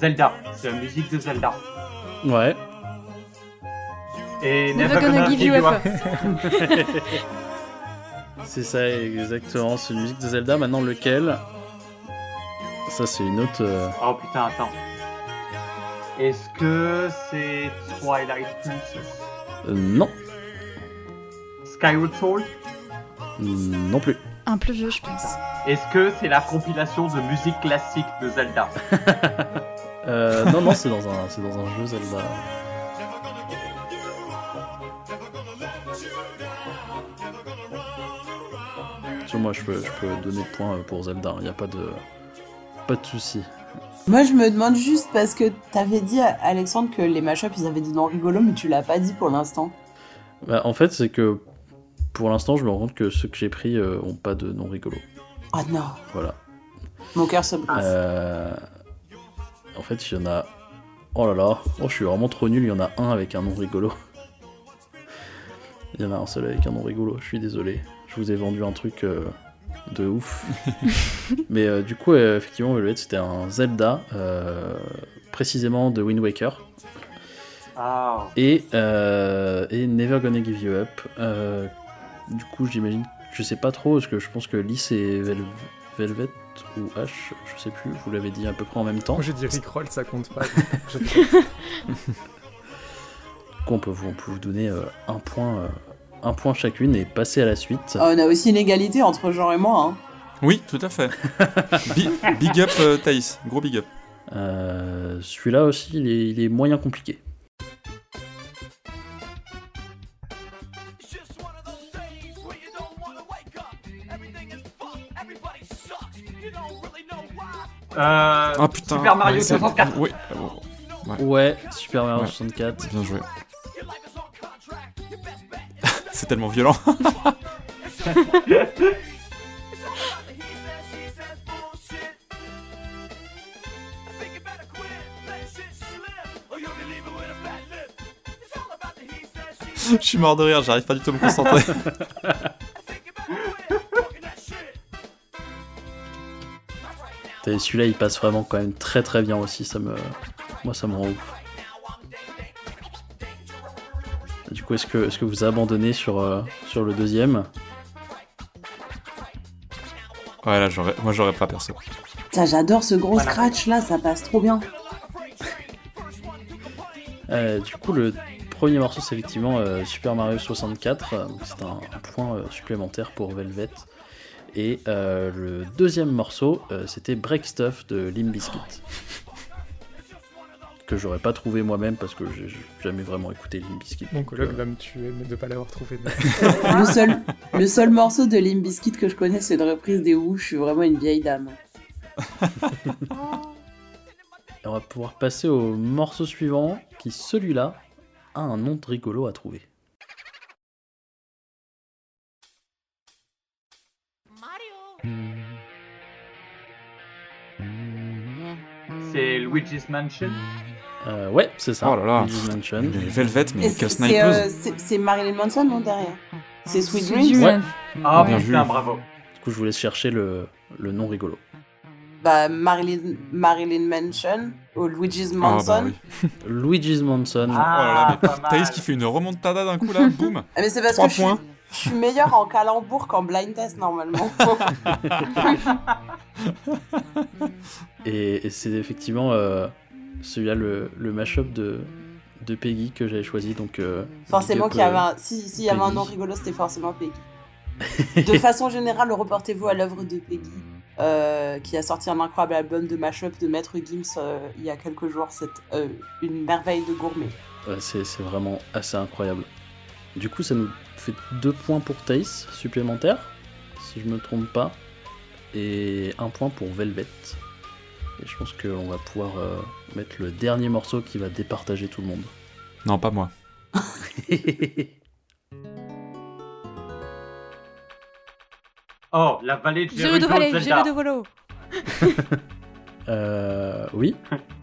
Zelda. C'est la musique de Zelda. Ouais. Et Never gonna give you up. C'est ça, exactement. C'est une musique de Zelda. Maintenant, lequel? Ça, c'est une autre. euh, Oh putain, attends. Est-ce que c'est Twilight Princess? Euh, non, Skyward Sword? Non plus. Un plus vieux, je pense. Est-ce que c'est la compilation de musique classique de Zelda? Euh, non, non, c'est dans un, c'est dans un jeu Zelda. Sur moi, je peux, je peux donner le point pour Zelda. Il n'y a pas de, pas de souci. Moi, je me demande juste parce que t'avais dit, Alexandre, que les mashups, ils avaient des noms rigolos, mais tu l'as pas dit pour l'instant. Bah, en fait, c'est que pour l'instant, je me rends compte que ceux que j'ai pris euh, ont pas de nom rigolo. Oh non, Voilà. mon cœur se brise. Euh, En fait, il y en a. Oh là là, oh, je suis vraiment trop nul. Il y en a un avec un nom rigolo. Il y en a un seul avec un nom rigolo. Je suis désolé. Je vous ai vendu un truc euh, de ouf. Mais euh, du coup, euh, effectivement, Velvet, c'était un Zelda, euh, précisément de Wind Waker. Ah. Et, euh, et Never Gonna Give You Up, euh, du coup, j'imagine, je sais pas trop, parce que je pense que c'est Vel- Velvet ou H, je sais plus, vous l'avez dit à peu près en même temps. Moi j'ai dit Rickroll, ça compte pas. Je- Du coup, on peut vous, on peut vous donner euh, un, point, euh, un point chacune et passer à la suite. Ah, on a aussi une égalité entre Jean et moi. Hein. Oui, tout à fait. Bi- big up euh, Thaïs, gros big up. Euh, Celui-là aussi, il est, il est moyen compliqué. Euh, Ah putain. Super Mario ouais, c'est- 64. Oui. euh, ouais. Ouais, Super Mario Ouais. 64. Bien joué. c'est tellement violent. Je suis mort de rire, j'arrive pas du tout à me concentrer. Et celui-là, il passe vraiment quand même très très bien aussi. Ça me, moi, ça me rend ouf. Du coup, est-ce que, est-ce que vous abandonnez sur, euh, sur le deuxième? Ouais, là, j'aurais, moi j'aurais pas perso. Putain, j'adore ce gros scratch là, ça passe trop bien. Euh, Du coup, le premier morceau, c'est effectivement euh, Super Mario 64. euh, C'est un, un point euh, supplémentaire pour Velvet. Et euh, le deuxième morceau, euh, c'était Break Stuff de Limp Bizkit. Que j'aurais pas trouvé moi-même parce que j'ai jamais vraiment écouté Limp Bizkit. Mon collègue euh, va me tuer mais de pas l'avoir trouvé. Le seul, le seul morceau de Limp Bizkit que je connais, c'est une reprise des Who. Je suis vraiment une vieille dame. On va pouvoir passer au morceau suivant, qui celui-là a un nom de rigolo à trouver. C'est Luigi's Mansion. Euh, ouais, c'est ça. Oh là là. Luigi's Mansion. Mais Velvet, mais c'est c'est, snipeuse. euh, c'est- Marilyn Manson, non, derrière C'est Sweet Sweet Dreams Dreams. Ah Bien putain, vu. bravo. Du coup, je vous laisse chercher le, le nom rigolo. Bah, Marilyn, Marilyn Manson ou Luigi's Ah, Manson. bah oui. Luigi's Manson. Oh là là, Ah. Thaïs qui fait une remontada d'un coup là, boum. Ah, mais c'est parce Trois que je points. suis, je suis meilleure en calembour qu'en blind test normalement. Et, et c'est effectivement euh, celui-là le, le mashup de, de Peggy que j'avais choisi. Donc, euh, forcément qu'il y avait un... Si, si, il y avait un Peggy. nom rigolo, c'était forcément Peggy. De façon générale, reportez-vous à l'œuvre de Peggy, euh, qui a sorti un incroyable album de mashup de Maître Gims euh, il y a quelques jours. C'est euh, une merveille de gourmet. Ouais, c'est vraiment assez incroyable. Du coup, ça nous fait deux points pour Thaïs supplémentaires, si je me trompe pas, et un point pour Velvet. Et je pense qu'on va pouvoir euh, mettre le dernier morceau qui va départager tout le monde. Non, pas moi. Oh, la vallée de Gerudo Zelda. Gérudo Volo. euh, oui.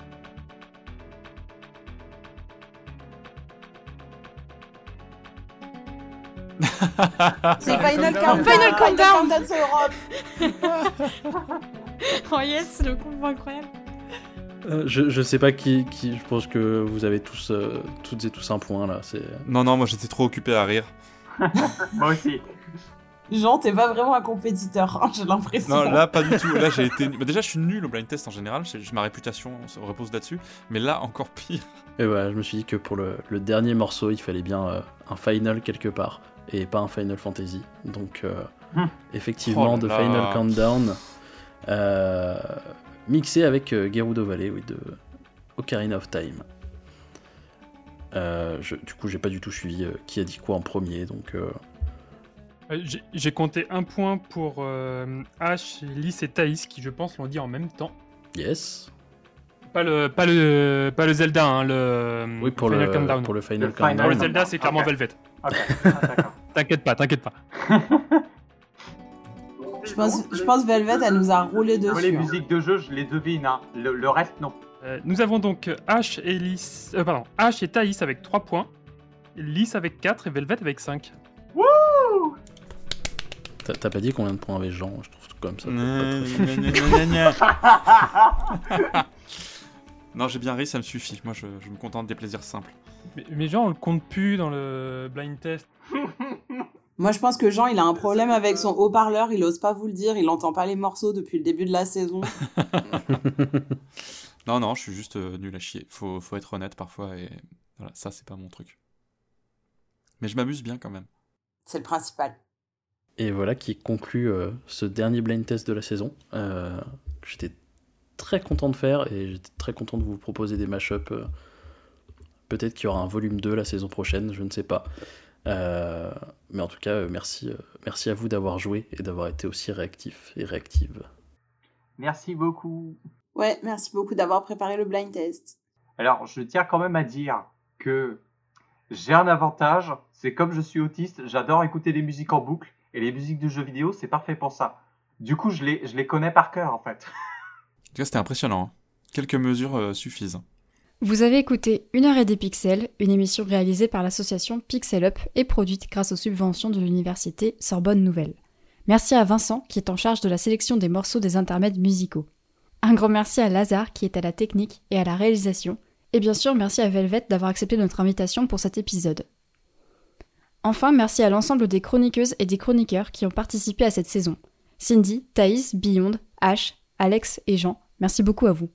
C'est Final Countdown. Final Countdown. Europe. Oh yes, le combo incroyable. Euh, je, je sais pas qui, qui. Je pense que vous avez tous, euh, toutes et tous un point là. C'est. Non, non, moi j'étais trop occupé à rire. Moi aussi. Jean, t'es pas vraiment un compétiteur, hein, j'ai l'impression. Non, là pas du tout. Là j'ai été. bah, déjà, je suis nul au blind test en général. Ma réputation se repose là-dessus. Mais là, encore pire. Et voilà, je me suis dit que pour le, le dernier morceau, il fallait bien euh, un final quelque part et pas un Final Fantasy. Donc, euh, Hmm. effectivement, Oh de. Final Countdown, euh, mixé avec euh, Gerudo Valley, oui, de Ocarina of Time. Euh, je- du coup, j'ai pas du tout suivi euh, qui a dit quoi en premier, donc euh, j'ai- compté un point pour euh, H, Lys et Thaïs qui, je pense, l'ont dit en même temps. yes. Pas le, pas le, pas le Zelda, hein, le Oui, pour Final le, Countdown. pour le Final Le Final Pour le Countdown. Zelda, c'est clairement Ok. Velvet. Ah, d'accord. T'inquiète pas, t'inquiète pas. Je pense, je pense Velvet, elle nous a roulé Moi, les dessus. hein. musiques de jeu, je les devine. Hein. Le, le reste, non. Euh, nous avons donc H et Lys, euh, pardon, H et Thaïs avec 3 points, Lys avec 4 et Velvet avec 5. T'as t'as pas dit combien de points avait Jean Je trouve comme ça. non, j'ai bien ri, ça me suffit. Moi, je, je me contente des plaisirs simples. Mais, mais genre, on le compte plus dans le blind test. Moi, je pense que Jean, il a un problème avec son haut-parleur. Il ose pas vous le dire. Il n'entend pas les morceaux depuis le début de la saison. non, non, je suis juste euh, nul à chier. Faut, faut être honnête parfois et voilà, ça, c'est pas mon truc. Mais je m'amuse bien quand même. C'est le principal. Et voilà qui conclut euh, ce dernier blind test de la saison. Euh, j'étais très content de faire et j'étais très content de vous proposer des mashups. Euh, Peut-être qu'il y aura un volume 2 la saison prochaine, je ne sais pas. Euh, mais en tout cas, euh, merci, euh, merci à vous d'avoir joué et d'avoir été aussi réactif et réactive. Merci beaucoup. Ouais, merci beaucoup d'avoir préparé le blind test. Alors, je tiens quand même à dire que j'ai un avantage, c'est comme je suis autiste, j'adore écouter des musiques en boucle, et les musiques de jeux vidéo, c'est parfait pour ça. Du coup, je les, je les connais par cœur, en fait. En tout cas, c'était impressionnant. hein. Quelques mesures euh, suffisent. Vous avez écouté Une heure et des pixels, une émission réalisée par l'association Pixel Up et produite grâce aux subventions de l'université Sorbonne Nouvelle. Merci à Vincent qui est en charge de la sélection des morceaux des intermèdes musicaux. Un grand merci à Lazare qui est à la technique et à la réalisation. Et bien sûr, merci à Velvet d'avoir accepté notre invitation pour cet épisode. Enfin, merci à l'ensemble des chroniqueuses et des chroniqueurs qui ont participé à cette saison. Cindy, Thaïs, Beyond, Ash, Alex et Jean, merci beaucoup à vous.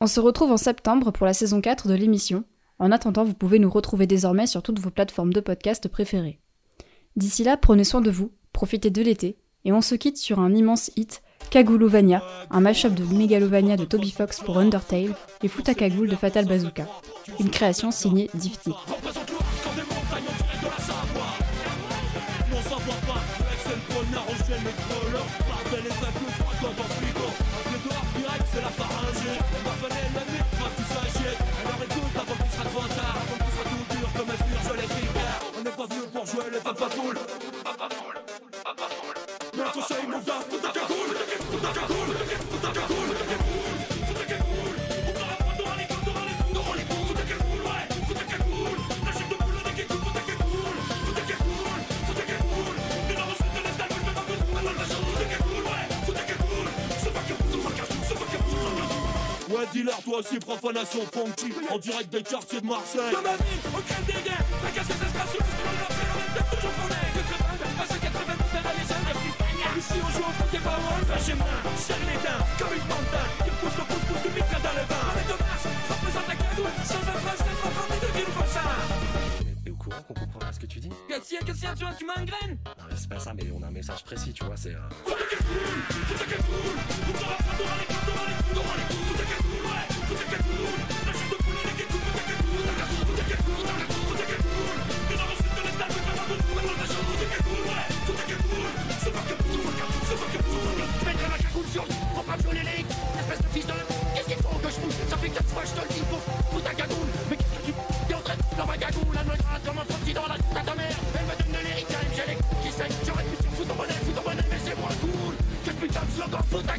On se retrouve en septembre pour la saison 4 de l'émission. En attendant, vous pouvez nous retrouver désormais sur toutes vos plateformes de podcast préférées. D'ici là, prenez soin de vous, profitez de l'été, et on se quitte sur un immense hit, Kagoulovania, un mashup de Megalovania de Toby Fox pour Undertale et Futakagoul de Fatal Bazooka, une création signée Difty. On n'est pas pour jouer les papas poules Papa poule, papa poule Mais conseille mon gars, faut ta cagoule Faut ta cagoule, faut ta cagoule ouais, toi aussi, profanation funky. En direct des quartiers de Marseille. Dans ma vie, on crée des guerres T'as cassé ses stations, c'est dans la paix, on est toujours qu'on est Que crevin, face à 80, c'est la légende des petits peignards Ici, on joue au foot, pas comme une montagne le dans le On est de mars, représente la Sans un prince, de ça T'es au courant qu'on comprend pas ce que tu dis tu vois, tu m'engraines Non, mais c'est pas ça, mais on a un message précis, tu vois, c'est. euh, mettrai ma cagoule sur on va jouer les Espèce de fils de Qu'est-ce qu'il faut que je fous Ça fait quatre fois je te le dis Faut, faut ta cagoule Mais qu'est-ce que tu T'es en train de dans ma cagoule Elle me comme un petit dans la à mère Elle me donne de l'héritage qui saignent J'aurais pu te foutre ton bonnet Mais c'est moins cool Que putain de slogan ta